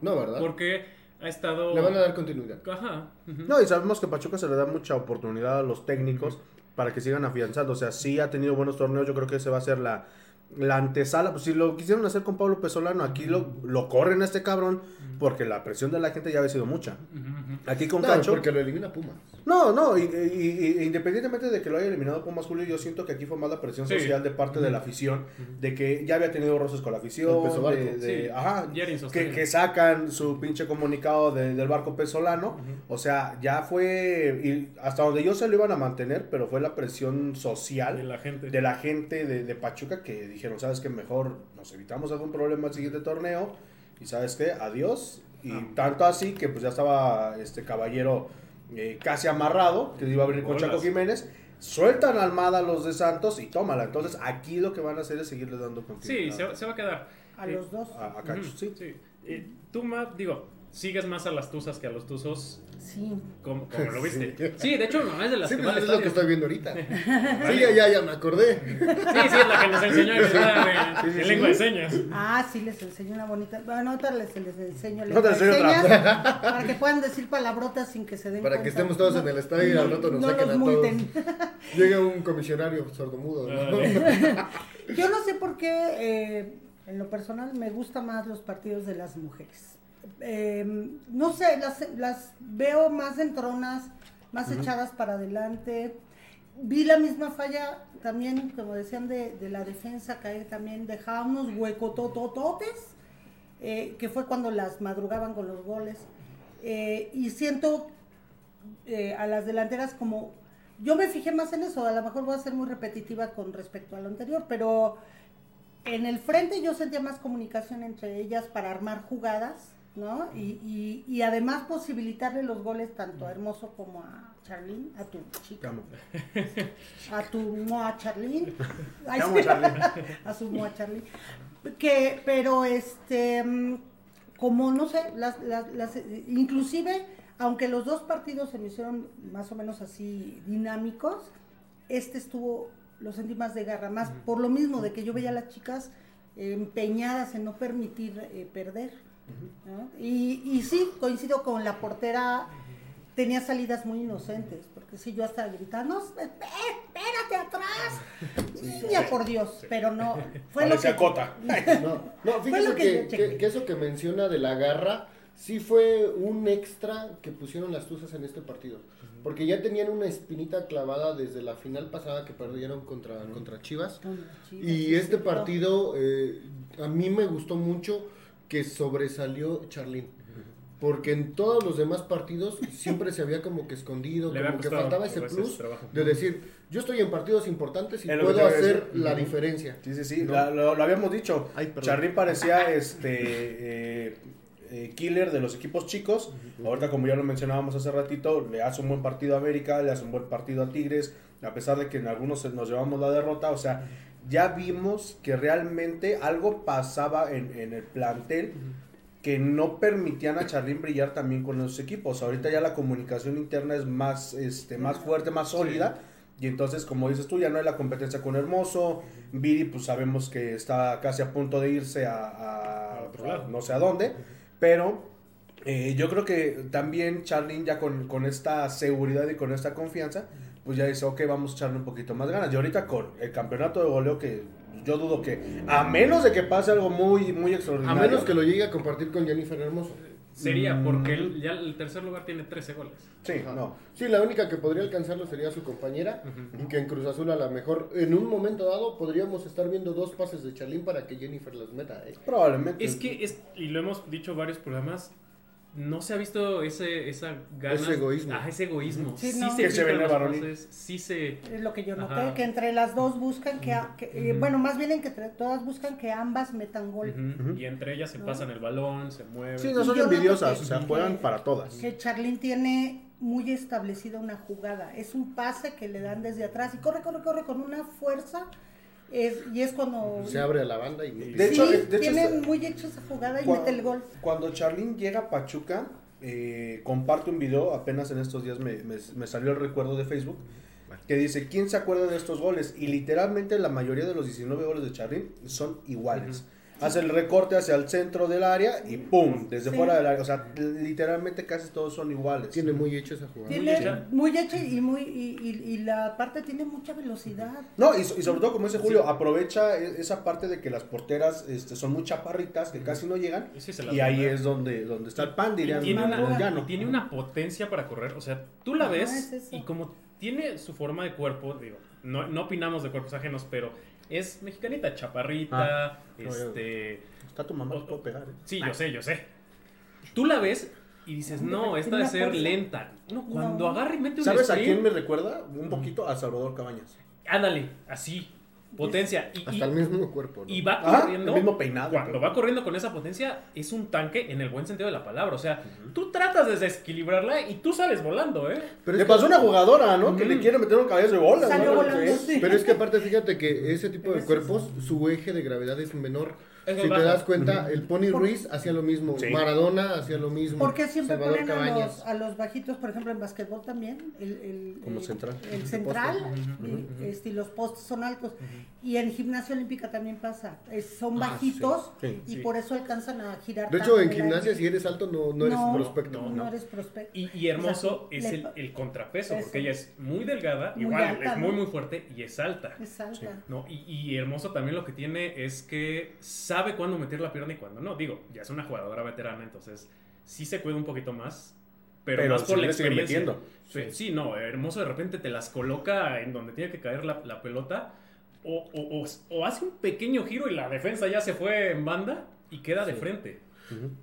[SPEAKER 2] No, ¿verdad?
[SPEAKER 3] porque ha estado...
[SPEAKER 2] Le van a dar continuidad.
[SPEAKER 3] Ajá.
[SPEAKER 1] No, y sabemos que Pachuca se le da mucha oportunidad a los técnicos para que sigan afianzando. O sea, sí ha tenido buenos torneos. Yo creo que ese va a ser la, la antesala. Pues si lo quisieron hacer con Pablo Pesolano, aquí lo, lo corren a este cabrón porque la presión de la gente ya había sido mucha. Aquí con
[SPEAKER 2] No,
[SPEAKER 1] Cacho.
[SPEAKER 2] porque lo elimina Pumas.
[SPEAKER 1] No, no, y, y- y- independientemente de que lo haya eliminado Pumas Julio, yo siento que aquí fue más la presión
[SPEAKER 3] Sí.
[SPEAKER 1] social de parte de la afición, de que ya había tenido roces con la afición, de, de-
[SPEAKER 3] Sí,
[SPEAKER 1] ajá, que, que sacan su pinche comunicado de- del barco pesolano, o sea, ya fue, y hasta donde yo se lo iban a mantener, pero fue la presión social
[SPEAKER 3] De la gente.
[SPEAKER 1] de la gente de, de Pachuca que dijeron, sabes que mejor nos evitamos algún problema al siguiente torneo y sabes qué, adiós. Y
[SPEAKER 3] Ah.
[SPEAKER 1] tanto así que pues ya estaba este caballero eh, casi amarrado, que iba a abrir con. Chaco Jiménez. Sueltan a Almada los de Santos y tómala. Entonces aquí lo que van a hacer es seguirle dando
[SPEAKER 3] Sí,
[SPEAKER 1] continuidad
[SPEAKER 3] se, se va a quedar.
[SPEAKER 4] A
[SPEAKER 3] Eh,
[SPEAKER 4] los dos.
[SPEAKER 1] a, a Cacho, sí.
[SPEAKER 3] sí. Eh, tú, Ma, digo, sigues más a las tuzas que a los tuzos,
[SPEAKER 4] Sí.
[SPEAKER 3] como, como lo viste. Sí, de hecho, mamá es de las
[SPEAKER 2] Sí,
[SPEAKER 3] que
[SPEAKER 2] pues es lo que estoy viendo ahorita. Sí, ya, ya, ya me acordé.
[SPEAKER 3] Sí, sí, es la que nos enseñó
[SPEAKER 1] sí,
[SPEAKER 3] en
[SPEAKER 1] sí.
[SPEAKER 3] lengua de señas.
[SPEAKER 4] Ah, sí, les enseño una bonita. Bueno, otra les, les enseño
[SPEAKER 1] No te
[SPEAKER 4] lengua de
[SPEAKER 1] enseño otra.
[SPEAKER 4] señas, para que puedan decir palabrotas sin que se den
[SPEAKER 2] Para que estemos todos en el estadio y al rato nos
[SPEAKER 4] no
[SPEAKER 2] saquen
[SPEAKER 4] los
[SPEAKER 2] a todos.
[SPEAKER 4] multen.
[SPEAKER 2] Llega un comisionario sordomudo. ¿no?
[SPEAKER 4] Yo no sé por qué, eh, en lo personal, me gustan más los partidos de las mujeres. Eh, no sé, las, las veo más entronas, más echadas para adelante. Vi la misma falla también, como decían, de, de la defensa, que ahí también dejaba unos huecototototes, eh, que fue cuando las madrugaban con los goles. Eh, y siento eh, a las delanteras como yo me fijé más en eso, a lo mejor voy a ser muy repetitiva con respecto a lo anterior, pero en el frente yo sentía más comunicación entre ellas para armar jugadas ¿no? Y, y, y además posibilitarle los goles tanto a Hermoso como a Charlín, a tu chica, a tu Moa Charlín, Ay, a su Moa Charlín, que, pero este, mm, como no sé, las, las, las- inclusive, aunque los dos partidos se me hicieron más o menos así dinámicos, este estuvo, lo sentí más de garra, más por lo mismo de que yo veía a las chicas empeñadas en no permitir eh, perder. ¿No? Y, y sí, coincido con la portera, tenía salidas muy inocentes, porque sí, yo hasta gritaba, no, espérate atrás, niña, por Dios, pero no, fue lo que...
[SPEAKER 1] cota.
[SPEAKER 2] No, no fíjese
[SPEAKER 4] lo que
[SPEAKER 2] que,
[SPEAKER 4] yo chequé.
[SPEAKER 2] que- que eso que menciona de la garra, sí fue un extra que pusieron las Tuzas en este partido. Porque ya tenían una espinita clavada desde la final pasada que perdieron contra, contra Chivas. Y este partido, eh, a mí me gustó mucho que sobresalió Charlín. Porque en todos los demás partidos siempre se había como que escondido,
[SPEAKER 3] Le
[SPEAKER 2] como que faltaba ese plus de decir, yo estoy en partidos importantes y puedo hacer
[SPEAKER 1] decir.
[SPEAKER 2] la diferencia.
[SPEAKER 1] Sí, sí, sí,
[SPEAKER 2] ¿No?
[SPEAKER 1] la- lo, lo habíamos dicho.
[SPEAKER 2] Ay.
[SPEAKER 1] Charly parecía este eh, eh, killer de los equipos chicos. Ahorita, como ya lo mencionábamos hace ratito, le hace un buen partido a América, le hace un buen partido a Tigres, a pesar de que en algunos nos llevamos la derrota. O sea, ya vimos que realmente algo pasaba en, en el plantel que no permitían a Charlín brillar también con los equipos. Ahorita ya la comunicación interna es más, este, más fuerte, más sólida. Y entonces, como dices tú, ya no hay la competencia con Hermoso. Viri, pues sabemos que está casi a punto de irse a no sé a dónde. Pero eh, yo creo que también Charlín ya con, con esta seguridad y con esta confianza, pues ya dice, ok, vamos a echarle un poquito más ganas. Y ahorita con el campeonato de goleo que yo dudo que, a menos de que pase algo muy, muy
[SPEAKER 2] A
[SPEAKER 1] extraordinario.
[SPEAKER 2] menos que lo llegue a compartir con Jennifer Hermoso.
[SPEAKER 3] Sería,
[SPEAKER 1] Mm.
[SPEAKER 3] porque él- ya el tercer lugar tiene 13 goles.
[SPEAKER 1] Sí,
[SPEAKER 2] Ajá.
[SPEAKER 1] no.
[SPEAKER 2] Sí, la única que podría alcanzarlo sería su compañera. Y que en Cruz Azul a lo mejor, en un momento dado, podríamos estar viendo dos pases de Charlín para que Jennifer los meta. ¿eh?
[SPEAKER 1] Probablemente.
[SPEAKER 3] Es que, es, y lo hemos dicho varios programas, no se ha visto ese, esa ganas.
[SPEAKER 2] Ese egoísmo.
[SPEAKER 3] Ah, ese egoísmo.
[SPEAKER 4] Sí,
[SPEAKER 3] Sí,
[SPEAKER 4] no.
[SPEAKER 3] se
[SPEAKER 1] Que se
[SPEAKER 3] sí se...
[SPEAKER 4] Es lo que yo noté,
[SPEAKER 3] Ajá.
[SPEAKER 4] que entre las dos buscan que, eh, bueno, más bien en que entre todas buscan que ambas metan gol.
[SPEAKER 3] Y entre ellas se
[SPEAKER 4] ¿No?
[SPEAKER 3] pasan el balón, se mueven.
[SPEAKER 1] Sí, no son envidiosas,
[SPEAKER 4] que-
[SPEAKER 1] o sea,
[SPEAKER 4] que-
[SPEAKER 1] juegan para todas.
[SPEAKER 4] Que Charlín tiene muy establecida una jugada. Es un pase que le dan desde atrás y corre, corre, corre con una fuerza. Es, y es cuando.
[SPEAKER 2] Se abre a la banda y...
[SPEAKER 1] De
[SPEAKER 4] Sí,
[SPEAKER 1] hecho, de hecho,
[SPEAKER 4] tiene
[SPEAKER 1] es-
[SPEAKER 4] muy hecha esa jugada y mete el gol.
[SPEAKER 1] Cuando Charlín llega a Pachuca, eh, comparte un video, apenas en estos días me, me- me salió el recuerdo de Facebook, que dice, ¿quién se acuerda de estos goles? Y literalmente la mayoría de los 19 goles de Charlín son iguales. Hace el recorte hacia el centro del área y ¡pum! Desde
[SPEAKER 4] Sí.
[SPEAKER 1] fuera del área. O sea, literalmente casi todos son iguales.
[SPEAKER 2] Tiene muy hecho esa jugada.
[SPEAKER 4] Tiene
[SPEAKER 3] hecha.
[SPEAKER 4] muy hecha y muy y, y- y la parte tiene mucha velocidad.
[SPEAKER 1] No, y, so- y sobre todo, como dice Julio, aprovecha e- esa parte de que las porteras este, son muy chaparritas, que casi no llegan.
[SPEAKER 3] Sí,
[SPEAKER 1] Y ahí es donde, donde está el pan,
[SPEAKER 3] Y
[SPEAKER 1] dirían.
[SPEAKER 3] tiene, una, tiene una potencia para correr. O sea, tú la ves
[SPEAKER 4] es
[SPEAKER 3] y como tiene su forma de cuerpo, digo, no, no opinamos de cuerpos ajenos, pero es mexicanita, chaparrita,
[SPEAKER 1] Ah,
[SPEAKER 3] este...
[SPEAKER 1] Está tu mamá, te puedo pegar. ¿eh?
[SPEAKER 3] Sí, yo sé, yo sé. Tú la ves y dices, no, esta
[SPEAKER 4] Tiene
[SPEAKER 3] de
[SPEAKER 4] una
[SPEAKER 3] ser lenta. No, cuando
[SPEAKER 4] No.
[SPEAKER 3] agarra y mete un
[SPEAKER 1] ¿Sabes a quién me recuerda? Un poquito a Salvador Cabañas.
[SPEAKER 3] Ándale, así, potencia. Y,
[SPEAKER 2] Hasta
[SPEAKER 3] y-
[SPEAKER 2] el mismo cuerpo. ¿no?
[SPEAKER 3] y va
[SPEAKER 1] Ah,
[SPEAKER 3] corriendo.
[SPEAKER 1] el mismo peinado,
[SPEAKER 3] Cuando
[SPEAKER 1] pero-
[SPEAKER 3] va corriendo con esa potencia, es un tanque en el buen sentido de la palabra. O sea, tú tratas de desequilibrarla y tú sales volando, ¿eh?
[SPEAKER 2] Pero
[SPEAKER 1] le
[SPEAKER 2] es que-
[SPEAKER 1] pasó una jugadora, ¿no? Que
[SPEAKER 3] Mm.
[SPEAKER 1] le quiere meter un cabezazo de bola. ¿no?
[SPEAKER 4] volando,
[SPEAKER 1] Sí.
[SPEAKER 4] sí.
[SPEAKER 2] Pero es que aparte, fíjate que ese tipo de cuerpos, su eje de gravedad es menor.
[SPEAKER 3] Es
[SPEAKER 2] si te das cuenta, el Pony
[SPEAKER 4] Por-
[SPEAKER 2] Ruiz hacía lo mismo,
[SPEAKER 1] Sí.
[SPEAKER 2] Maradona hacía lo mismo.
[SPEAKER 4] Porque siempre
[SPEAKER 2] Salvador
[SPEAKER 4] ponen a los, a los bajitos, por ejemplo, en basquetbol también, el, el,
[SPEAKER 1] Como
[SPEAKER 4] el-
[SPEAKER 1] central.
[SPEAKER 4] El central,
[SPEAKER 3] Ujú,
[SPEAKER 4] y,
[SPEAKER 3] ujú.
[SPEAKER 4] este, y los postes son altos. Y en gimnasia olímpica también pasa, es- son
[SPEAKER 2] Ah,
[SPEAKER 4] bajitos
[SPEAKER 1] sí,
[SPEAKER 4] y
[SPEAKER 3] sí.
[SPEAKER 4] por eso alcanzan a girar.
[SPEAKER 2] De hecho, en gimnasia, si eres alto, no, no eres
[SPEAKER 4] No,
[SPEAKER 2] prospecto.
[SPEAKER 3] no,
[SPEAKER 4] no, eres prospecto.
[SPEAKER 3] Y, y Hermoso
[SPEAKER 4] O sea,
[SPEAKER 3] es
[SPEAKER 4] le-
[SPEAKER 3] el, el contrapeso,
[SPEAKER 4] Eso.
[SPEAKER 3] porque ella es muy delgada,
[SPEAKER 4] Muy
[SPEAKER 3] igual
[SPEAKER 4] alta,
[SPEAKER 3] es muy,
[SPEAKER 4] ¿no?
[SPEAKER 3] muy fuerte y es alta.
[SPEAKER 4] Es alta.
[SPEAKER 3] ¿no? Y, y Hermoso también lo que tiene es que sabe cuándo meter la pierna y cuándo no. Digo, ya es una jugadora veterana, entonces sí se cuida un poquito más, pero,
[SPEAKER 1] Pero
[SPEAKER 3] más por la experiencia.
[SPEAKER 1] metiendo.
[SPEAKER 3] Sí, sí, no, Hermoso de repente te las coloca en donde tiene que caer la, la pelota o, o- o- o hace un pequeño giro y la defensa ya se fue en banda y queda de frente.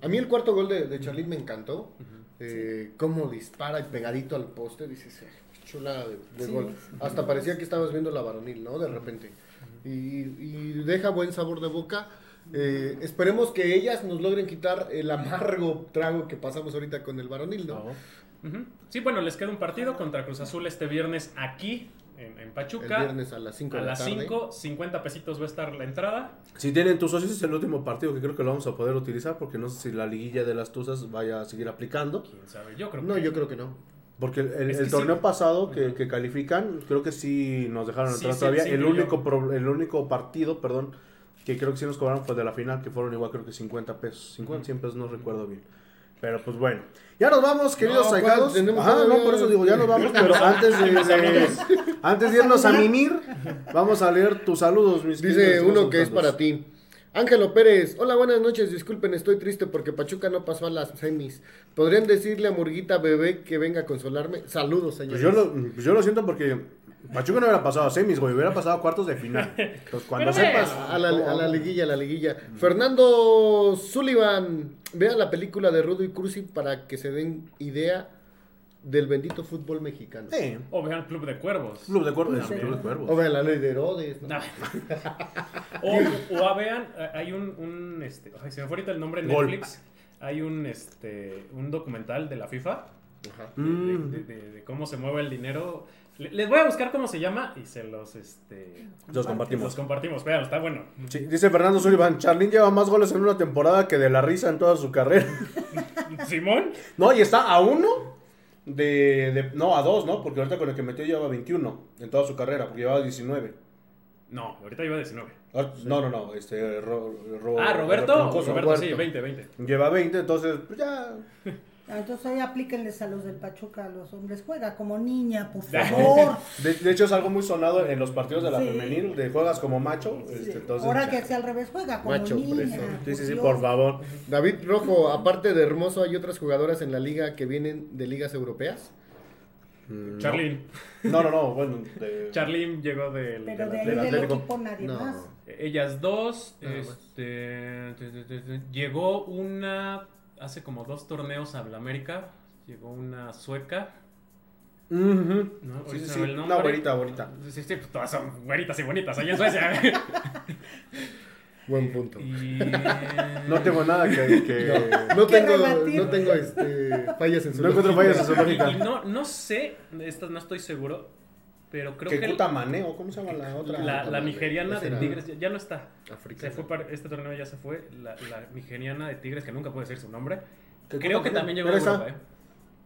[SPEAKER 2] A mí el cuarto gol de, de Charlit me encantó. Eh, cómo dispara y pegadito al poste, dices, "Eh, qué chula de, de
[SPEAKER 4] Sí,
[SPEAKER 2] gol. Hasta parecía que estabas viendo la varonil, ¿no? De repente. Y, y deja buen sabor de boca. Eh, esperemos que ellas nos logren quitar el amargo trago que pasamos ahorita con el varonil, ¿no?
[SPEAKER 3] Sí, bueno, les queda un partido contra Cruz Azul este viernes aquí en, en
[SPEAKER 2] El
[SPEAKER 3] Pachuca.
[SPEAKER 2] viernes a las 5
[SPEAKER 3] a
[SPEAKER 2] de la
[SPEAKER 3] las
[SPEAKER 2] tarde.
[SPEAKER 3] 5, 50 pesitos va a estar la entrada.
[SPEAKER 1] Si tienen tus socios, es el último partido que creo que lo vamos a poder utilizar porque no sé si la liguilla de las Tuzas vaya a seguir aplicando.
[SPEAKER 3] Quién sabe, yo creo
[SPEAKER 2] No,
[SPEAKER 3] que
[SPEAKER 2] yo creo que no.
[SPEAKER 1] Porque el, el-
[SPEAKER 3] Es
[SPEAKER 1] el
[SPEAKER 3] que
[SPEAKER 1] torneo
[SPEAKER 3] sí.
[SPEAKER 1] pasado que, que califican, creo que sí nos dejaron entrar
[SPEAKER 3] sí,
[SPEAKER 1] todavía.
[SPEAKER 3] sí,
[SPEAKER 1] el, único pro- el único partido, perdón, que creo que sí nos cobraron fue de la final, que fueron igual creo que 50 pesos. 50, 100 pesos, no recuerdo bien. Pero pues bueno. Ya nos vamos, queridos
[SPEAKER 2] No, pues,
[SPEAKER 1] no,
[SPEAKER 2] todavía-
[SPEAKER 1] por eso digo, ya nos vamos. Pero antes de, de- antes de irnos a mimir, vamos a leer tus saludos, mis
[SPEAKER 2] Dice
[SPEAKER 1] queridos
[SPEAKER 2] uno que es para ti. Ángelo Pérez, hola, buenas noches, disculpen, estoy triste porque Pachuca no pasó a las semis. ¿Podrían decirle a Murguita Bebé que venga a consolarme? Saludos, señores.
[SPEAKER 1] Pues yo, lo, pues yo lo siento porque Pachuca no hubiera pasado a semis, güey, hubiera pasado a cuartos de final. Entonces, cuando
[SPEAKER 3] Pero
[SPEAKER 1] sepas.
[SPEAKER 2] A la, a la liguilla, a la liguilla. Fernando Sullivan, vean la película de Rudo y Cursi para que se den idea del bendito fútbol mexicano.
[SPEAKER 1] Sí,
[SPEAKER 3] O vean Club de Cuervos.
[SPEAKER 1] Club de Cuervos. Club de Cuervos.
[SPEAKER 2] O vean la ley de Herodes. ¿no?
[SPEAKER 3] No. o, o vean, eh, hay un, un, este, ay, se me fue ahorita el nombre en
[SPEAKER 1] Gol.
[SPEAKER 3] Netflix. Hay un, este, un documental de la FIFA
[SPEAKER 2] Ajá.
[SPEAKER 3] de,
[SPEAKER 1] Mm.
[SPEAKER 3] de- de- de cómo se mueve el dinero. Le- Les voy a buscar cómo se llama y se los, este,
[SPEAKER 1] Los compartimos.
[SPEAKER 3] los compartimos. Vean, está bueno.
[SPEAKER 1] Sí, dice Fernando Sullivan, Charlín lleva más goles en una temporada que de la risa en toda su carrera.
[SPEAKER 3] Simón.
[SPEAKER 1] No, y está a uno de, de- No, a dos, ¿no? Porque ahorita con el que metió llevaba 21 en toda su carrera, porque llevaba 19.
[SPEAKER 3] No, ahorita lleva 19.
[SPEAKER 1] Ah, No, no, no, este... Ro- Ro-
[SPEAKER 3] ah, Roberto. Roberto, sí,
[SPEAKER 2] Roberto.
[SPEAKER 3] 20, 20.
[SPEAKER 1] Lleva 20, entonces, pues ya...
[SPEAKER 4] Ah, Entonces ahí aplíquenles a los del Pachuca, a los hombres. Juega como niña, por favor.
[SPEAKER 1] De, de hecho, es algo muy sonado en los partidos de la
[SPEAKER 4] Sí.
[SPEAKER 1] femenil, de juegas como macho. este, entonces,
[SPEAKER 4] Ahora que sea al revés, juega como
[SPEAKER 2] Macho
[SPEAKER 4] niña.
[SPEAKER 1] Sí, sí, sí, por favor.
[SPEAKER 2] David Rojo, aparte de Hermoso, ¿hay otras jugadoras en la liga que vienen de ligas europeas?
[SPEAKER 1] Mm,
[SPEAKER 3] Charlene.
[SPEAKER 1] No, no, no, bueno. de-
[SPEAKER 3] Charlene llegó del,
[SPEAKER 4] Pero
[SPEAKER 3] de
[SPEAKER 4] de
[SPEAKER 1] del
[SPEAKER 4] del
[SPEAKER 1] Atlético.
[SPEAKER 4] equipo nadie
[SPEAKER 2] No.
[SPEAKER 4] más.
[SPEAKER 3] Ellas dos, este, te- te- te- te- llegó una, hace como dos torneos a la América, llegó una sueca,
[SPEAKER 1] Ujú.
[SPEAKER 3] ¿no?
[SPEAKER 1] Sí, sí,
[SPEAKER 3] no el
[SPEAKER 1] sí.
[SPEAKER 3] nombre.
[SPEAKER 1] Una güerita, güerita.
[SPEAKER 3] Sí, sí, pues todas son güeritas y bonitas allá en Suecia.
[SPEAKER 2] Buen punto.
[SPEAKER 3] y...
[SPEAKER 1] No tengo nada que. que...
[SPEAKER 2] No
[SPEAKER 4] ¿Qué
[SPEAKER 2] tengo, no tengo este, fallas en su
[SPEAKER 1] No encuentro fallas en su lógica.
[SPEAKER 3] Y no, no sé, esta no estoy seguro, pero creo
[SPEAKER 1] ¿Qué
[SPEAKER 3] que
[SPEAKER 1] puta maneo? ¿Cómo se llama la otra?
[SPEAKER 3] la, la nigeriana de Tigres ya, ya no está.
[SPEAKER 2] africana.
[SPEAKER 3] Se fue para, este torneo ya se fue. La, la nigeriana de Tigres, que nunca puedo decir su nombre.
[SPEAKER 1] ¿Qué
[SPEAKER 3] Creo que también llegó a Europa, ¿eh?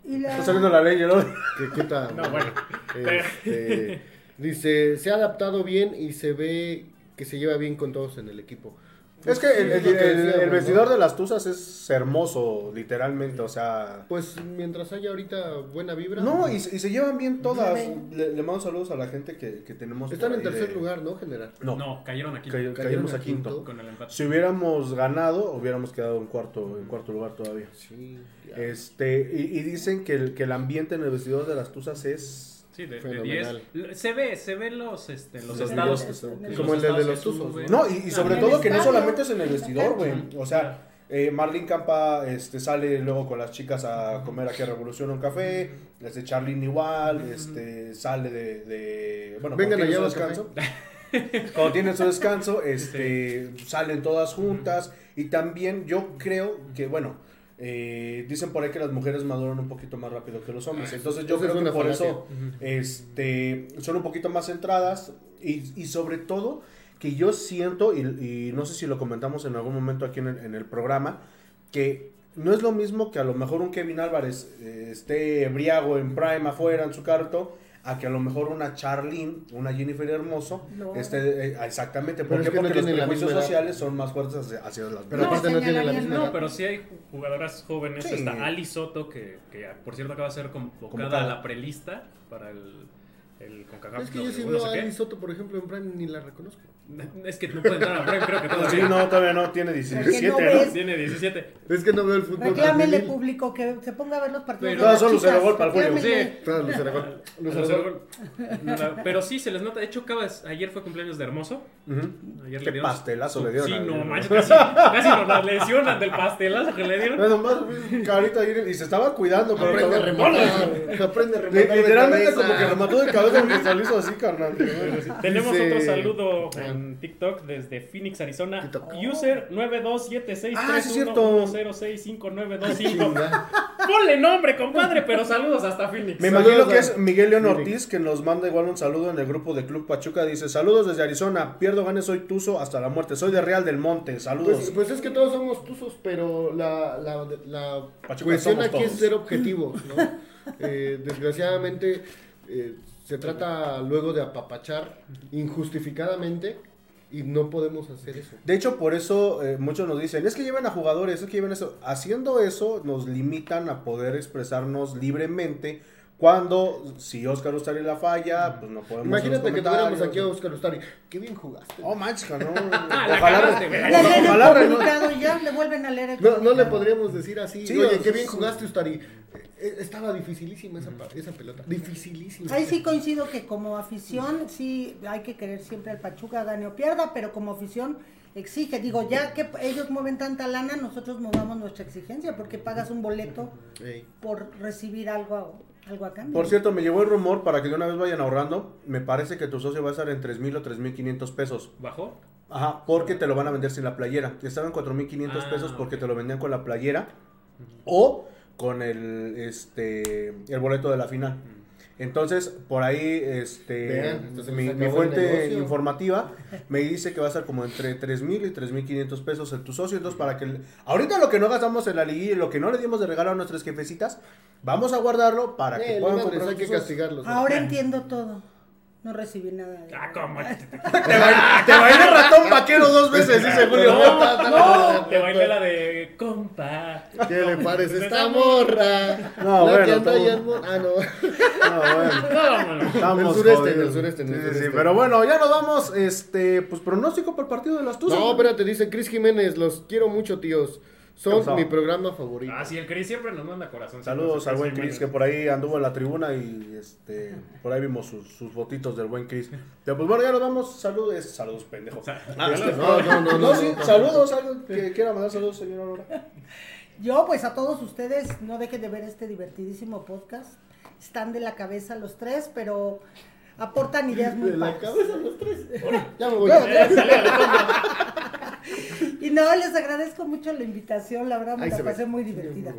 [SPEAKER 4] Y la...
[SPEAKER 1] Está saliendo la ley, ¿no?
[SPEAKER 2] Que
[SPEAKER 3] No, bueno.
[SPEAKER 2] Este, dice, se ha adaptado bien y se ve que se lleva bien con todos en el equipo.
[SPEAKER 1] Es que el,
[SPEAKER 2] Pues,
[SPEAKER 1] vestidor de las Tuzas es hermoso, literalmente, o sea...
[SPEAKER 2] Pues mientras haya ahorita buena vibra.
[SPEAKER 1] No, y, se- y se llevan bien todas. Le, le mando saludos a la gente que, que tenemos.
[SPEAKER 2] Están en tercer
[SPEAKER 1] de-
[SPEAKER 2] lugar, ¿no? General.
[SPEAKER 1] No,
[SPEAKER 3] No, cayeron aquí.
[SPEAKER 1] cay-
[SPEAKER 2] cayeron
[SPEAKER 1] caímos
[SPEAKER 2] a
[SPEAKER 1] a quinto.
[SPEAKER 2] quinto.
[SPEAKER 3] Con el empate.
[SPEAKER 1] Si hubiéramos ganado, hubiéramos quedado en cuarto, en cuarto lugar todavía.
[SPEAKER 2] Sí. ya.
[SPEAKER 1] Este, y, y dicen que el, que el ambiente en el vestidor de las Tuzas es...
[SPEAKER 3] Sí, de, de
[SPEAKER 2] Fenomenal.
[SPEAKER 3] 10. Se ve, se ve los, este, los
[SPEAKER 1] Los
[SPEAKER 3] estados.
[SPEAKER 1] que son-
[SPEAKER 2] Como el de-
[SPEAKER 3] estados
[SPEAKER 2] de los Tuzos.
[SPEAKER 1] No, y, y sobre todo que no solamente es en el vestidor, güey. O sea, eh, Marlene Campa este, sale luego con las chicas a comer aquí a Revolución un café. Este Charlene igual, este sale de, de bueno,
[SPEAKER 2] Vengan
[SPEAKER 1] cuando tienen
[SPEAKER 2] allá
[SPEAKER 1] descanso. Cuando tienen su descanso, este salen todas juntas. Y también yo creo que, bueno, eh, dicen por ahí que las mujeres maduran un poquito más rápido que los hombres. Entonces yo
[SPEAKER 2] Esa
[SPEAKER 1] creo que por
[SPEAKER 2] falacia.
[SPEAKER 1] eso este, son un poquito más centradas y, y sobre todo que yo siento, y, y no sé si lo comentamos en algún momento aquí en el, en el programa, que no es lo mismo que a lo mejor un Kevin Álvarez eh, esté embriago en Prime afuera en su carto, a que a lo mejor una Charlene, una Jennifer Hermoso,
[SPEAKER 4] No.
[SPEAKER 1] esté eh, exactamente,
[SPEAKER 2] Pero
[SPEAKER 1] ¿por
[SPEAKER 2] es
[SPEAKER 1] qué?
[SPEAKER 2] no
[SPEAKER 1] porque los prejuicios sociales son más fuertes hacia, hacia las
[SPEAKER 2] Pero
[SPEAKER 4] No,
[SPEAKER 2] aparte no tiene la misma
[SPEAKER 4] no,
[SPEAKER 3] pero sí hay jugadoras jóvenes.
[SPEAKER 1] Sí.
[SPEAKER 3] Está Ali Soto, que, que por cierto acaba de ser convocada,
[SPEAKER 1] Convocada.
[SPEAKER 3] a la prelista para el, el CONCACAF.
[SPEAKER 2] Es que yo sí
[SPEAKER 3] no
[SPEAKER 2] veo a. Ali Soto, por ejemplo, en Prime ni la reconozco.
[SPEAKER 3] Es que no puede entrar a Prime, creo que
[SPEAKER 1] Sí,
[SPEAKER 3] todavía.
[SPEAKER 1] no, todavía no, tiene
[SPEAKER 4] Porque
[SPEAKER 1] 17,
[SPEAKER 4] no
[SPEAKER 1] ¿no?
[SPEAKER 4] ves.
[SPEAKER 3] Tiene 17.
[SPEAKER 2] Es que no veo el fútbol.
[SPEAKER 4] Reclámele público que se ponga a ver los partidos.
[SPEAKER 3] Pero-
[SPEAKER 1] Todas son
[SPEAKER 4] chicas,
[SPEAKER 1] Lucero Gol para el Julio.
[SPEAKER 2] Lucero Gol. Lucero Gol.
[SPEAKER 3] Nada, Pero sí, se les nota. De hecho, acaba de- ayer fue cumpleaños de Hermoso. Ayer
[SPEAKER 1] Qué
[SPEAKER 3] le dieron
[SPEAKER 1] pastelazo le dieron
[SPEAKER 3] Sí, no manches, casi, casi nos la lesionan del pastelazo que le dieron.
[SPEAKER 1] Nada más, carita y se estaba cuidando. pero
[SPEAKER 2] Aprende a rematar. Aprende a de
[SPEAKER 1] Literalmente como que remató de cabeza No se visualizo así, carnal.
[SPEAKER 3] Tenemos
[SPEAKER 2] Dice-
[SPEAKER 3] otro saludo en TikTok desde Phoenix, Arizona.
[SPEAKER 2] TikTok.
[SPEAKER 3] User 92763110659225.
[SPEAKER 1] Ah, sí, es cierto.
[SPEAKER 2] Chinga.
[SPEAKER 3] Ponle nombre, compadre, pero saludos hasta Phoenix.
[SPEAKER 1] Me
[SPEAKER 2] Saludos
[SPEAKER 1] imagino que es Miguel León. Ortiz que nos manda igual un saludo en el grupo de Club Pachuca. Dice: Saludos desde Arizona. Pierdo, gane, soy Tuzo hasta la muerte. Soy de Real del Monte. Saludos.
[SPEAKER 2] Pues, pues es que todos somos tuzos, pero la, la, la
[SPEAKER 1] Pachuca
[SPEAKER 2] cuestión
[SPEAKER 1] somos
[SPEAKER 2] aquí es
[SPEAKER 1] todos.
[SPEAKER 2] ser objetivos, ¿no? Eh, desgraciadamente eh, se trata luego de apapachar injustificadamente y no podemos hacer eso.
[SPEAKER 1] De hecho, por eso eh, muchos nos dicen, es que lleven a jugadores, es que lleven eso. Haciendo eso, nos limitan a poder expresarnos libremente cuando, si Oscar Ustari la falla, pues no podemos...
[SPEAKER 2] Imagínate que tuviéramos aquí a. Oscar Ustari. Qué bien jugaste.
[SPEAKER 1] Oh, manches, no. ojalá.
[SPEAKER 4] Le
[SPEAKER 1] ojalá, no-
[SPEAKER 4] y ya le vuelven a leer el
[SPEAKER 2] No, no le podríamos decir así.
[SPEAKER 1] Sí,
[SPEAKER 2] Oye, qué bien jugaste, Ustari. Eh, Estaba dificilísima esa, esa pelota. Dificilísima.
[SPEAKER 4] Ahí sí coincido que como afición sí hay que querer siempre al Pachuca gane o pierda, pero como afición exige, digo, ya que ellos mueven tanta lana, nosotros movamos nuestra exigencia porque pagas un boleto por recibir algo a, algo a cambio.
[SPEAKER 1] Por cierto, me llegó el rumor para que de una vez vayan ahorrando. Me parece que tu socio va a estar en 3.000 o 3.500 pesos.
[SPEAKER 3] ¿Bajó?
[SPEAKER 1] Ajá, porque te lo van a vender sin la playera. Estaba en 4.500
[SPEAKER 3] Ah,
[SPEAKER 1] pesos porque te lo vendían con la playera o con el este el boleto de la final. Entonces, por ahí este
[SPEAKER 2] Vean, entonces
[SPEAKER 1] mi, fuente informativa me dice que va a estar como entre 3.000 y 3.500 pesos en tu socio. Entonces, para que el- ahorita lo que no gastamos en la liguilla y lo que no le dimos de regalo a nuestras jefecitas, vamos a guardarlo para que puedan
[SPEAKER 2] hay que.
[SPEAKER 4] Ahora entiendo todo. No recibí nada. de-
[SPEAKER 3] Ah, ¿cómo?
[SPEAKER 1] Te bailé, te bailé ratón vaquero dos veces, dice Julio.
[SPEAKER 3] No, te bailé la de compa.
[SPEAKER 2] ¿Qué le parece esta morra?
[SPEAKER 1] No,
[SPEAKER 2] La
[SPEAKER 1] bueno,
[SPEAKER 2] que anda
[SPEAKER 1] todo-
[SPEAKER 2] Ah, no.
[SPEAKER 1] No, bueno.
[SPEAKER 3] Vámonos.
[SPEAKER 1] Estamos
[SPEAKER 2] En el sureste, en el sureste, en el
[SPEAKER 1] Sí, sí, pero bueno, ya nos vamos. Este, pues pronóstico para el partido de las Tuzas.
[SPEAKER 2] No, espérate, dice Chris Jiménez, los quiero mucho, tíos.
[SPEAKER 1] ¿Qué
[SPEAKER 2] Son mi programa favorito.
[SPEAKER 3] Ah, sí, el Chris siempre nos manda corazón.
[SPEAKER 1] Saludos al buen Chris que por ahí anduvo en la tribuna y este por ahí vimos sus, sus fotitos del buen Chris. Pero pues bueno, ya nos vamos. Saludos, saludos, pendejo.
[SPEAKER 2] No, no, no, no.
[SPEAKER 1] sí,
[SPEAKER 2] no.
[SPEAKER 1] saludos, algo que quiera mandar saludos, señor Aurora.
[SPEAKER 4] Yo, pues a todos ustedes, no dejen de ver este divertidísimo podcast. Están de la cabeza los tres, pero aportan ideas muy
[SPEAKER 2] De la cabeza los tres. Ya me voy.
[SPEAKER 4] Y no, les agradezco mucho la invitación, la verdad me
[SPEAKER 2] Ahí
[SPEAKER 4] la
[SPEAKER 2] ve.
[SPEAKER 4] pasé muy divertida.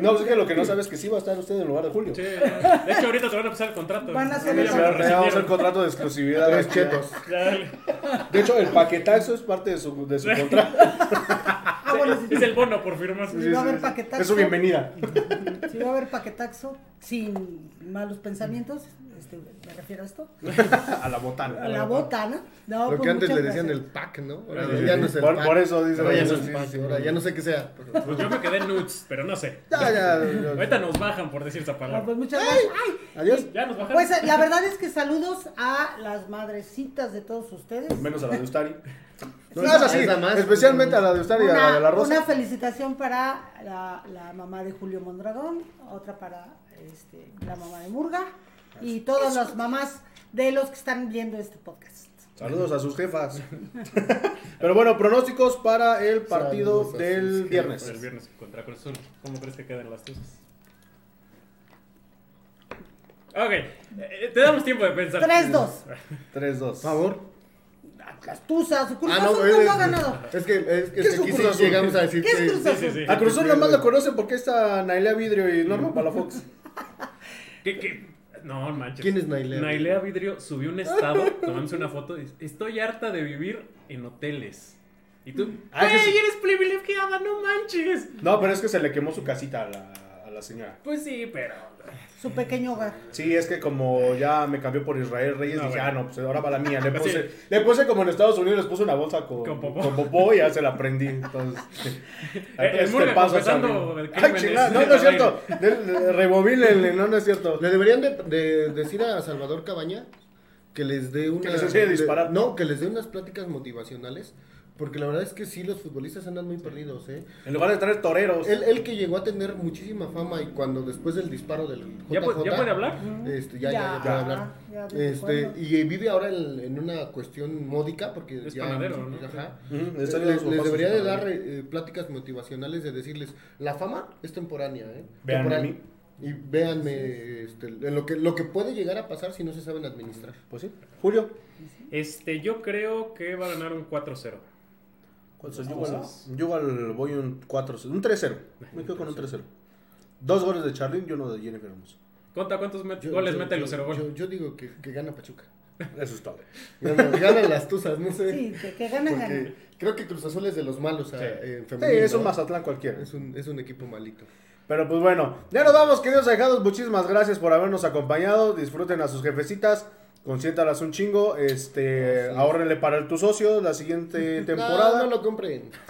[SPEAKER 1] No, pues es que lo que no sabes es que sí va a estar usted en lugar de Julio.
[SPEAKER 3] Sí, de hecho, ahorita se van a empezar el contrato.
[SPEAKER 4] Van a hacer el-
[SPEAKER 3] rescindieron.
[SPEAKER 1] contrato de exclusividad.
[SPEAKER 2] Tres chetos.
[SPEAKER 1] De hecho, el paquetazo es parte de su, de su contrato.
[SPEAKER 4] Ah, bueno, sí,
[SPEAKER 3] Es el bono por firmar.
[SPEAKER 4] Sí, va a haber paquetazo.
[SPEAKER 1] Es su bienvenida.
[SPEAKER 4] Si va a haber paquetaxo sin malos pensamientos, este, me refiero a esto,
[SPEAKER 1] A la botana.
[SPEAKER 4] a la botana. No,
[SPEAKER 2] Lo
[SPEAKER 4] pues,
[SPEAKER 2] que antes le decían el pack, ¿no? Ahora
[SPEAKER 1] Sí,
[SPEAKER 2] ya
[SPEAKER 1] sí.
[SPEAKER 2] no es el
[SPEAKER 1] Por-
[SPEAKER 2] pack.
[SPEAKER 1] por eso dice-
[SPEAKER 2] Ahora ya no es ahora ya no sé qué sea.
[SPEAKER 3] Pues yo me quedé nudes, pero no sé.
[SPEAKER 1] Ya, ya, ya.
[SPEAKER 3] Ahorita nos bajan por decir esa
[SPEAKER 4] No,
[SPEAKER 3] palabra.
[SPEAKER 4] pues muchas gracias.
[SPEAKER 1] Adiós.
[SPEAKER 3] Ya nos bajan.
[SPEAKER 4] Pues la verdad es que saludos a las madrecitas de todos ustedes.
[SPEAKER 1] Menos a la de Ustari. No,
[SPEAKER 2] Sí,
[SPEAKER 1] es así.
[SPEAKER 2] esa más.
[SPEAKER 1] Especialmente a la de Ustari y a la de la Rosa.
[SPEAKER 4] una felicitación para la, la mamá de Julio Mondragón, otra para este, la mamá de Murga y todas las mamás de los que están viendo este podcast.
[SPEAKER 1] Saludos a sus jefas. Pero bueno, pronósticos para el partido
[SPEAKER 2] Saludos
[SPEAKER 1] del viernes.
[SPEAKER 3] El viernes contra Cruz Azul. ¿Cómo crees que quedan las tuzas? Ok, eh, te damos tiempo de pensar.
[SPEAKER 4] 3-2.
[SPEAKER 1] 3-2.
[SPEAKER 2] Por favor.
[SPEAKER 4] Las tuzas, Cruz
[SPEAKER 2] Ah,
[SPEAKER 4] Azul
[SPEAKER 2] no,
[SPEAKER 4] no,
[SPEAKER 2] es,
[SPEAKER 4] lo ha ganado.
[SPEAKER 2] es que, es, es
[SPEAKER 1] ¿Qué
[SPEAKER 2] que
[SPEAKER 1] es un
[SPEAKER 2] aquí
[SPEAKER 1] Cruz
[SPEAKER 2] sí
[SPEAKER 1] Azul?
[SPEAKER 2] llegamos a decir
[SPEAKER 4] ¿Qué es
[SPEAKER 2] que...
[SPEAKER 4] Cruz
[SPEAKER 3] Sí,
[SPEAKER 4] Azul?
[SPEAKER 3] sí, sí.
[SPEAKER 1] A Cruz Azul nomás lo conocen porque está Nailea Vidrio y Norma Palafox.
[SPEAKER 3] ¿Qué, qué? No, manches.
[SPEAKER 2] ¿Quién es Nailea?
[SPEAKER 3] Nailea Vidrio subió un estado, tomándose una foto. y dice, Estoy harta de vivir en hoteles. Y tú,
[SPEAKER 1] Ah,
[SPEAKER 3] ¡Güey,
[SPEAKER 1] que sí.
[SPEAKER 3] eres privilegiada! ¡No manches!
[SPEAKER 1] No, pero es que se le quemó su casita a la, la señora.
[SPEAKER 3] Pues sí, pero.
[SPEAKER 4] Su pequeño hogar.
[SPEAKER 1] Sí, es que como ya me cambió por Israel Reyes,
[SPEAKER 3] No,
[SPEAKER 1] dije,
[SPEAKER 3] bueno.
[SPEAKER 1] ah, no, pues ahora va la mía. Le
[SPEAKER 3] Sí.
[SPEAKER 1] puse, le puse como en Estados Unidos, les puse una bolsa con,
[SPEAKER 3] Con popó.
[SPEAKER 1] con popó y ya se la prendí. Entonces,
[SPEAKER 3] el
[SPEAKER 1] este
[SPEAKER 3] Murga
[SPEAKER 1] paso
[SPEAKER 3] confesando
[SPEAKER 1] hacia
[SPEAKER 3] el
[SPEAKER 1] Ay, chingada, no, no es cierto. Rebobínenle, no, no es cierto.
[SPEAKER 2] Le deberían de, de decir a Salvador Cabaña que les dé una...
[SPEAKER 1] les enseñe a
[SPEAKER 2] de-
[SPEAKER 1] disparar.
[SPEAKER 2] no, que les dé unas pláticas motivacionales. Porque la verdad es que sí, los futbolistas andan muy perdidos, ¿eh?
[SPEAKER 1] En lugar de traer toreros.
[SPEAKER 2] Él, él que llegó a tener muchísima fama y cuando después del disparo del JJ...
[SPEAKER 3] ¿Ya, puede- ¿Ya puede hablar?
[SPEAKER 2] Este, ya, ya, ya
[SPEAKER 4] Ya,
[SPEAKER 2] puede hablar.
[SPEAKER 4] ya, ¿desde
[SPEAKER 2] Este, y vive ahora en, en una cuestión módica porque
[SPEAKER 3] Es
[SPEAKER 2] ya,
[SPEAKER 3] panadero, ¿no?
[SPEAKER 2] Ajá. Les,
[SPEAKER 1] está bien
[SPEAKER 2] les debería de dar eh, pláticas motivacionales de decirles, la fama es temporánea, ¿eh?
[SPEAKER 1] Vean
[SPEAKER 2] Temporal.
[SPEAKER 1] a mí.
[SPEAKER 2] Y véanme este, en lo, que, lo que puede llegar a pasar si no se saben administrar.
[SPEAKER 1] Pues sí. Julio.
[SPEAKER 3] Este, yo creo que va a ganar un 4-0.
[SPEAKER 1] Yo igual, yo igual voy un 4 un 3-0. Me quedo con un 3-0. Dos goles de Charlín y uno de Jennifer Hermoso.
[SPEAKER 3] Conta, ¿cuántos met-
[SPEAKER 2] Yo-
[SPEAKER 3] goles
[SPEAKER 2] yo-
[SPEAKER 3] mete
[SPEAKER 2] yo-
[SPEAKER 3] Lucero Gol?
[SPEAKER 2] Yo, yo digo que, que gana Pachuca.
[SPEAKER 1] Eso es todo.
[SPEAKER 2] Ganan, ganan las tuzas, no sé.
[SPEAKER 4] Sí, que, que ganan.
[SPEAKER 2] Porque creo que Cruz Azul es de los malos a-
[SPEAKER 3] Sí.
[SPEAKER 2] en
[SPEAKER 1] Sí,
[SPEAKER 2] femenil,
[SPEAKER 1] es un
[SPEAKER 2] ¿no?
[SPEAKER 1] Mazatlán cualquiera.
[SPEAKER 2] Es un, es un equipo malito.
[SPEAKER 1] Pero pues bueno, ya nos vamos, queridos alejados. Muchísimas gracias por habernos acompañado. Disfruten a sus jefecitas. Consiéntalas un chingo. Este, ahórrenle para el tu socio la siguiente temporada.
[SPEAKER 2] No, no lo compren.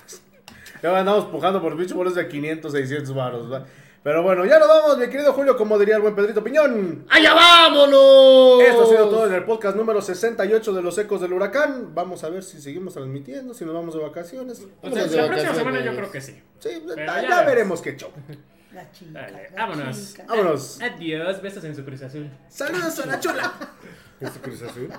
[SPEAKER 1] Ya andamos pujando por bicho bolos de 500, 600 baros. Pero bueno, ya nos vamos, mi querido Julio, como diría el buen Pedrito Piñón.
[SPEAKER 2] ¡Allá vámonos!
[SPEAKER 1] Esto ha sido todo en el podcast número 68 de los Ecos del Huracán. Vamos a ver si seguimos transmitiendo, si nos vamos de vacaciones.
[SPEAKER 3] O sea,
[SPEAKER 2] de
[SPEAKER 3] la próxima semana yo creo que sí.
[SPEAKER 1] Sí,
[SPEAKER 3] Pero
[SPEAKER 1] ya, veremos qué show.
[SPEAKER 4] La chica.
[SPEAKER 3] Dale,
[SPEAKER 4] la
[SPEAKER 3] vámonos.
[SPEAKER 4] chica.
[SPEAKER 1] Vámonos.
[SPEAKER 3] Adiós, besos en su Cruz Azul.
[SPEAKER 1] Saludos a la chula.
[SPEAKER 2] ¿Es Cruz Azul?